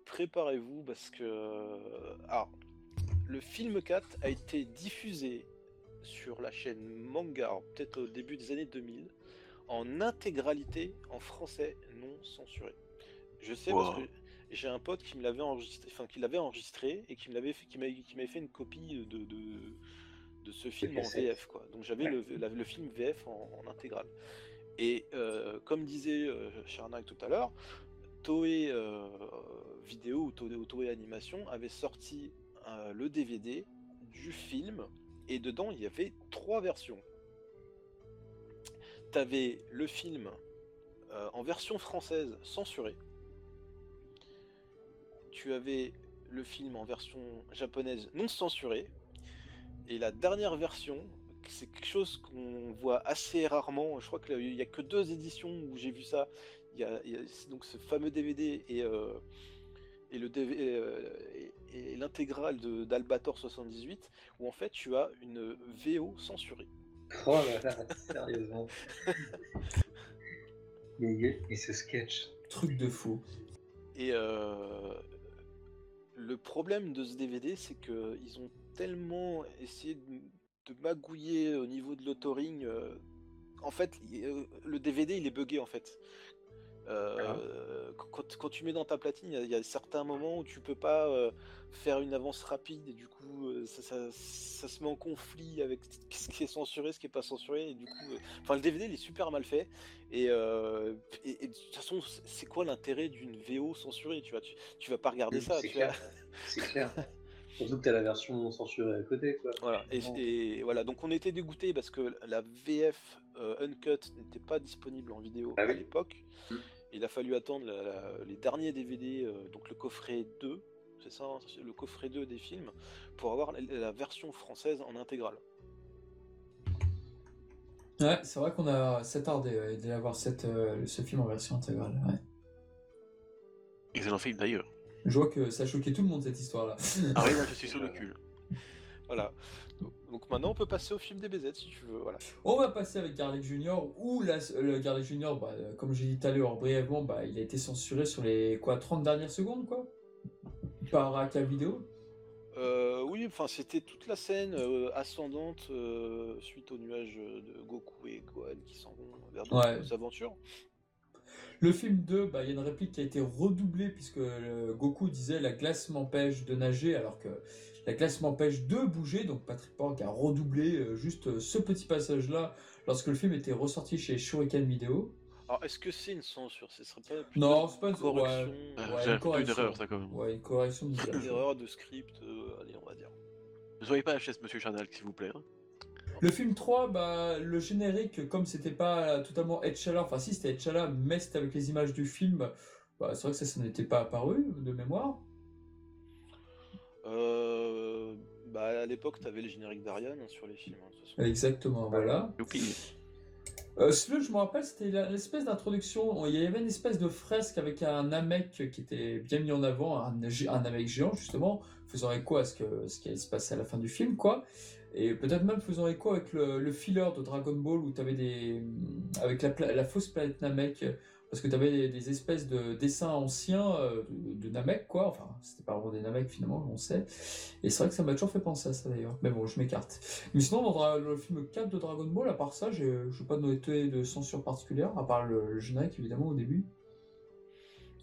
Préparez-vous parce que. Alors, le film 4 a été diffusé sur la chaîne Manga, peut-être au début des années 2000, en intégralité en français non censuré. Je sais parce que j'ai un pote qui me l'avait enregistré, enfin qui l'avait enregistré et qui me l'avait fait, qui m'avait fait une copie de, de, de ce film en. VF quoi. Donc j'avais le, film VF en, en intégrale. Et euh, comme disait euh, tout à l'heure, Toei euh, Vidéo ou Toei, ou Toei Animation avait sorti euh, le DVD du film et dedans il y avait trois versions. T'avais le film euh, en version française censurée. Tu avais le film en version japonaise non censurée. Et la dernière version, c'est quelque chose qu'on voit assez rarement. Je crois qu'il n'y a que deux éditions où j'ai vu ça. Il y a, donc ce fameux DVD et, euh, et le DV et, et l'intégrale de- d'Albator 78, où en fait tu as une VO censurée. Oh là là, sérieusement. Et, ce sketch. Truc de fou. Et euh, le problème de ce DVD, c'est que ils ont tellement essayé de de magouiller au niveau de l'autoring. euh, en fait, euh, le DVD il est buggé en fait. Euh, quand, quand tu mets dans ta platine, il y a- il y, a certains moments où tu peux pas euh, faire une avance rapide et du coup euh, ça, ça- ça se met en conflit avec ce qui est censuré, ce qui est pas censuré et du coup, euh, enfin le DVD il est super mal fait et, euh, et- et de toute façon c'est- quoi l'intérêt d'une VO censurée Tu vois, tu, tu vas pas regarder Oui, ça. c'est tu clair. C'est clair. Surtout que t'as la version non censurée à côté, quoi. Voilà, et, voilà, donc on était dégoûté parce que la VF euh, Uncut n'était pas disponible en vidéo Ah à oui. l'époque. Mm. Il a fallu attendre la- la- les derniers DVD, euh, donc le coffret 2, c'est ça, hein, c'est le coffret 2 des films, pour avoir la, la version française en intégrale. Ouais, c'est vrai qu'on a s'attardé ouais, d'avoir cette, euh, ce film en version intégrale. Ouais. Excellent film d'ailleurs. Je vois que ça a choqué tout le monde cette histoire-là. Ah oui, je suis sur le cul. Voilà. Donc, maintenant on peut passer au film DBZ si tu veux. Voilà. On va passer avec Garlic Junior, où la- le Garlic Junior, bah, euh, comme j'ai dit tout à l'heure brièvement, bah, il a été censuré sur les quoi, 30 dernières secondes, quoi? Par AK Vidéo. Euh, oui, enfin c'était toute la scène euh, ascendante euh, suite au nuage de Goku et Gohan qui s'en vont vers Ouais. aventures. Le film 2, bah, il y a une réplique qui a été redoublée puisque Goku disait la glace m'empêche de nager alors que la glace m'empêche de bouger. Donc Patrick Pork a redoublé euh, juste euh, ce petit passage-là lorsque le film était ressorti chez Shuriken Video. Alors est-ce que c'est une censure? Ce serait pas plutôt Non, c'est pas une correction, ouais. Euh, Ouais, une un peu une correction. erreur ça quand même. Ouais, une correction de une erreur de script, euh, allez on va dire. Ne soyez pas HS Monsieur Chanel s'il vous plaît. hein. Le film 3, bah, le générique, comme c'était pas totalement Etchala, enfin si c'était Etchala, mais c'était avec les images du film, bah, c'est vrai que ça, ça n'était pas apparu de mémoire. Euh, bah, à l'époque, t'avais le générique d'Ariane hein, sur les films. hein, de toute façon. Exactement, voilà. Youpi. Euh, celui, je me rappelle, c'était la- l'espèce d'introduction. Il y avait une espèce de fresque avec un Namek qui était bien mis en avant, un, gé- un Namek géant, justement, faisant écho à ce, que, ce qui allait se passer à la fin du film, quoi. Et peut-être même faisant écho avec le, le filler de Dragon Ball où tu avais des. avec la, pla- la fausse planète Namek. Parce que tu avais des, des espèces de dessins anciens euh, de, de Namek, quoi. Enfin, c'était pas vraiment des Namek finalement, on sait. Et c'est vrai que ça m'a toujours fait penser à ça d'ailleurs. Mais bon, je m'écarte. Mais sinon, dans le film 4 de Dragon Ball, à part ça, j'ai pas noté de censure particulière, à part le, le générique évidemment au début.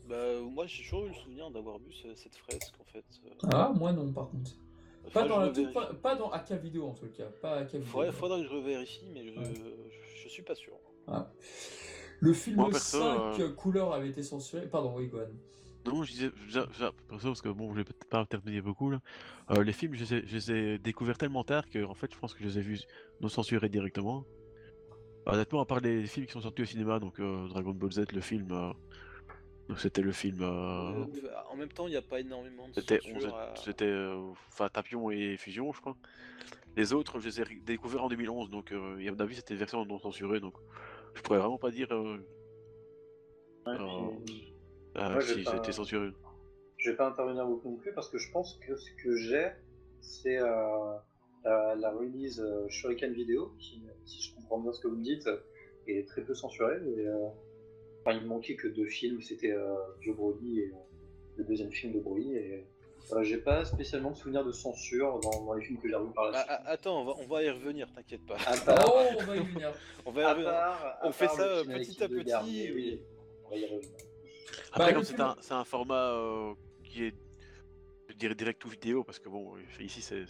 Bah, moi, j'ai toujours eu le souvenir d'avoir vu ce- cette fresque en fait. Ah, moi non, par contre. Pas dans, la toute- pas, pas dans AK Vidéo en tout cas. Pas AK Vidéo. Faudrait, faudrait que je revérifie, mais je, Ouais. je, je suis pas sûr. Ah. Le film Moi, perso, 5 euh, couleur avait été censuré. Pardon, oui, Gohan. Non, je disais, je- je- perso, parce que bon, je vais peut-être pas intervenir beaucoup là. Euh, les films, je les, ai, je les ai découverts tellement tard que en fait, je pense que je les ai vus non censurés directement. Honnêtement, à part les films qui sont sortis au cinéma, donc euh, Dragon Ball Z, le film, euh, donc c'était le film. euh, en même temps, il n'y a pas énormément de C'était censure 11 à- c'était euh, enfin Tapion et Fusion, je crois. Les autres, je les ai découverts en 2011, donc euh, et à mon avis, c'était une version non censurée, donc je pourrais vraiment pas dire euh, Ouais, euh, puis- euh, Moi, j'ai si c'était censuré. Je vais pas intervenir beaucoup non plus parce que je pense que ce que j'ai, c'est euh, la, la release euh, Shuriken vidéo qui, si je comprends bien ce que vous me dites, est très peu censurée. Euh, enfin, il manquait que deux films, c'était euh, Vieux Broly et euh, le deuxième film de Broly. Et euh, j'ai pas spécialement de souvenir de censure dans, dans les films que j'ai revus par la Ah, suite. ah, attends, on va, on va y revenir, t'inquiète pas. À part, Oh, on va y venir. On va y revenir. part- On fait ça, petit à petit, oui. on va y revenir. Après, Bah, comme c'est film- un, c'est un format euh, qui est, je dirais, direct ou vidéo, parce que bon, ici, c'est.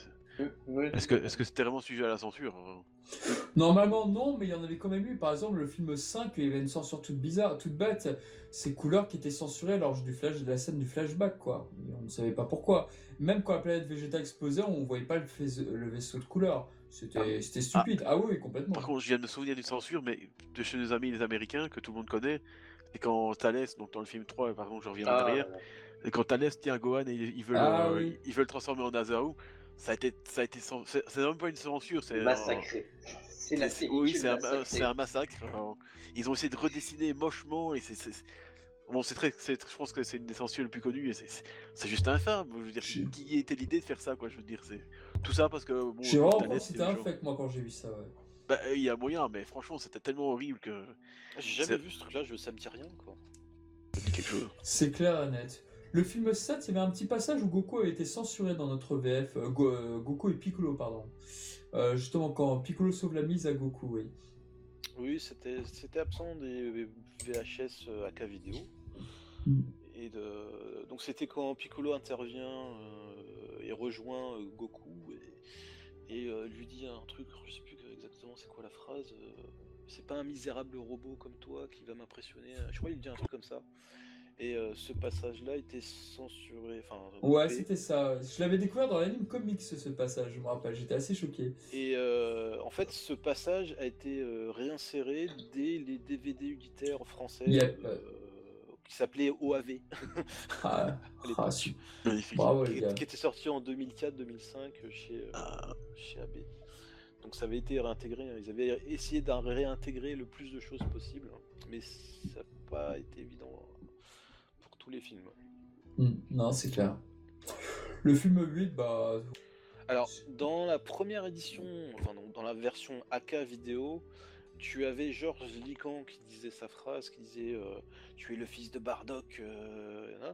Est-ce que est-ce que c'était vraiment sujet à la censure euh Normalement, non, mais il y en avait quand même eu. Par exemple, le film 5, il y avait une censure toute bizarre, toute bête. Ces couleurs qui étaient censurées lors du flash, de la scène du flashback, quoi. Et on ne savait pas pourquoi. Même quand la planète Vegeta explosait, on voyait pas le, fais- le vaisseau de couleur. C'était c'était stupide. Ah, oui, complètement. Par contre, je viens de me souvenir d'une censure, mais de chez nos amis les Américains, que tout le monde connaît. C'est quand Thalès, donc dans le film 3, par contre, je reviens en Ah, arrière, ouais. et quand Thalès tient Gohan et il, il veut, Ah, le, oui. il veut le transformer en Azaou, ça a été, ça a été, c'est même pas une censure, c'est un- massacré. C'est la oui, c'est est un, massacre. euh, Ils ont essayé de redessiner mochement et c'est, bon, c'est très, c'est- je pense que c'est une des censures les plus connues et c'est, juste infâme. Je veux dire, Je- qui était l'idée de faire ça, quoi Je veux dire, c'est tout ça parce que bon, J'ai vraiment c'était un fake, moi, quand j'ai vu ça, ouais. Bah, il y a moyen, mais franchement, c'était tellement horrible que J'ai C'est- jamais vu ce truc-là, je, ça me dit rien quoi. ça dit quelque chose. C'est clair et net. Le film 7, il y avait un petit passage où Goku avait été censuré dans notre VF. euh, Go- euh, Goku et Piccolo, pardon. Euh, justement, quand Piccolo sauve la mise à Goku, oui. Oui, c'était absent des VHS AK vidéo. Mm. Et de... Donc c'était quand Piccolo intervient et rejoint Goku et, et, lui dit un truc, je sais plus exactement c'est quoi la phrase. c'est pas un misérable robot comme toi qui va m'impressionner. Je crois qu'il dit un truc comme ça. Et euh, ce passage-là était censuré. Enfin, Ouais, c'était ça. Je l'avais découvert dans l'anime comics, ce passage, je me rappelle. J'étais assez choqué. Et euh, en fait, ce passage a été euh, réinséré dès les DVD unitaires français Yep. euh, qui s'appelaient OAV, Ah, ah. Bravo, qui, qui était sorti en 2004-2005 chez, euh, Ah. chez AB. Donc ça avait été réintégré. hein. Ils avaient essayé de réintégrer le plus de choses possible, hein. mais ça n'a pas été évident pour tous les films. Hmm, non, c'est clair. Le film 8, bah. Alors, dans la première édition, enfin dans, dans la version AK vidéo, tu avais Georges Lican qui disait sa phrase, qui disait euh, Tu es le fils de Bardock. euh,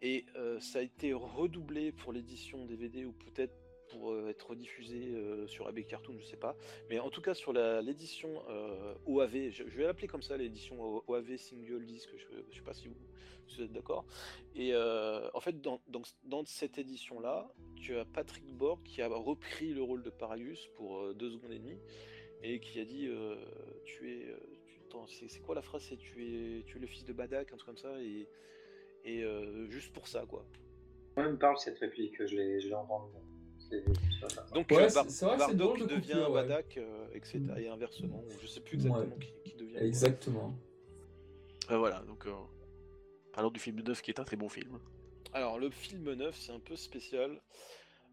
et euh, ça a été redoublé pour l'édition DVD ou peut-être pour euh, être diffusé euh, sur AB Cartoon, je sais pas. Mais en tout cas, sur l'édition euh, OAV, je, vais l'appeler comme ça, l'édition OAV Single Disc, je, je sais pas si vous, êtes d'accord. Et en fait, dans, cette édition-là, tu as Patrick Borg qui a repris le rôle de Paragus pour deux secondes et demie et qui a dit Tu es. c'est quoi la phrase C'est tu es, tu es le fils de Badak, un truc comme ça, et, juste pour ça, quoi. Moi, me parle cette réplique, je l'ai je Donc, Ouais, euh, c'est- Bar- Bardock devient coupure, ouais. Badak, euh, etc. Mm. Et inversement, je sais plus exactement Ouais. qui, qui devient. Exactement. Euh, voilà, donc euh, parlons du film 9 qui est un très bon film. Alors, le film 9, c'est un peu spécial.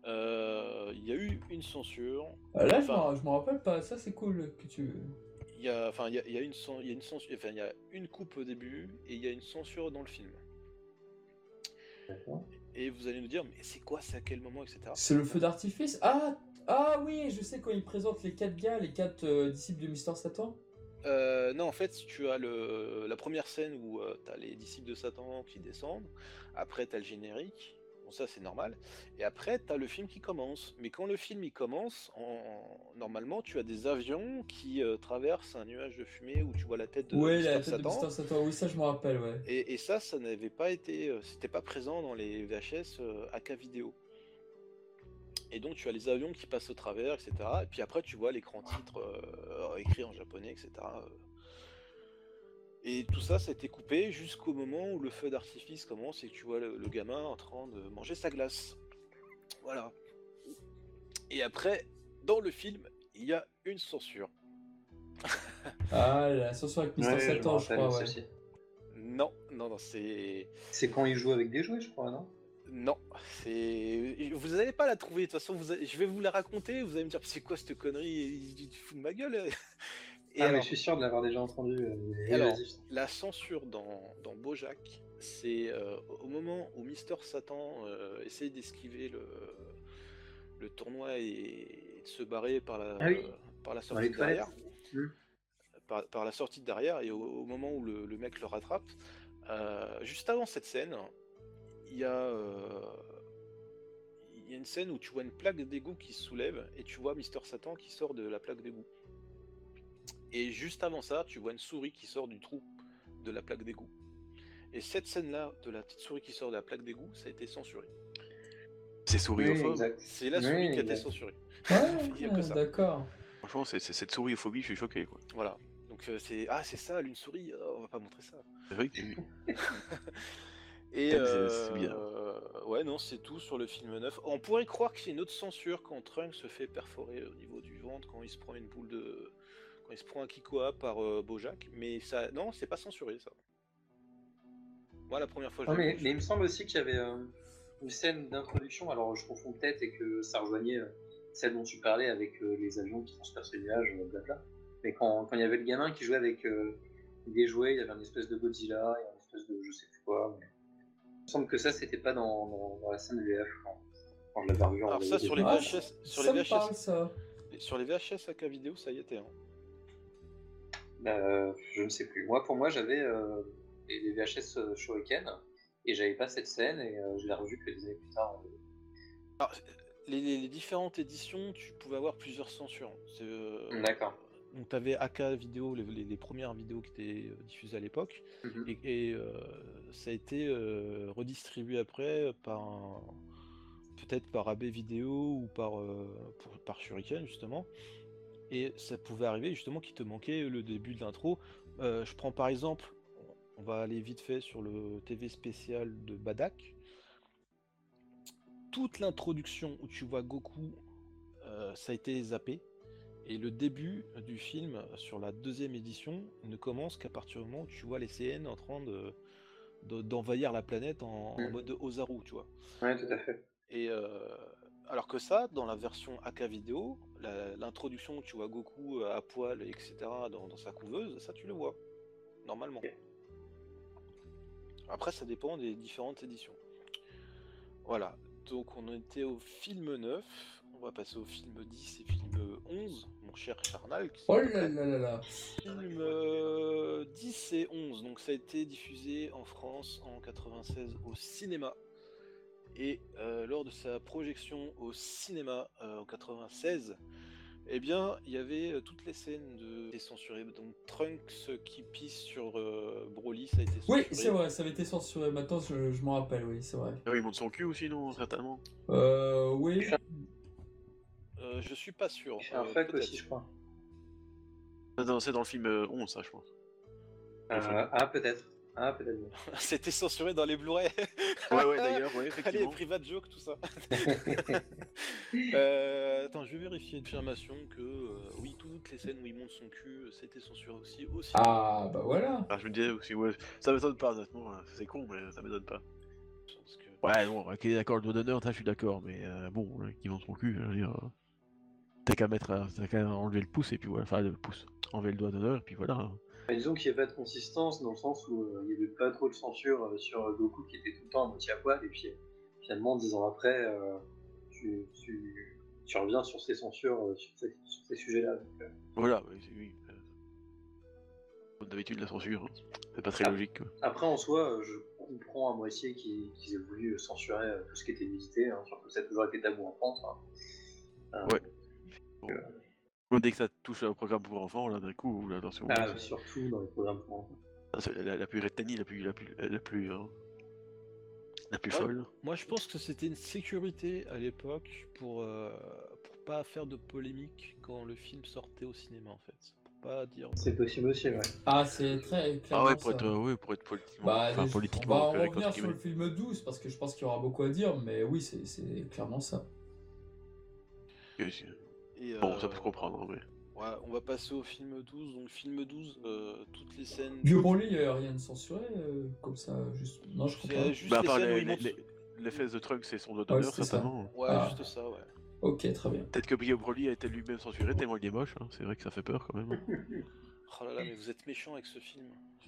Euh, Il y a eu une censure. Euh, Là, je Enfin, je me rappelle pas. Ça, c'est cool que tu. Il y a, enfin, il y a, il y a une, y a une censure, enfin, il y a une coupe au début et il y a une censure dans le film. Et vous allez nous dire, mais c'est quoi, c'est à quel moment, etc. C'est le feu d'artifice Ah Ah oui, je sais quand il présente les quatre gars, les quatre euh, disciples de Mister Satan. Euh, non, en fait, tu as le, la première scène où tu as les disciples de Satan qui descendent. Après, tu as le générique. Bon, ça, c'est normal. Et après, tu as le film qui commence. Mais quand le film il commence, en... normalement, tu as des avions qui euh, traversent un nuage de fumée où tu vois la tête de Ouais, Mister la tête de Satan. Mister Satan. Oui, ça, je me rappelle, ouais. Et, et ça, ça n'avait pas été, euh, c'était pas présent dans les VHS euh, AK vidéo. Et donc tu as les avions qui passent au travers, etc. Et puis après tu vois l'écran titre euh, écrit en japonais, etc. Et tout ça, ça a été coupé jusqu'au moment où le feu d'artifice commence et que tu vois le, le gamin en train de manger sa glace. Voilà. Et après, dans le film, il y a une censure. Ah, la censure avec Mister Ouais, Satan, je, crois, ouais. Non, non, non, c'est. C'est quand il joue avec des jouets, je crois, non? Non, c'est. Vous n'allez pas la trouver, de toute façon, vous allez- je vais vous la raconter, vous allez me dire c'est quoi cette connerie, il il fout de ma gueule. Et Ah, alors, je suis sûr de l'avoir déjà entendu. euh, alors, la censure dans, dans Bojack, c'est euh, au moment où Mister Satan euh, essaye d'esquiver le, le tournoi et, de se barrer par la, Ah oui. par la sortie de derrière. Par, par la sortie de derrière, et au, au moment où le, le mec le rattrape, juste avant cette scène, il y a. il y a une scène où tu vois une plaque d'égout qui se soulève et tu vois Mister Satan qui sort de la plaque d'égout. Et juste avant ça, tu vois une souris qui sort du trou de la plaque d'égout. Et cette scène-là, de la petite souris qui sort de la plaque d'égout, ça a été censuré. C'est souriophobe. C'est la Oui, souris qui a été exact. censurée. Il y a Ouais, que d'accord. Franchement, c'est c'est cette souriophobie, je suis choqué. Quoi. Voilà. Donc euh, c'est ah c'est ça, une souris. Oh, on va pas montrer ça. C'est vrai que Et C'est- euh, c'est bien. ouais non c'est tout sur le film 9. On pourrait croire qu'il y a une autre censure quand Trunks se fait perforer au niveau du ventre quand il se prend une boule de il se prend un Kikoa par euh, Bojack, mais ça non c'est pas censuré ça. Moi la première fois je Non, l'ai mais, vu, mais il me semble aussi qu'il y avait euh, une scène d'introduction, alors je confonds peut-être et que ça rejoignait euh, celle dont tu parlais avec euh, les avions qui transpercent les nuages, blabla. Mais quand, quand il y avait le gamin qui jouait avec euh, des jouets, il y avait une espèce de Godzilla, il y avait une espèce de je sais plus quoi. Mais... Il me semble que ça c'était pas dans, dans, dans la scène VF quand, quand je l'avais revu en Alors ça sur les VHS sur les VHS ça. sur les VHS AK vidéo ça y était. hein. Bah, je ne sais plus. Moi, pour moi, j'avais euh, les VHS euh, Shuriken et j'avais pas cette scène et euh, je l'ai revue que des années plus tard. Alors, les, les- les différentes éditions, tu pouvais avoir plusieurs censures. Euh, D'accord. Donc tu avais AK vidéo, les, premières vidéos qui étaient euh, diffusées à l'époque, Mhm. et, et, euh, ça a été euh, redistribué après par un- peut-être par AB vidéo ou par, euh, pour- par Shuriken justement. Et ça pouvait arriver justement qu'il te manquait le début de l'intro. Euh, je prends par exemple, on va aller vite fait sur le TV spécial de Badak. Toute l'introduction où tu vois Goku, euh, ça a été zappé. Et le début du film, sur la deuxième édition, ne commence qu'à partir du moment où tu vois les CN en train de, de- d'envahir la planète en, en Mm. mode Ozaru, tu vois. Ouais, tout à fait. Et euh, alors que ça, dans la version AK vidéo, l'introduction où tu vois Goku euh, à poil, etc., dans, dans sa couveuse, ça tu le vois, normalement. Après, ça dépend des différentes éditions. Voilà, donc on était au film 9, on va passer au film 10 et film 11, mon cher Charnal. qui Oh là là là là. Film euh, 10 et 11, donc ça a été diffusé en France en 96 au cinéma. Et euh, lors de sa projection au cinéma euh, en 96, eh bien, il y avait euh, toutes les scènes de étaient censurées. Donc Trunks qui pisse sur euh, Broly, ça a été censuré. Oui, c'est vrai, ça avait été censuré. Maintenant, je, je m'en rappelle, oui, c'est vrai. Ah oui, il monte son cul aussi, non, certainement. Euh, oui. Euh, je suis pas sûr. Fait un euh, peut-être. aussi, je crois. Non, C'est dans le film euh, 11, ça, je pense. Euh, ah, peut-être. Ah, peut-être. bien. C'était censuré dans les Blu-ray. Ouais, ouais, d'ailleurs, ouais, Allez, effectivement. private joke, tout ça. Euh, attends, je vais vérifier une affirmation que euh, oui, toutes les scènes où il monte son cul, euh, c'était censuré aussi. aussi. Ah, bah voilà. Ah, je me disais aussi, ouais, ça m'étonne pas, honnêtement. hein. C'est con, mais ça m'étonne pas. Parce que- Ouais, bon, ok, d'accord, le doigt d'honneur, je suis d'accord, mais euh, bon, hein, qui monte son cul, je veux dire, t'as qu'à mettre, t'as qu'à enlever le pouce, et puis voilà, enfin, le pouce, enlever le doigt d'honneur, et puis voilà. Bah, disons qu'il n'y avait pas de consistance dans le sens où euh, il n'y avait pas trop de censure euh, sur Goku qui était tout le temps à moitié à poil et puis finalement dix ans après euh, tu, tu, tu reviens sur ces censures sur ces, sujets-là. Voilà, oui. d'habitude, la censure, hein. c'est pas très Ah. logique, quoi. Après en soi je comprends à moitié qu'ils qu'ils aient voulu censurer tout ce qui était nudité, hein, surtout que ça a toujours été tabou en France. hein. Euh, Ouais. Bon. Dès que ça touche au programme pour enfants, là, d'un coup, là, attention. ah, là, surtout dans les programmes pour enfants. ah, la, la plus rétanie, la plus, la plus, la plus, hein, la plus Ouais. folle. Moi, je pense que c'était une sécurité à l'époque pour, euh, pour pas faire de polémique quand le film sortait au cinéma, en fait. Pour pas dire. C'est possible aussi, ouais. Ah, c'est très Ah clairement ouais, pour ça. être, euh, ouais, pour être politiquement, Bah, enfin, politiquement on va revenir sur le film 12 parce que je pense qu'il y aura beaucoup à dire, mais oui, c'est c'est clairement ça. Oui, Et, Bon, ça euh, peut se comprendre, hein, mais. ouais, on va passer au film 12. Donc, film 12, euh, toutes les scènes. Vieux Broly, il n'y a rien de censuré euh, comme ça, juste. Non, je crois C'est pas. juste Bah, à les part scènes les, les, monte- les- les fesses de Trunks et son doigt Ouais, d'honneur, c'est ça. certainement. Ouais, Ah. juste ça, ouais. Ok, très bien. Peut-être que Bio Broly a été lui-même censuré tellement il est moche, hein. c'est vrai que ça fait peur quand même. Oh là là, mais vous êtes méchant avec ce film.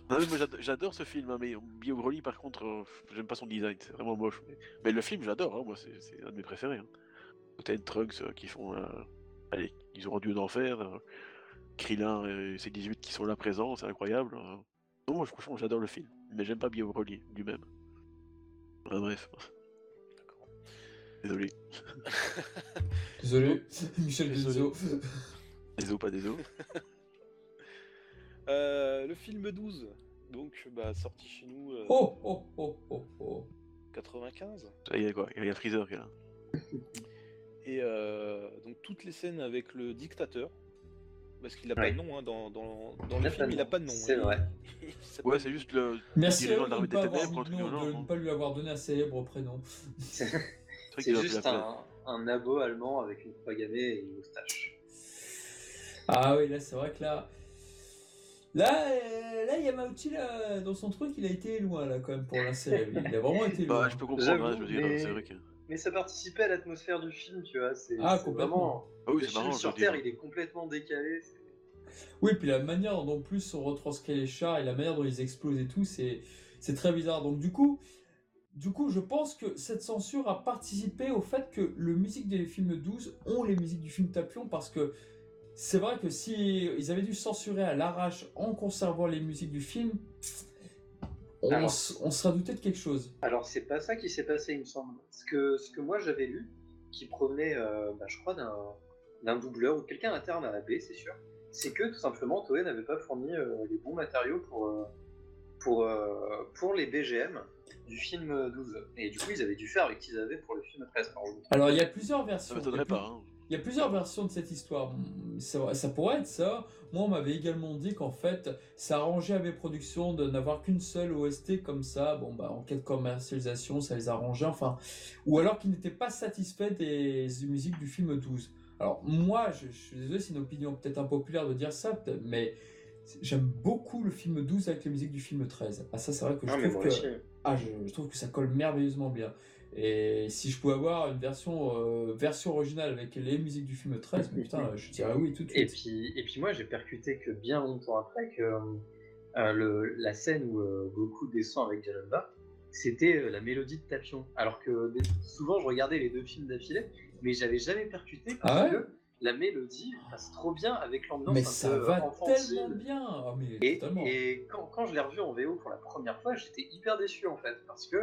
Non, mais moi j'ado- j'adore ce film, hein, mais Bio Broly par contre, euh, j'aime pas son design, c'est vraiment moche. Mais, mais le film j'adore, hein, moi c'est c'est un de mes préférés. Hein. Une Trunks euh, qui font. Allez, ils ont rendu d'enfer. Krillin et ses 18 qui sont là présents, c'est incroyable. hein. Non, moi franchement j'adore le film, mais j'aime pas Bio Broly lui-même. Bref, D'accord. désolé. Désolé, Michel Désolé. Désolé, pas désolé. Euh, le film 12, donc bah, sorti chez nous euh, Oh, oh, oh, oh, oh. 95. Ça y est quoi, il y a Freezer qui est là. Et euh, donc toutes les scènes avec le dictateur, parce qu'il a pas de nom hein, dans, dans, le a film, pas de il a nom, pas de nom. c'est Il- vrai. Ouais, c'est juste le. Merci Dirigeant de ne l'armée des pas, ténèbres, de ne lui avoir donné un célèbre prénom. C'est juste un, un abo allemand avec une croix gammée et une moustache. Ah oui, là, c'est vrai que là. Là, euh, là, Yamauchi, là, dans son truc, il a été loin, là, quand même, pour l'insérer. Il a vraiment été loin. Bah, je peux comprendre, hein, je veux dire, mais- c'est vrai que. Mais ça participait à l'atmosphère du film, tu vois. C'est Ah, complètement. vraiment. Ah oui, le c'est film marrant, sur. Terre, il est complètement décalé. c'est- Oui, puis la manière dont en plus on retranscrit les chars et la manière dont ils explosent et tout, c'est c'est très bizarre. Donc du coup, du coup, je pense que cette censure a participé au fait que le musique des films 12 ont les musiques du film Tapion parce que c'est vrai que si ils avaient dû censurer à l'arrache en conservant les musiques du film, on, Alors- s- on sera douté de quelque chose. Alors, c'est pas ça qui s'est passé, il me semble. Ce que, ce que moi j'avais lu, qui provenait, euh, bah, je crois, d'un doubleur ou de quelqu'un interne à la baie, c'est sûr, c'est que tout simplement Toei n'avait pas fourni euh, les bons matériaux pour, euh, pour, euh, pour les BGM du film 12. Et du coup, ils avaient dû faire avec ce qu'ils avaient pour le film 13. par exemple. Alors, il y a plusieurs Ça versions. Il y a m'étonnerait pas. Hein. Il y a plusieurs versions de cette histoire. Ça, ça pourrait être ça. Moi, on m'avait également dit qu'en fait, ça arrangeait à mes productions de n'avoir qu'une seule OST comme ça. Bon, bah, en cas de commercialisation, ça les arrangeait. Enfin, ou alors qu'ils n'étaient pas satisfaits des musiques du film 12. Alors, moi, je, je suis désolé, c'est une opinion peut-être impopulaire de dire ça, mais j'aime beaucoup le film 12 avec les musiques du film 13. Ah, ça, c'est vrai que je Non, mais trouve que. Ah, je, je trouve que ça colle merveilleusement bien. Et si je pouvais avoir une version, euh, version originale avec les musiques du film 13, mais putain, je dirais oui tout de Et suite. puis, et puis moi, j'ai percuté que bien longtemps après que euh, le, la scène où euh, Goku descend avec Janemba, c'était euh, la mélodie de Tapion. Alors que souvent, je regardais les deux films d'affilée, mais j'avais jamais percuté parce Ah ouais que la mélodie passe trop bien avec l'ambiance Mais un ça peu va tellement bien. Ah, mais Et, et quand, quand je l'ai revu en VO pour la première fois, j'étais hyper déçu en fait, parce que,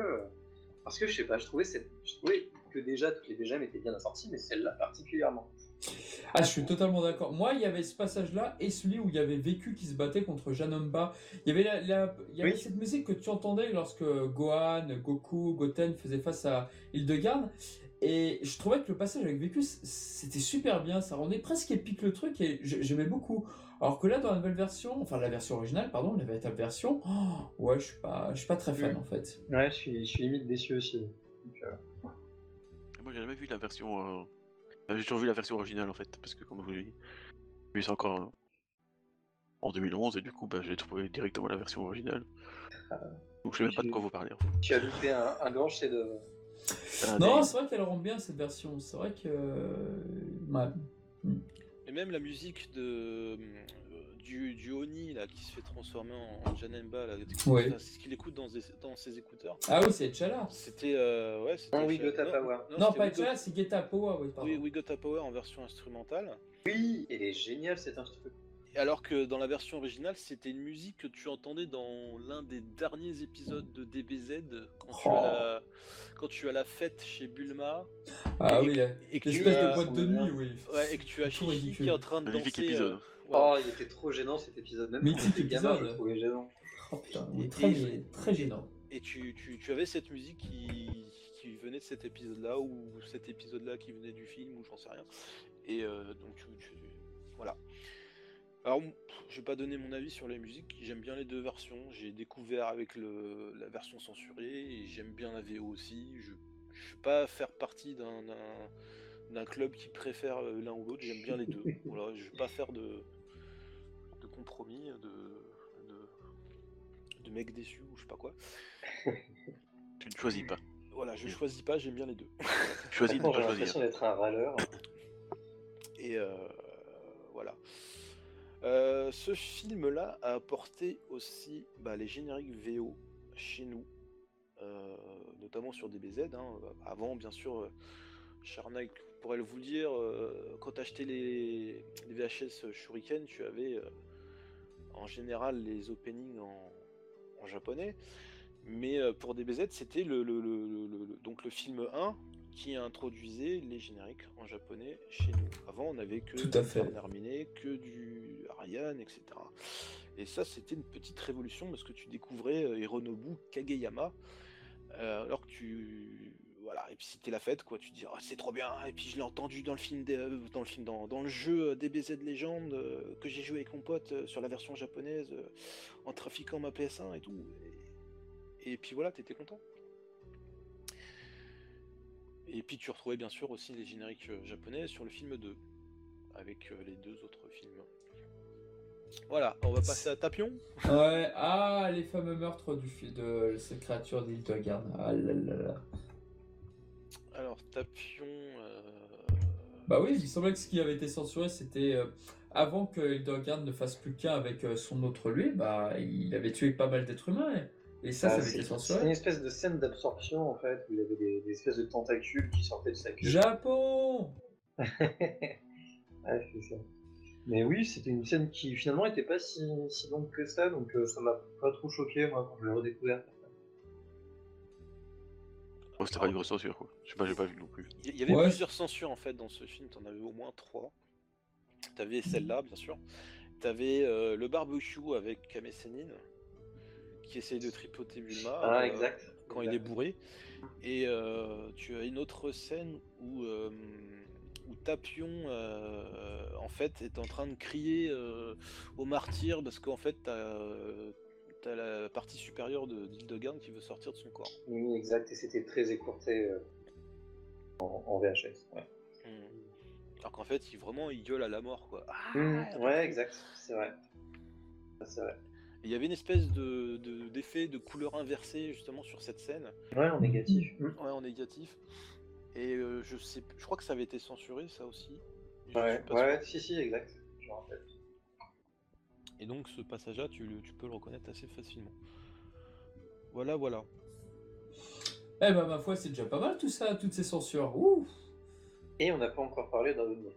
parce que je sais pas, je trouvais, cette, je trouvais que déjà toutes les BGM étaient bien assorties, mais celle-là particulièrement. Ah, je suis totalement d'accord. Moi, il y avait ce passage-là et celui où il y avait Vécu qui se battait contre Janomba. Il y avait, la, la- il y avait Oui. cette musique que tu entendais lorsque Gohan, Goku, Goten faisaient face à Hildegarde. Et je trouvais que le passage avec Vécu, c- c'était super bien. Ça rendait presque épique le truc et j'aimais beaucoup. Alors que là, dans la nouvelle version, enfin la version originale, pardon, la véritable version, oh, ouais, je suis pas, je suis pas très fan Mm. en fait. Ouais, je suis, je suis limite déçu aussi. Donc, euh, Moi, j'ai jamais vu la version. euh, J'ai toujours vu la version originale en fait, parce que comme je vous l'ai dit, j'ai vu ça encore euh, en 2011 et du coup, bah, j'ai trouvé directement la version originale. Donc je sais même pas de quoi vous parler. En fait. tu as loupé un, un grand chef-d'œuvre. Un Non, c'est vrai qu'elle rend bien cette version. C'est vrai que. euh, ouais. Et même la musique de euh, du, du Oni là qui se fait transformer en, en Janemba, là, Ouais. enfin, c'est ce qu'il écoute dans, ses écouteurs. Ah oui, c'est Chala. C'était euh, ouais, c'était We Got a non, Power. Non, c'était pas We Got- Chala, c'est Geta Power. Oui, pardon. Oui, We Got a Power en version instrumentale. Oui, elle est géniale cet instrument. Alors que dans la version originale, c'était une musique que tu entendais dans l'un des derniers épisodes de DBZ quand, tu, Oh. as la, quand tu as la fête chez Bulma Ah Et- oui, et que, tu Ah, de boîte de nuit, vient. oui. ouais, et que tu as Chichi ridicule. qui est en train de danser. épisode. euh, ouais. Oh, il était trop gênant cet épisode. Même quand gamin, je épisode. le trouvais gênant. Oh putain, il est très, et- très gênant. Et tu, tu, tu avais cette musique qui, qui venait de cet épisode-là, ou cet épisode-là qui venait du film, ou j'en sais rien. Et euh, donc, tu, tu- voilà. Alors, je vais pas donner mon avis sur les musiques. J'aime bien les deux versions. J'ai découvert avec le, la version censurée, et j'aime bien la VO aussi. Je je vais pas faire partie d'un d'un- d'un club qui préfère euh, l'un ou l'autre. J'aime bien les deux. Voilà, je vais pas faire de, de compromis, de, de, de mec déçu, ou je sais pas quoi. Tu ne choisis pas. Voilà, je choisis pas, j'aime bien les deux. Tu choisis de ne j'ai pas choisir. l'impression d'être un râleur. Et euh, voilà. Euh, ce film-là a apporté aussi bah, les génériques VO chez nous, euh, notamment sur DBZ. hein. Avant, bien sûr, euh, Charnac pourrait vous le dire, euh, quand tu achetais les, VHS Shuriken, tu avais en général les openings en, japonais. Mais pour DBZ, c'était le- le- le- donc le film 1 qui introduisait les génériques en japonais chez nous. Avant, on n'avait que Tout à du fait. Terminé, que du Ariane, etc. Et ça, c'était une petite révolution parce que tu découvrais euh, Hironobu Kageyama, euh, alors que tu voilà, et puis c'était la fête, quoi. Tu te dis, Ah, c'est trop bien. Et puis je l'ai entendu dans le film, euh, dans le film, dans, dans le jeu DBZ Legend euh, que j'ai joué avec mon pote euh, sur la version japonaise en trafiquant ma PS1 et tout. Et, et puis voilà, t'étais content. Et puis tu retrouvais bien sûr aussi les génériques euh, japonais sur le film 2, avec euh, les deux autres films. Voilà, on va passer à Tapion. Ouais, ah, les fameux meurtres du de cette créature. Ah là là là. Alors Tapion, euh, Bah oui, il semblait que ce qui avait été censuré, c'était euh, avant que Hildegard ne fasse plus qu'un avec euh, son autre lui, bah il avait tué pas mal d'êtres humains. Et, et ça, Ah, avait c'est une espèce de scène d'absorption en fait, où il y avait des, des espèces de tentacules qui sortaient de sa queue. Japon Ouais, c'est ça. Mais oui, c'était une scène qui finalement était pas si, si longue que ça, donc euh, ça m'a pas trop choqué moi quand je l'ai redécouvert. Oh, c'était pas une grosse censure quoi. Je sais pas, j'ai pas vu non plus. Il y avait Ouais. plusieurs censures en fait dans ce film, t'en avais au moins trois. T'avais celle-là, bien sûr. T'avais euh, le barbecue avec Kame Sennin, qui essaye de tripoter Bulma Ah, euh, exact. quand il est bourré. Et euh, tu as une autre scène où, euh, où Tapion, en fait, est en train de crier au martyr parce qu'en fait, t'as t'as la partie supérieure de d'Hildegarde qui veut sortir de son corps. Oui, exact, et c'était très écourté euh, en, en VHS. Ouais. Hmm. Alors qu'en fait, il vraiment il gueule à la mort quoi. Ah, Mmh, ouais, exact, c'est vrai. C'est vrai. Il y avait une espèce de de- d'effet de, couleur inversée justement sur cette scène, Ouais, en négatif. Mmh. ouais, en négatif. Et euh, je sais, je crois que ça avait été censuré ça aussi. Je Ouais, ouais, si, si, exact. Je me rappelle. Et donc ce passage-là, tu, le- tu peux le reconnaître assez facilement. Voilà, voilà. Eh ben, ma foi, c'est déjà pas mal tout ça, toutes ces censures. Ouh Et on n'a pas encore parlé d'un autre.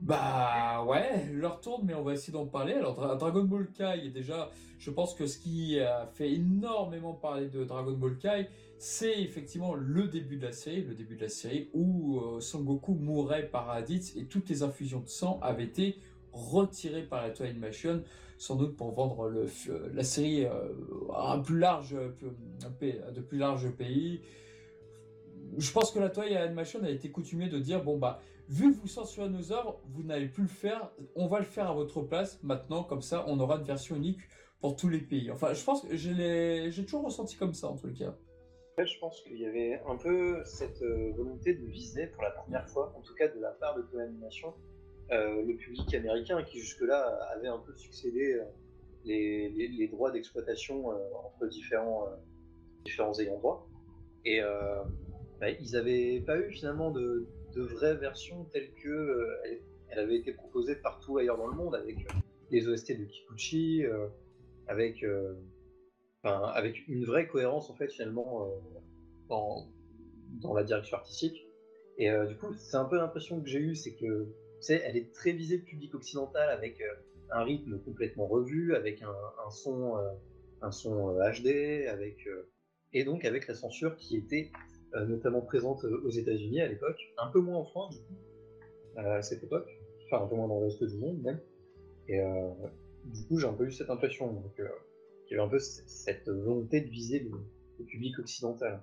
Bah ouais, l'heure tourne, mais on va essayer d'en parler. Alors, Dra- Dragon Ball Kai, déjà, je pense que ce qui a fait énormément parler de Dragon Ball Kai, c'est effectivement le début de la série, le début de la série où euh, Son Goku mourait par Raditz et toutes les infusions de sang avaient été retirées par la Toei Animation, sans doute pour vendre la série euh, à un plus large, euh, de plus pays. Je pense que la Toei Animation a été coutumée de dire bon bah vu que vous censurez nos œuvres, vous n'allez plus le faire, on va le faire à votre place maintenant, comme ça on aura une version unique pour tous les pays. Enfin, je pense que j'ai toujours ressenti comme ça en tout cas. Je pense qu'il y avait un peu cette euh, volonté de viser pour la première fois, en tout cas de la part de Toei Animation, euh, le public américain qui jusque-là avait un peu succédé euh, les, droits d'exploitation euh, entre différents, différents ayants droit. Et bah, ils n'avaient pas eu finalement de, de vraie version telle que euh, elle, avait été proposée partout ailleurs dans le monde avec euh, les OST de Kikuchi, euh, avec euh, avec une vraie cohérence en fait finalement dans, dans la direction artistique. Et du coup, c'est un peu l'impression que j'ai eue, c'est que elle est très visée public occidental avec un rythme complètement revu, avec un, son, un son HD, avec et donc avec la censure qui était notamment présente euh, aux États-Unis à l'époque, un peu moins en France euh, à cette époque, enfin un peu moins dans le reste du monde même. Et euh, du coup, j'ai un peu eu cette impression. Donc, euh, il y avait un peu cette volonté de viser le, le public occidental.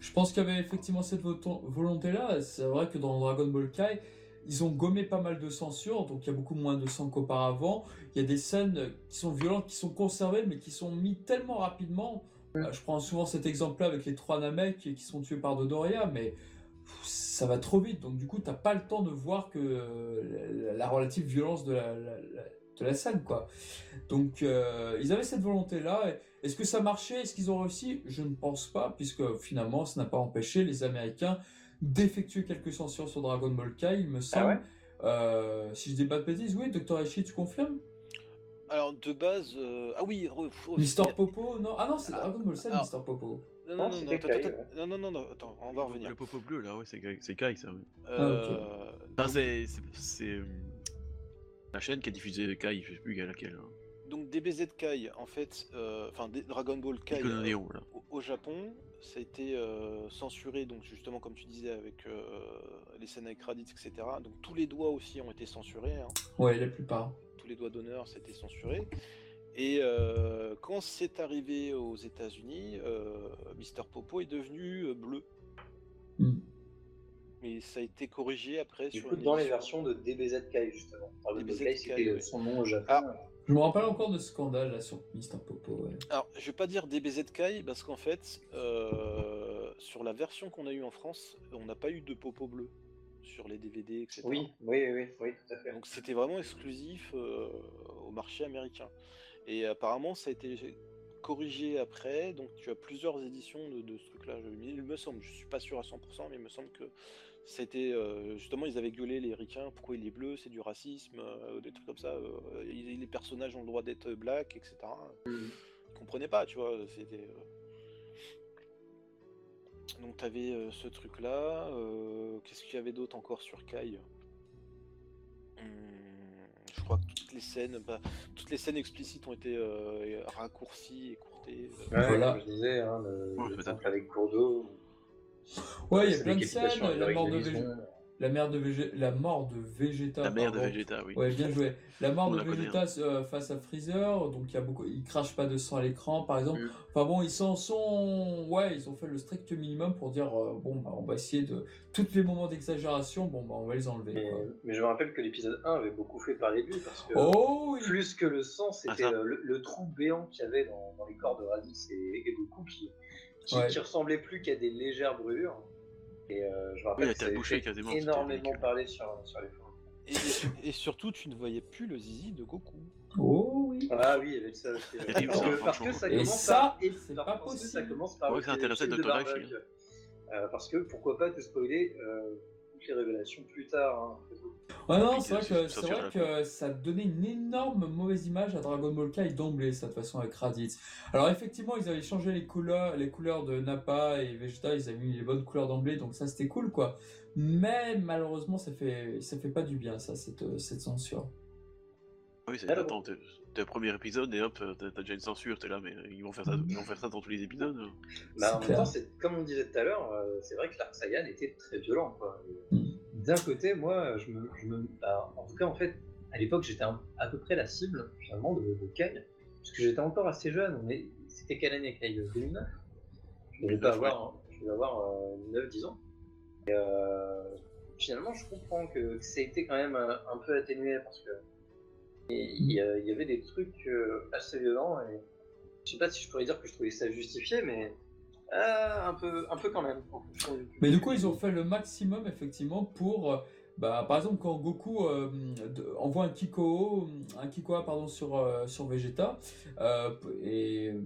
Je pense qu'il y avait effectivement cette vo- volonté-là. C'est vrai que dans Dragon Ball Kai, ils ont gommé pas mal de censure, donc il y a beaucoup moins de sang qu'auparavant. Il y a des scènes qui sont violentes, qui sont conservées, mais qui sont mises tellement rapidement. Euh, je prends souvent cet exemple-là avec les trois Namek qui sont tués par Dodoria, mais ça va trop vite. Donc du coup, t'as pas le temps de voir que euh, la, la relative violence de la, la- la- de la scène, quoi. Donc euh, ils avaient cette volonté-là. Est-ce que ça marchait? Est-ce qu'ils ont réussi? Je ne pense pas, puisque finalement, ça n'a pas empêché les Américains d'effectuer quelques censures sur Dragon Ball Kai, il me semble. ouais? Euh, si je dis pas de bêtises, oui, Dr. Eshi, tu confirmes? Alors de base, euh, ah oui, Mister Popo Non, ah non, c'est Ah, Dragon Ball 7, alors- Mister Popo. Non, Non, non, non, non, non, non, non, attends, on va revenir. Le popo bleu là, ouais, c'est Kai- c'est Kai ça. Euh, c'est. La chaîne qui a diffusé Kai, je sais plus laquelle. Hein. donc DBZ Kai, en fait, euh, enfin Dragon Ball Kai euh, Néo, là. au, au Japon, ça a été euh, censuré, donc justement comme tu disais avec euh, les scènes avec Raditz, etc. Donc tous les doigts aussi ont été censurés. hein. Ouais, la plupart. Tous les doigts d'honneur c'était censuré. Et euh, quand c'est arrivé aux États-Unis, euh, Mister Popo est devenu euh, bleu. Hmm. Mais ça a été corrigé après Du sur dans les versions de DBZ Kai, justement. C'était ouais. son nom au Japon. Ah. Je me rappelle encore de ce scandale là sur Mister Popo. ouais. Alors, je vais pas dire DBZ Kai parce qu'en fait, euh, sur la version qu'on a eue en France, on n'a pas eu de Popo bleu sur les DVD, etc. Oui, oui, oui, oui, tout à fait. Donc c'était vraiment exclusif euh, au marché américain. Et apparemment, ça a été corrigé après. Donc tu as plusieurs éditions de, de ce truc-là. Il me semble, je suis pas sûr à 100%, mais il me semble que c'était euh, justement ils avaient gueulé les ricains. Pourquoi il est bleu C'est du racisme, euh, des trucs comme ça. les personnages ont le droit d'être black, etc. Mhm. Ils comprenaient pas, tu vois. C'était donc tu avais ce truc-là. euh, Qu'est-ce qu'il y avait d'autre encore sur Kai? Hum, je crois que toutes les scènes, bah, toutes les scènes explicites ont été euh, raccourcies, écourtées. euh. Ouais, Voilà. comme je disais, hein, le, Ouais, avec Courdeau. Ouais, il y a plein de scènes, la mort de, Garrison. La, mère de la mort de Vegeta. La mère de. Vegeta, oui. Ouais, bien joué. La mort On de la connaît, Vegeta euh, face à Freezer, donc il y a beaucoup, il crache pas de sang à l'écran, par exemple. Mm. Enfin bon, ils s'en sont, ouais, ils ont fait le strict minimum pour dire euh, bon bah on va essayer de tous les moments d'exagération, bon bah on va les enlever. Mais, quoi. mais je me rappelle que l'épisode 1 avait beaucoup fait parler de lui parce que Oh oui. plus que le sang, c'était Ah, euh, le, le trou béant qu'il y avait dans, dans les corps de Raditz et, et Goku qui, qui, Ouais. qui ressemblait plus qu'à des légères brûlures. Et euh, je me rappelle Oui, que ça bouché quasiment, énormément parlé sur, sur les forums. Et, et sur- et surtout, tu ne voyais plus le zizi de Goku. Oh oui. Ah oui, il y avait ça aussi. ouais. Parce, ça, que, parce que franchement. ça Et commence ça, par, et c'est par- pas parce que possible. ça commence par Ouais, ça Dr. Life. Euh, parce que pourquoi pas te spoiler euh, toutes les révélations plus tard. hein. Ouais, non, c'est vrai que c'est vrai que ça donnait une énorme mauvaise image à Dragon Ball Kai d'emblée, ça, de toute façon, avec Raditz. Alors, effectivement, ils avaient changé les couleurs, les couleurs de Nappa et Vegeta, ils avaient mis les bonnes couleurs d'emblée, donc ça, c'était cool, quoi. Mais, malheureusement, ça fait, ça fait pas du bien, ça, cette, cette censure. Oui, c'est Alors- attends, t'es au premier épisode et hop, t'as t'as déjà une censure, t'es là, mais ils vont faire ça, ils vont faire ça dans tous les épisodes. Bah, C'est en même temps, c'est- comme on disait tout à l'heure, euh, c'est vrai que l'Arc Saiyan était très violent. quoi. Et, Mm. D'un côté, moi, je me, je me- bah, en tout cas, en fait, à l'époque, j'étais un- à peu près la cible finalement de, de Kai, parce que j'étais encore assez jeune. Mais c'était quelle année Kai 2009 Je devais pas 2009, avoir, je devais avoir euh, 9-10 ans. Et, euh, finalement, je comprends que, que ça a été quand même euh, un peu atténué parce que et il y, avait des trucs euh, assez violents et je sais pas si je pourrais dire que je trouvais ça justifié, mais euh, un peu, un peu quand même. Mais du coup, ils ont fait le maximum, effectivement, pour. euh, Bah, par exemple, quand Goku euh, envoie un Kiko, un Kikoa pardon, sur, euh, sur Vegeta, euh, et euh,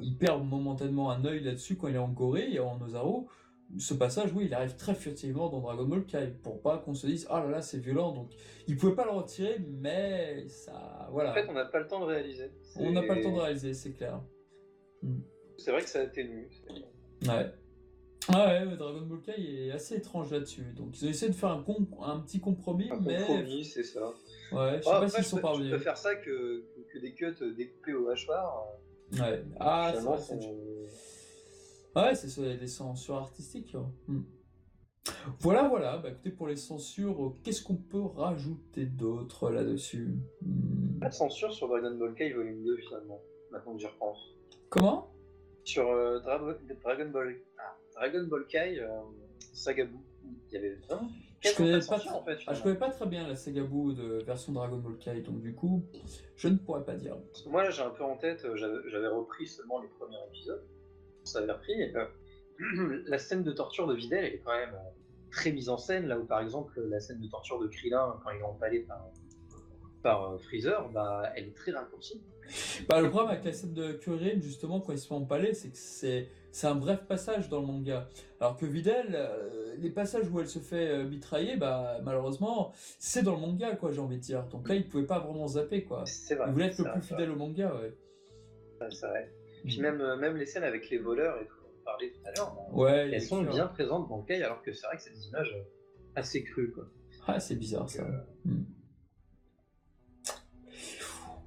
il perd momentanément un œil là-dessus quand il est en Gorée et en Ozaru. Ce passage, oui, il arrive très furtivement dans Dragon Ball Kai pour pas qu'on se dise ah là là c'est violent. Donc, il pouvait pas le retirer, mais ça, voilà, En fait, on n'a pas le temps de réaliser. on n'a pas le temps de réaliser, c'est clair. C'est vrai que ça atténue. Ouais. Ah ouais, mais Dragon Ball Kai est assez étrange là-dessus. Donc ils ont essayé de faire un, com- un petit compromis, Un mais compromis, c'est ça. ouais, je sais Ah, pas s'ils sont peux- je parvenus. préfère ça que, des cuts découpés au hachoir. Ouais. Ah, c'est vrai, c'est- Ouais, c'est des censures artistiques. hein. Hmm. Voilà, voilà. Bah écoutez, pour les censures, euh, qu'est-ce qu'on peut rajouter d'autre là-dessus? Hmm. pas de censure sur Dragon Ball Kai Volume 2 finalement, maintenant que j'y repense. Comment? Sur euh, Dra- Dragon Ball ah, Dragon Ball Kai euh, Saga Buu, il y avait Je connais pas censure en fait. ah, je connais pas très bien la Saga Buu de version Dragon Ball Kai, donc du coup, je ne pourrais pas dire. Parce que moi j'ai un peu en tête, euh, j'avais j'avais repris seulement les premiers épisodes, ça avait repris, euh, la scène de torture de Videl elle est quand même euh, très mise en scène, là où par exemple la scène de torture de Krillin quand il est empalé par, par euh, Freezer, bah, elle est très raccourcie. Bah, le problème avec la scène de Kuririn, justement, quand il se fait empaler, c'est que c'est, c'est un bref passage dans le manga. Alors que Videl, euh, les passages où elle se fait euh, mitrailler, bah, malheureusement, c'est dans le manga, quoi, j'ai envie de dire. Donc là, il pouvait pas vraiment zapper, quoi. C'est vrai. Il voulait être le plus fidèle au manga, ouais. c'est vrai. Puis même, euh, même les scènes avec les voleurs et tout, on parlait tout à l'heure, Ouais, elles sont sûr. bien présentes dans le Kai, alors que c'est vrai que c'est des images euh, assez crues. Quoi. Ah, c'est bizarre, ça. Euh, Hmm.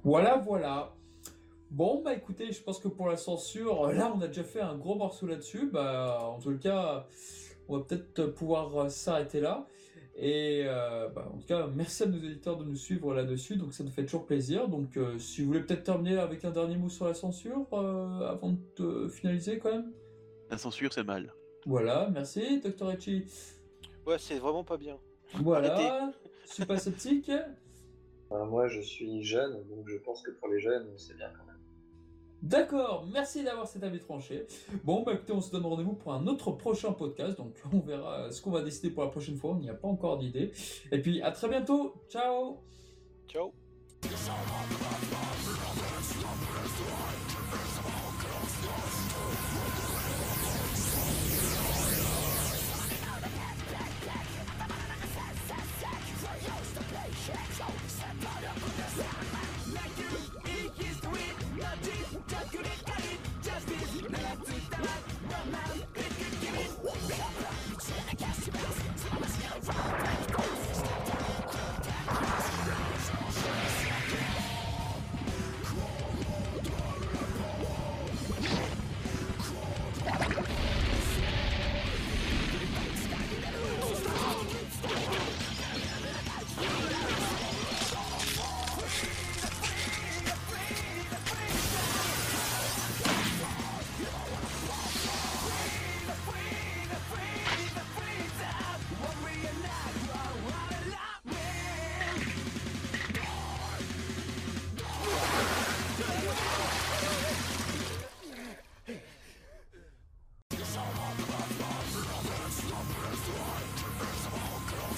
Voilà, voilà. Bon, bah écoutez, je pense que pour la censure, là, on a déjà fait un gros morceau là-dessus. Bah, en tout cas, on va peut-être pouvoir s'arrêter là. Et euh, bah, en tout cas, merci à nos éditeurs de nous suivre là-dessus. Donc, ça nous fait toujours plaisir. Donc, euh, si vous voulez peut-être terminer avec un dernier mot sur la censure euh, avant de finaliser, quand même. La censure, c'est mal. Voilà, merci, Dr. Echi. Ouais, c'est vraiment pas bien. Voilà, super sceptique. euh, moi, je suis jeune, donc je pense que pour les jeunes, c'est bien quand même. D'accord, merci d'avoir cet avis tranché. Bon, bah écoutez, on se donne rendez-vous pour un autre prochain podcast, donc on verra ce qu'on va décider pour la prochaine fois, on n'y a pas encore d'idée. Et puis à très bientôt, ciao Ciao. loud